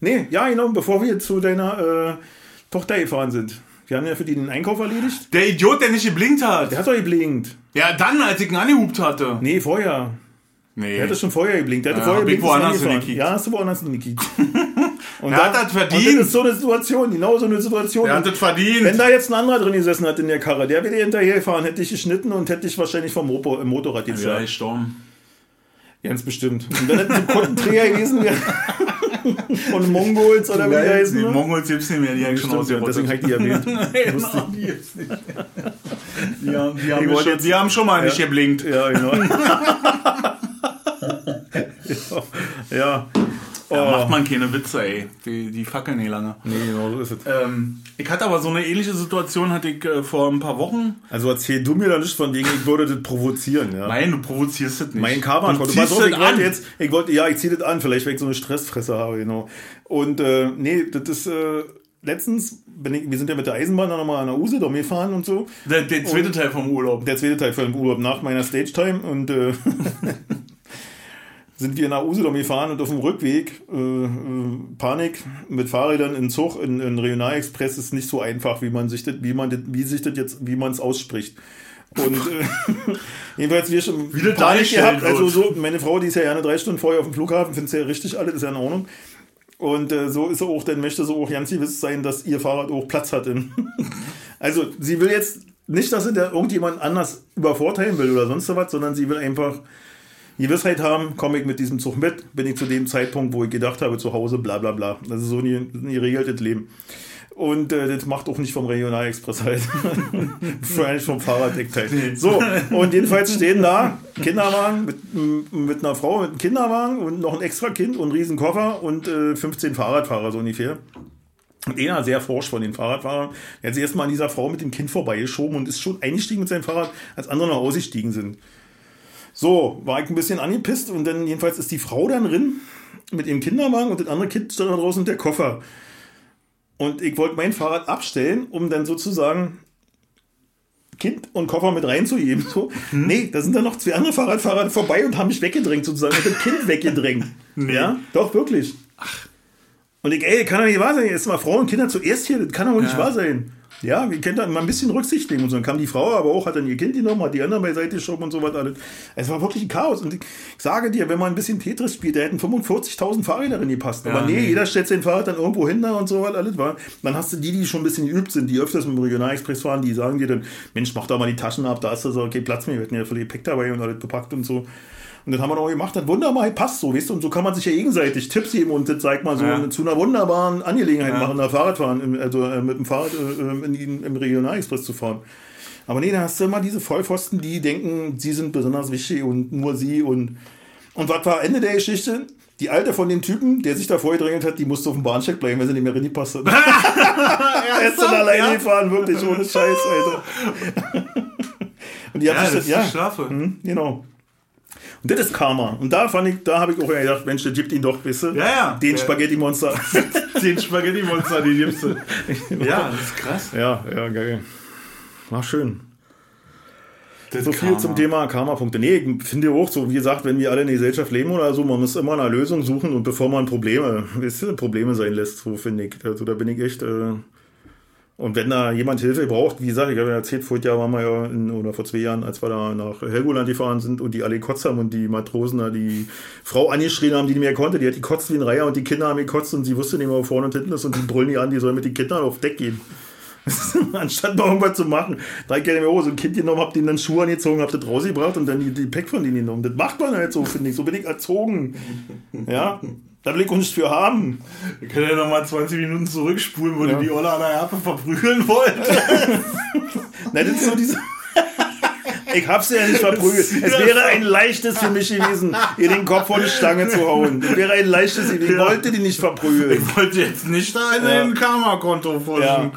[SPEAKER 1] Nee, ja, genau, bevor wir zu deiner äh, Tochter gefahren sind. Wir haben ja für die den Einkauf erledigt.
[SPEAKER 2] Der Idiot, der nicht geblinkt hat.
[SPEAKER 1] Der hat doch geblinkt.
[SPEAKER 2] Ja, dann, als ich ihn angehupt hatte.
[SPEAKER 1] Nee, vorher.
[SPEAKER 2] Nee.
[SPEAKER 1] Der hatte schon vorher geblinkt. Der hatte
[SPEAKER 2] Ja,
[SPEAKER 1] vorher
[SPEAKER 2] ich
[SPEAKER 1] geblinkt,
[SPEAKER 2] woanders hingekickt.
[SPEAKER 1] Ja, hast du woanders hingekickt. Und
[SPEAKER 2] Er hat das verdient.
[SPEAKER 1] Und das ist so eine Situation, genau so eine Situation.
[SPEAKER 2] Der hat das verdient.
[SPEAKER 1] Wenn da jetzt ein anderer drin gesessen hat in der Karre, der wäre hinterhergefahren, hätte dich geschnitten und hätte dich wahrscheinlich vom Mopo, im Motorrad
[SPEAKER 2] ja,
[SPEAKER 1] gezogen.
[SPEAKER 2] ich storm.
[SPEAKER 1] Ganz bestimmt. Und wenn das ein Kundenträger gewesen wäre, von Mongols oder wie heißen.
[SPEAKER 2] Die
[SPEAKER 1] ne?
[SPEAKER 2] Mongols gibt's nicht mehr, die haben schon
[SPEAKER 1] ja, deswegen habe ich die erwähnt.
[SPEAKER 2] Genau, die gibt's nicht. Die haben, die haben, schon,
[SPEAKER 1] jetzt-
[SPEAKER 2] die haben schon mal nicht geblinkt.
[SPEAKER 1] Ja, genau. ja. Ja. Oh.
[SPEAKER 2] Da macht man keine Witze, ey. Die, die fackeln nicht lange.
[SPEAKER 1] Nee, genau so ist es.
[SPEAKER 2] Ähm, ich hatte aber so eine ähnliche Situation, hatte ich äh, vor ein paar Wochen.
[SPEAKER 1] Also erzähl du mir da nicht von wegen, ich würde das provozieren. Ja.
[SPEAKER 2] Nein, du provozierst das nicht.
[SPEAKER 1] Mein Karma
[SPEAKER 2] du
[SPEAKER 1] Pass
[SPEAKER 2] ziehst
[SPEAKER 1] auf, ich wollte
[SPEAKER 2] an.
[SPEAKER 1] jetzt, ich wollte, ja, ich ziehe das an, vielleicht weil ich so eine Stressfresse habe, genau. Und äh, nee, das ist äh, letztens, ich, wir sind ja mit der Eisenbahn dann nochmal an der Usedom gefahren und so.
[SPEAKER 2] Der, der zweite Teil vom Urlaub.
[SPEAKER 1] Der zweite Teil von dem Urlaub nach meiner Stage Time und äh, sind wir nach Usedom gefahren und auf dem Rückweg äh, äh, Panik mit Fahrrädern in Zug in, in Regionalexpress ist nicht so einfach, wie man sich das, wie man das, wie sich das jetzt, wie man es ausspricht. Und äh, jedenfalls wir schon
[SPEAKER 2] Wie
[SPEAKER 1] Panik gehabt. Also
[SPEAKER 2] wird.
[SPEAKER 1] so, meine Frau, die ist ja gerne drei Stunden vorher auf dem Flughafen, findet ja richtig alles, ist ja in Ordnung. Und äh, so ist sie auch, dann möchte sie auch ganz gewiss sein, dass ihr Fahrrad auch Platz hat. In also sie will jetzt nicht, dass sie da irgendjemand anders übervorteilen will oder sonst was, sondern sie will einfach Gewissheit haben, komme ich mit diesem Zug mit, bin ich zu dem Zeitpunkt, wo ich gedacht habe, zu Hause, bla bla bla. Das ist so ein geregeltes Leben. Und äh, das macht auch nicht vom Regionalexpress halt. Allem vom Fahrraddeckteil. So, und jedenfalls stehen da Kinderwagen mit, mit einer Frau mit einem Kinderwagen und noch ein extra Kind und einen riesen Koffer und äh, 15 Fahrradfahrer so ungefähr. Und einer sehr forsch von den Fahrradfahrern, der hat sich erstmal an dieser Frau mit dem Kind vorbeigeschoben und ist schon eingestiegen mit seinem Fahrrad, als andere noch ausgestiegen sind. So, war ich ein bisschen angepisst und dann jedenfalls ist die Frau dann drin mit ihrem Kinderwagen und das andere Kind stand da draußen und der Koffer. Und ich wollte mein Fahrrad abstellen, um dann sozusagen Kind und Koffer mit reinzugeben. So. Nee, da sind dann noch zwei andere Fahrradfahrer vorbei und haben mich weggedrängt sozusagen und das Kind weggedrängt. Ja, doch, wirklich. Und ich, ey, kann doch nicht wahr sein. Jetzt mal Frauen und Kinder zuerst hier, das kann doch nicht
[SPEAKER 2] Ja.
[SPEAKER 1] wahr sein. Ja, wir können da mal ein bisschen Rücksicht nehmen und so. Dann kam die Frau aber auch, hat dann ihr Kind genommen, hat die anderen beiseite geschoben und so was alles. Es war wirklich ein Chaos. Und ich sage dir, wenn man ein bisschen Tetris spielt, da hätten 45.000 Fahrräder drin gepasst. Aber
[SPEAKER 2] Ja,
[SPEAKER 1] nee,
[SPEAKER 2] nee.
[SPEAKER 1] jeder stellt sein Fahrrad dann irgendwo hin da und so was alles war. Dann hast du die, die schon ein bisschen geübt sind, die öfters mit dem Regionalexpress fahren, die sagen dir dann, Mensch, mach da mal die Taschen ab, da hast du so, okay, Platz mehr, wir hatten ja für die Gepäck dabei und alles bepackt und so. Und das haben wir auch gemacht, hat wunderbar passt so, weißt du, und so kann man sich ja gegenseitig Tipps geben und das zeigt mal so
[SPEAKER 2] Ja.
[SPEAKER 1] zu einer wunderbaren Angelegenheit
[SPEAKER 2] Ja.
[SPEAKER 1] machen, da Fahrradfahren, also äh, mit dem Fahrrad äh, in, in, im Regionalexpress zu fahren. Aber nee, da hast du immer diese Vollpfosten, die denken, sie sind besonders wichtig und nur sie und und was war Ende der Geschichte? Die alte von den Typen, der sich da vorgedrängelt hat, die musste auf dem Bahnsteig bleiben, weil sie nicht mehr reingepasst hat. er ist dann alleine gefahren, wirklich, ohne Scheiß, Alter. Und die hat
[SPEAKER 2] Ja,
[SPEAKER 1] sich
[SPEAKER 2] das
[SPEAKER 1] dann,
[SPEAKER 2] ist die Strafe.
[SPEAKER 1] Mhm, genau. Das ist Karma. Und da fand ich, da habe ich auch gedacht, Mensch, der gibt ihn doch, weißt du?
[SPEAKER 2] Ja, ja.
[SPEAKER 1] Den. Spaghetti-Monster.
[SPEAKER 2] Den Spaghetti-Monster, die gibst du. Ja, das ist krass.
[SPEAKER 1] ja, ja, geil. War schön.
[SPEAKER 2] Das
[SPEAKER 1] So viel
[SPEAKER 2] Karma.
[SPEAKER 1] zum Thema Karma-Punkte. Nee, ich finde auch so, wie gesagt, wenn wir alle in der Gesellschaft leben oder so, man muss immer eine Lösung suchen und bevor man Probleme, weißt du, Probleme sein lässt, so finde ich. Also da bin ich echt. Äh, und wenn da jemand Hilfe braucht, wie gesagt, ich habe ja erzählt, vor Jahr waren wir ja, in, oder vor zwei Jahren, als wir da nach Helgoland gefahren sind und die alle gekotzt haben und die Matrosen da die Frau angeschrien haben, die nicht mehr konnte, die hat gekotzt wie ein Reiher und die Kinder haben gekotzt und sie wusste nicht mehr, wo vorne und hinten ist und die brüllen die an, die sollen mit den Kindern auf Deck gehen. Anstatt mal irgendwas zu machen. Da ich mir auch so ein Kind genommen, hab denen dann Schuhe angezogen, hab das rausgebracht und dann die, die Pack von denen genommen. Das macht man halt so, finde ich. So bin ich erzogen. Ja, da will ich nichts für haben.
[SPEAKER 2] Wir können ja nochmal 20 Minuten zurückspulen, wo du die Olle an der Erpe verprügeln wolltest.
[SPEAKER 1] Nein, das ist so diese. Ich hab's ja nicht verprügelt. Es wäre ein leichtes für mich gewesen, ihr den Kopf vor die Stange zu hauen. Das wäre ein leichtes, ich
[SPEAKER 2] Ja.
[SPEAKER 1] wollte die nicht verprügeln.
[SPEAKER 2] Ich wollte jetzt nicht da in
[SPEAKER 1] Ja.
[SPEAKER 2] ein Karma-Konto forschen.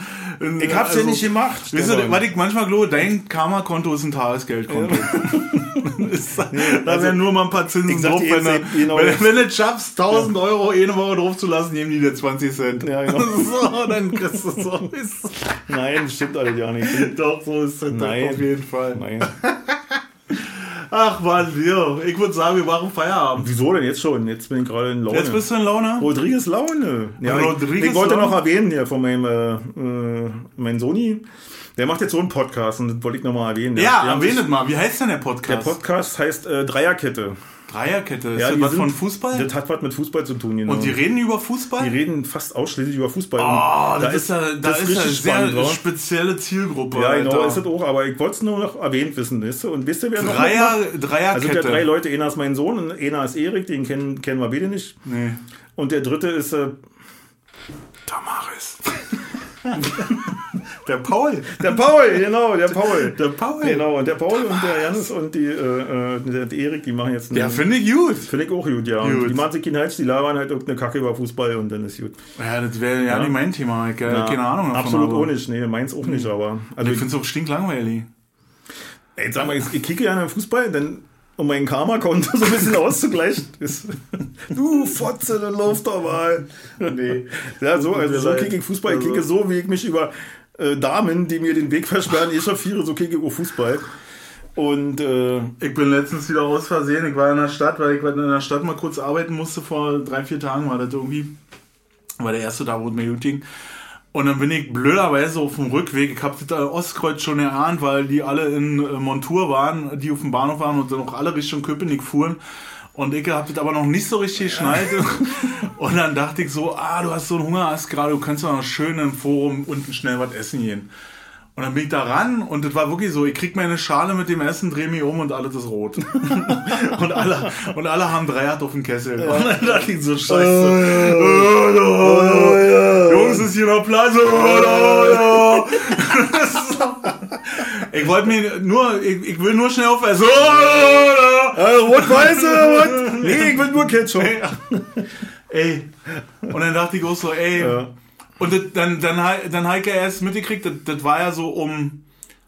[SPEAKER 1] Ich hab's ja nicht gemacht.
[SPEAKER 2] Weißt du, was ich manchmal glaube, dein Karma-Konto ist ein Tagesgeldkonto. Ist- da
[SPEAKER 1] also,
[SPEAKER 2] werden nur mal ein paar Zinsen drauf. Wenn, du,
[SPEAKER 1] genau
[SPEAKER 2] es schaffst, 1000 Euro eine Woche drauf zu lassen, geben die dir 20 Cent.
[SPEAKER 1] Ja, genau.
[SPEAKER 2] So, dann kriegst du so.
[SPEAKER 1] Nein, das stimmt alles ja nicht.
[SPEAKER 2] doch, so ist es
[SPEAKER 1] Nein.
[SPEAKER 2] auf jeden Fall.
[SPEAKER 1] Nein.
[SPEAKER 2] Ach Mann, ja. Ich würde sagen, wir machen Feierabend.
[SPEAKER 1] Wieso denn jetzt schon? Jetzt bin ich gerade in Laune.
[SPEAKER 2] Jetzt bist du in Laune?
[SPEAKER 1] Rodriguez Laune. Ja,
[SPEAKER 2] Rodriguez
[SPEAKER 1] ich, ich wollte
[SPEAKER 2] Laune?
[SPEAKER 1] noch erwähnen hier von meinem äh, äh, mein Sony. Der macht jetzt so einen Podcast und das wollte ich nochmal erwähnen.
[SPEAKER 2] Ja,
[SPEAKER 1] sich-
[SPEAKER 2] erwähnet mal. Wie heißt denn der
[SPEAKER 1] Der
[SPEAKER 2] Podcast?
[SPEAKER 1] Podcast heißt äh, Dreierkette.
[SPEAKER 2] Dreierkette. Ist
[SPEAKER 1] Ja,
[SPEAKER 2] das was
[SPEAKER 1] sind-
[SPEAKER 2] von Fußball?
[SPEAKER 1] Das hat was mit Fußball zu tun. Genau.
[SPEAKER 2] Und die reden über Fußball?
[SPEAKER 1] Die reden fast ausschließlich über Fußball.
[SPEAKER 2] Oh, das ist ja, da
[SPEAKER 1] das
[SPEAKER 2] ist ja eine sehr
[SPEAKER 1] wa?
[SPEAKER 2] spezielle Zielgruppe.
[SPEAKER 1] Ja, genau,
[SPEAKER 2] Alter.
[SPEAKER 1] ist das auch, aber ich wollte es nur noch erwähnt wissen, weißt du? Und wisst ihr, wer noch
[SPEAKER 2] Dreier,
[SPEAKER 1] mitmacht?
[SPEAKER 2] Dreierkette.
[SPEAKER 1] Also sind ja drei Leute, einer ist mein Sohn und einer ist Erik, den kennen, kennen wir beide nicht.
[SPEAKER 2] Nee.
[SPEAKER 1] Und der dritte ist äh,
[SPEAKER 2] Tamaris. der Paul.
[SPEAKER 1] der Paul, genau, der Paul.
[SPEAKER 2] Der Paul.
[SPEAKER 1] Genau, und der Paul und der Janis und die, äh, äh, der Erik, die machen jetzt einen,
[SPEAKER 2] Ja, finde ich gut.
[SPEAKER 1] Finde ich auch gut, ja. Und
[SPEAKER 2] Gut.
[SPEAKER 1] die machen sich keinen Hals, die labern halt irgendeine Kacke über Fußball und dann ist gut.
[SPEAKER 2] Ja, das wäre ja, nicht mein Thema. Ich, ja, keine Ahnung davon.
[SPEAKER 1] Absolut
[SPEAKER 2] aber-
[SPEAKER 1] auch nicht, nee, meins auch nicht, aber. Also
[SPEAKER 2] Ich finde es auch stinklangweilig.
[SPEAKER 1] Ey, sag mal, ich, ich kicke ja an Fußball, dann um mein Karma-Konto so ein bisschen auszugleichen. Du Fotze, dann lauf doch mal. Nee. Ja, so, also so kicke ich Fußball. Ich kicke so, wie ich mich über äh, Damen, die mir den Weg versperren, echauffiere, so kicke ich auch Fußball. Und äh,
[SPEAKER 2] Ich bin letztens wieder aus Versehen. Ich war in der Stadt, weil ich in der Stadt mal kurz arbeiten musste. Vor drei, vier Tagen war das irgendwie. War der erste Tag, wo es mir gut ging. Und dann bin ich blöderweise auf dem Rückweg. Ich habe das Ostkreuz schon erahnt, weil die alle in äh, Montur waren, die auf dem Bahnhof waren und dann auch alle Richtung Köpenick fuhren. Und ich habe das aber noch nicht so richtig geschnallt. und dann dachte ich so, ah, du hast so einen Hunger, hast gerade, du kannst doch noch schön im Forum unten schnell was essen gehen. Und dann bin ich da ran und das war wirklich so, ich krieg meine Schale mit dem Essen, dreh mich um und alles ist rot. und, alle, und alle haben Dreihard auf dem Kessel. Und dann dachte ich so, scheiße. Oh, oh, oh, Jungs, ist hier noch Platz? Oh, oh, oh. ich wollte mir nur, ich, ich will nur schnell aufessen. Oh, oh, oh.
[SPEAKER 1] äh, Rot-Weiße, Rot. Nee, ich will nur Ketchup.
[SPEAKER 2] Ey. Und dann dachte ich auch so, ey.
[SPEAKER 1] Ja.
[SPEAKER 2] Und das, dann, dann, dann habe ich ja erst mitgekriegt, das, das war ja so um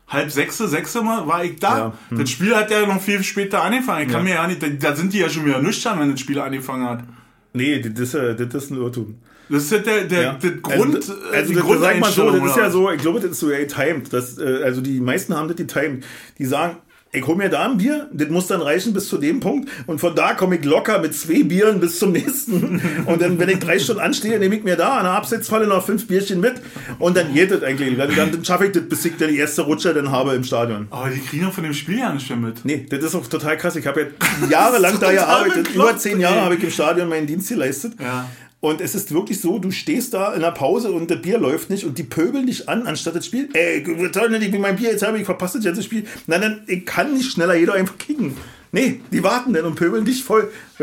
[SPEAKER 2] halb sechste, sechste Mal war ich da.
[SPEAKER 1] Ja, hm.
[SPEAKER 2] Das Spiel hat ja noch viel später angefangen. Ich kann mir ja nicht, da, sind die ja schon wieder nüchtern, wenn das Spiel angefangen hat.
[SPEAKER 1] Nee, das ist, äh, das ist ein Irrtum.
[SPEAKER 2] Das ist ja der, der,
[SPEAKER 1] Ja.
[SPEAKER 2] der Grund,
[SPEAKER 1] also,
[SPEAKER 2] äh,
[SPEAKER 1] also
[SPEAKER 2] die
[SPEAKER 1] das, sag mal so, das ist ja so, ich glaube, das ist so getimed. Das, äh, also die meisten haben das getimed. Die sagen, ich hol mir da ein Bier, das muss dann reichen bis zu dem Punkt und von da komme ich locker mit zwei Bieren bis zum nächsten. Und dann, wenn ich drei Stunden anstehe, nehme ich mir da an der Absetzfalle noch fünf Bierchen mit und dann geht das eigentlich. Dann, dann schaffe ich das, bis ich dann die erste Rutsche dann habe im Stadion.
[SPEAKER 2] Aber die kriegen doch von dem Spiel ja nicht mehr mit.
[SPEAKER 1] Nee, das ist auch total krass. Ich habe ja jahrelang da gearbeitet. Über zehn Jahre habe ich im Stadion meinen Dienst geleistet.
[SPEAKER 2] Ja.
[SPEAKER 1] Und es ist wirklich so, du stehst da in der Pause und das Bier läuft nicht und die pöbeln dich an, anstatt das Spiel. Ey, ich toll nicht, mein Bier jetzt habe ich verpasst das ganze Spiel. Nein, dann ich kann nicht schneller jeder einfach kicken. Nee, die warten dann und pöbeln dich voll.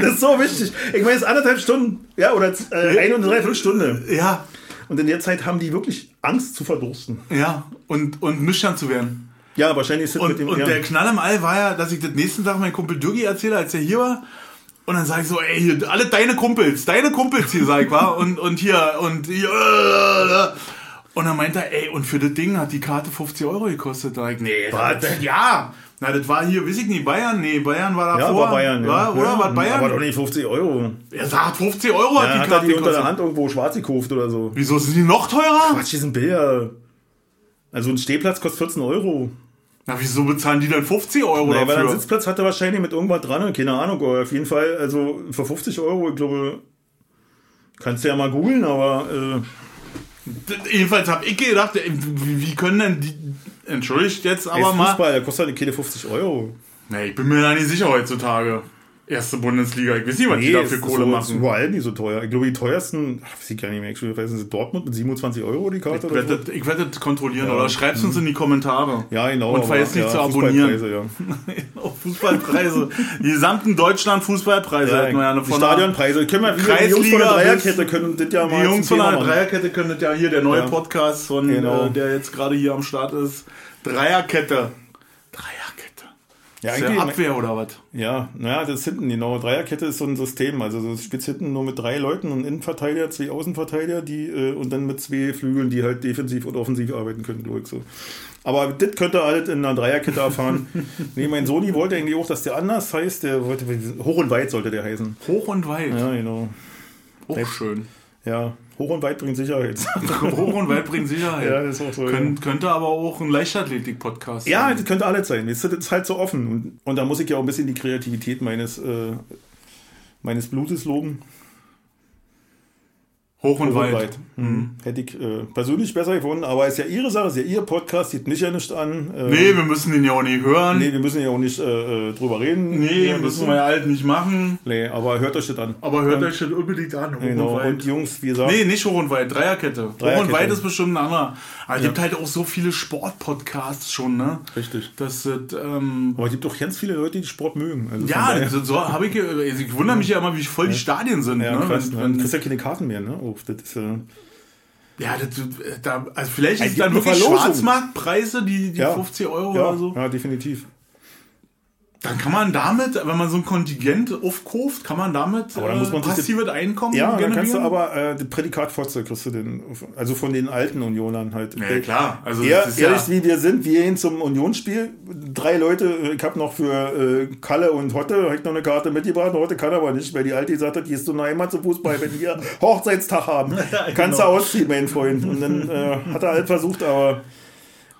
[SPEAKER 1] Das ist so wichtig. Ich meine, es ist anderthalb Stunden, ja, oder äh, eine und eine Dreiviertelstunde.
[SPEAKER 2] Ja,
[SPEAKER 1] Und in der Zeit haben die wirklich Angst zu verdursten.
[SPEAKER 2] ja. Und, und nüchtern zu werden.
[SPEAKER 1] Ja, wahrscheinlich ist das
[SPEAKER 2] Und,
[SPEAKER 1] mit dem.
[SPEAKER 2] und
[SPEAKER 1] ja.
[SPEAKER 2] der Knall im All war ja, dass ich das nächsten Tag meinem Kumpel Dürgi erzähle, als er hier war. Und dann sag ich so, ey, hier, alle deine Kumpels, deine Kumpels hier, sag ich, war und, und hier, und hier, und dann meint er, ey, und für das Ding hat die Karte 50 Euro gekostet. Da ich, nee,
[SPEAKER 1] Was?
[SPEAKER 2] das, ja. Na, das war hier, weiß ich nicht, Bayern? Nee, Bayern war
[SPEAKER 1] Ja,
[SPEAKER 2] davor.
[SPEAKER 1] war Bayern. Ja.
[SPEAKER 2] War, oder?
[SPEAKER 1] ja,
[SPEAKER 2] War Bayern?
[SPEAKER 1] Aber doch nicht 50 Euro.
[SPEAKER 2] er sagt, 50 Euro hat
[SPEAKER 1] Ja,
[SPEAKER 2] die
[SPEAKER 1] hat er
[SPEAKER 2] Karte
[SPEAKER 1] die unter der. Hand irgendwo schwarz gekauft oder so.
[SPEAKER 2] Wieso sind die noch teurer?
[SPEAKER 1] Quatsch, die sind Bilder. Also ein Stehplatz kostet 14 Euro.
[SPEAKER 2] Na, wieso bezahlen die dann 50 Euro
[SPEAKER 1] Nee, weil er einen
[SPEAKER 2] dafür?
[SPEAKER 1] Sitzplatz hatte wahrscheinlich mit irgendwas dran, keine Ahnung, aber auf jeden Fall, also für 50 Euro, ich glaube, kannst du ja mal googeln, aber äh,
[SPEAKER 2] Jedenfalls habe ich gedacht, ey, wie, können denn die. Entschuldigt jetzt
[SPEAKER 1] ey,
[SPEAKER 2] aber mal.
[SPEAKER 1] Fußball, der kostet halt keine 50 Euro.
[SPEAKER 2] Nee, ich bin mir da nicht sicher heutzutage. Erste Bundesliga. Ich weiß nicht, was die
[SPEAKER 1] Nee,
[SPEAKER 2] dafür
[SPEAKER 1] ist
[SPEAKER 2] Kohle
[SPEAKER 1] so, ist
[SPEAKER 2] machen.
[SPEAKER 1] überall nicht so teuer. Ich glaube, die teuersten, ach, weiß ich gar nicht mehr, ich weiß nicht, Dortmund mit 27 Euro die Karte
[SPEAKER 2] Ich
[SPEAKER 1] oder so.
[SPEAKER 2] werde, das- ich werde das kontrollieren oder schreib's uns in die Kommentare.
[SPEAKER 1] Ja, genau.
[SPEAKER 2] Und vergesst nicht
[SPEAKER 1] ja,
[SPEAKER 2] zu abonnieren.
[SPEAKER 1] Fußballpreise, Ja.
[SPEAKER 2] Fußballpreise. Die gesamten Deutschland Fußballpreise
[SPEAKER 1] Ja,
[SPEAKER 2] hätten wir ja
[SPEAKER 1] die
[SPEAKER 2] von
[SPEAKER 1] Stadionpreise. Können wir, die Jungs von der Dreierkette können das ja
[SPEAKER 2] Die
[SPEAKER 1] mal
[SPEAKER 2] Jungs
[SPEAKER 1] zum
[SPEAKER 2] von der. Dreierkette können das ja hier, der neue
[SPEAKER 1] Ja.
[SPEAKER 2] Podcast von,
[SPEAKER 1] Genau.
[SPEAKER 2] äh, der jetzt gerade hier am Start ist. Dreierkette.
[SPEAKER 1] Ja,
[SPEAKER 2] Ist ja Abwehr oder was?
[SPEAKER 1] Ja, naja, das ist hinten, genau. Dreierkette ist so ein System. Also du spielst hinten nur mit drei Leuten und Innenverteidiger, zwei Außenverteidiger, die äh, und dann mit zwei Flügeln, die halt defensiv und offensiv arbeiten können, glaube ich so. Aber das könnt ihr alles in einer Dreierkette erfahren. nee, mein Sony wollte eigentlich auch, dass der anders heißt. Der wollte hoch und weit sollte der heißen.
[SPEAKER 2] Hoch und weit.
[SPEAKER 1] Ja, genau.
[SPEAKER 2] Auch schön.
[SPEAKER 1] Ja, hoch und weit bringt Sicherheit.
[SPEAKER 2] Hoch und weit bringt Sicherheit.
[SPEAKER 1] ja, das ist auch so.
[SPEAKER 2] Könnt, könnte aber auch ein Leichtathletik-Podcast
[SPEAKER 1] Ja,
[SPEAKER 2] sein.
[SPEAKER 1] das könnte alles sein. Das ist halt so offen. Und, und da muss ich ja auch ein bisschen die Kreativität meines, äh, meines Blutes loben.
[SPEAKER 2] Hoch und
[SPEAKER 1] Hoch und
[SPEAKER 2] weit.
[SPEAKER 1] Mhm. Hätte ich äh, persönlich besser gefunden, aber ist ja Ihre Sache, ist ja Ihr Podcast, sieht mich ja nicht an. Äh,
[SPEAKER 2] Nee, wir müssen den ja auch nicht hören.
[SPEAKER 1] nee, wir müssen ja auch nicht äh, äh, drüber reden.
[SPEAKER 2] Nee,
[SPEAKER 1] Ja,
[SPEAKER 2] müssen wir ja halt nicht machen.
[SPEAKER 1] Nee, aber hört euch das an.
[SPEAKER 2] Aber hört
[SPEAKER 1] Und-
[SPEAKER 2] euch das unbedingt an. Hoch
[SPEAKER 1] Genau.
[SPEAKER 2] und
[SPEAKER 1] Und,
[SPEAKER 2] weit.
[SPEAKER 1] Jungs, wie gesagt,
[SPEAKER 2] Nee, nicht hoch und weit, Dreierkette. Hoch und
[SPEAKER 1] Dreierkette.
[SPEAKER 2] weit ist bestimmt ein anderer. Aber es gibt halt auch so viele Sportpodcasts schon, ne?
[SPEAKER 1] richtig.
[SPEAKER 2] Das sind, ähm,
[SPEAKER 1] Aber es gibt doch ganz viele Leute, die Sport mögen. Also
[SPEAKER 2] ja, so, habe ich, also ich wundere mich ja immer, wie voll die Stadien sind.
[SPEAKER 1] ja,
[SPEAKER 2] ne?
[SPEAKER 1] krass,
[SPEAKER 2] wenn, wenn,
[SPEAKER 1] kriegst ja keine Karten mehr, ne? Oh, das ist, äh,
[SPEAKER 2] ja, das, da, also vielleicht ist es dann wirklich
[SPEAKER 1] Verlosung.
[SPEAKER 2] Schwarzmarktpreise, die, die
[SPEAKER 1] Ja.
[SPEAKER 2] 50 Euro
[SPEAKER 1] ja,
[SPEAKER 2] oder so.
[SPEAKER 1] ja, definitiv.
[SPEAKER 2] Dann kann man damit, wenn man so ein Kontingent aufkauft, kann man damit
[SPEAKER 1] Aber dann muss man
[SPEAKER 2] äh, passives Einkommen
[SPEAKER 1] Ja, dann kannst du
[SPEAKER 2] generieren?
[SPEAKER 1] aber äh, das Prädikat Fotze kriegst du den, also von den alten Unionern halt.
[SPEAKER 2] Ja, klar. Also
[SPEAKER 1] Ja,
[SPEAKER 2] das ist
[SPEAKER 1] ehrlich,
[SPEAKER 2] ja,
[SPEAKER 1] wie wir sind, wir gehen zum Unionsspiel. Drei Leute, ich habe noch für äh, Kalle und Hotte hab ich noch eine Karte mitgebracht. Hotte kann aber nicht, weil die Alte gesagt hat, gehst du noch einmal zum Fußball, wenn wir Hochzeitstag haben. Kannst du
[SPEAKER 2] genau.
[SPEAKER 1] ausziehen, mein Freund. Und dann äh, hat er halt versucht, aber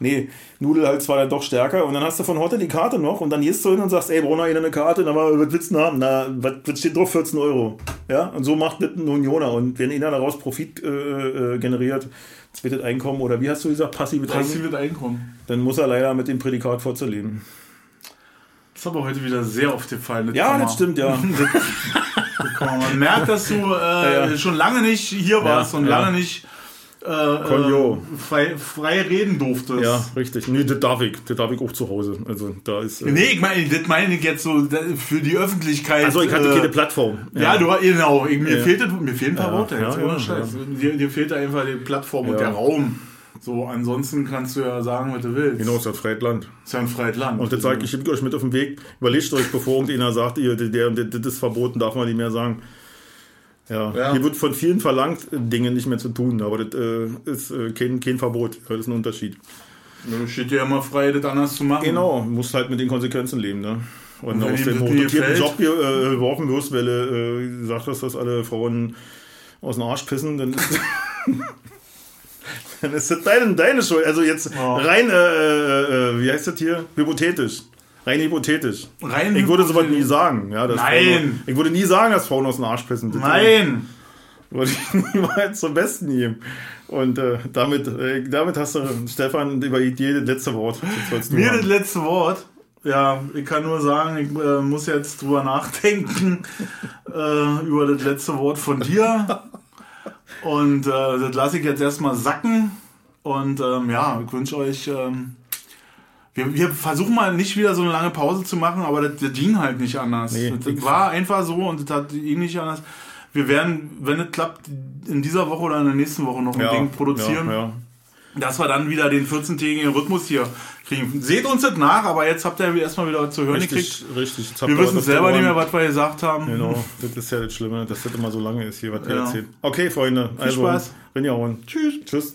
[SPEAKER 1] nee, Nudel halt zwar dann doch stärker. Und dann hast du von Hotte die Karte noch und dann gehst du hin und sagst, ey, Brunner, hier eine Karte. Und dann war, was willst du haben? Na, was, steht drauf? 14 Euro. Ja, und so macht das ein Unioner. Und wenn einer daraus Profit äh, äh, generiert, zweites Einkommen oder wie hast du gesagt, passives Einkommen,
[SPEAKER 2] passives Einkommen.
[SPEAKER 1] dann muss er leider mit dem Prädikat vorzuleben.
[SPEAKER 2] Das ist aber heute wieder sehr oft gefallen.
[SPEAKER 1] Ja,
[SPEAKER 2] Komma.
[SPEAKER 1] das stimmt, ja.
[SPEAKER 2] Man merkt, dass du äh,
[SPEAKER 1] ja.
[SPEAKER 2] schon lange nicht hier warst und
[SPEAKER 1] ja.
[SPEAKER 2] lange nicht äh, äh, frei, frei reden durftest.
[SPEAKER 1] ja, richtig. Nee, das darf ich. Das darf ich auch zu Hause. Also da ist. Äh,
[SPEAKER 2] Nee, ich meine, das meine ich jetzt so für die Öffentlichkeit.
[SPEAKER 1] also ich hatte
[SPEAKER 2] äh,
[SPEAKER 1] keine Plattform.
[SPEAKER 2] Ja, du genau. Ich, mir,
[SPEAKER 1] Ja.
[SPEAKER 2] fehlt, mir fehlen ein paar
[SPEAKER 1] Ja,
[SPEAKER 2] Worte. Jetzt,
[SPEAKER 1] ja,
[SPEAKER 2] ohne
[SPEAKER 1] ja,
[SPEAKER 2] Scheiß. Dir, dir fehlt einfach die Plattform und
[SPEAKER 1] Ja.
[SPEAKER 2] der Raum. So, ansonsten kannst du ja sagen, was du willst.
[SPEAKER 1] Genau, es hat freies Land.
[SPEAKER 2] ist ja ein freies Land.
[SPEAKER 1] Und das sage ich, ich euch mit auf den Weg. Überlegt euch, bevor irgendjemand sagt, ihr, der, der, das ist verboten, darf man nicht mehr sagen. Ja.
[SPEAKER 2] Ja.
[SPEAKER 1] Hier wird von vielen verlangt, Dinge nicht mehr zu tun, aber das äh, ist äh, kein, kein Verbot. Das ist ein Unterschied.
[SPEAKER 2] Da steht dir immer frei, das anders zu machen.
[SPEAKER 1] Genau, du musst halt mit den Konsequenzen leben. Ne? Und,
[SPEAKER 2] wenn
[SPEAKER 1] aus dem
[SPEAKER 2] gefällt?
[SPEAKER 1] Job hier, äh, geworfen wirst, weil du äh, gesagt hast, dass alle Frauen aus dem Arsch pissen, dann ist, dann ist das deine, deine Schuld. Also jetzt
[SPEAKER 2] Ja.
[SPEAKER 1] rein, äh, äh, äh, wie heißt das hier? Hypothetisch. Rein hypothetisch.
[SPEAKER 2] Rein
[SPEAKER 1] ich würde sowas nie sagen. Ja,
[SPEAKER 2] Nein.
[SPEAKER 1] Frauen, ich würde nie sagen, dass Frauen aus dem Arsch pissen. Das
[SPEAKER 2] Nein!
[SPEAKER 1] Würde ich niemals zum Besten geben. Und äh, damit, äh, damit hast du, Stefan, über dir das letzte Wort. Das
[SPEAKER 2] Mir
[SPEAKER 1] haben.
[SPEAKER 2] das letzte Wort. Ja, ich kann nur sagen, ich äh, muss jetzt drüber nachdenken äh, über das letzte Wort von dir. Und äh, das lasse ich jetzt erstmal sacken. Und ähm, ja, ich wünsche euch. Ähm, wir, wir versuchen mal nicht wieder so eine lange Pause zu machen, aber das, das ging halt nicht anders.
[SPEAKER 1] Nee.
[SPEAKER 2] das, das war einfach so und das hat ging nicht anders. Wir werden, wenn es klappt, in dieser Woche oder in der nächsten Woche noch ein Ding produzieren.
[SPEAKER 1] Ja, ja.
[SPEAKER 2] dass wir dann wieder den 14-tägigen Rhythmus hier kriegen. Seht uns das nach, aber jetzt habt ihr erstmal wieder zu hören gekriegt.
[SPEAKER 1] Richtig, richtig. Jetzt
[SPEAKER 2] Wir wissen selber nicht mehr, was wir gesagt haben.
[SPEAKER 1] Genau, das ist ja das Schlimme, dass das immer so lange ist hier, was
[SPEAKER 2] Ja.
[SPEAKER 1] erzählen. Okay, Freunde, also,
[SPEAKER 2] Spaß.
[SPEAKER 1] wenn ihr hauen. Tschüss. Tschüss.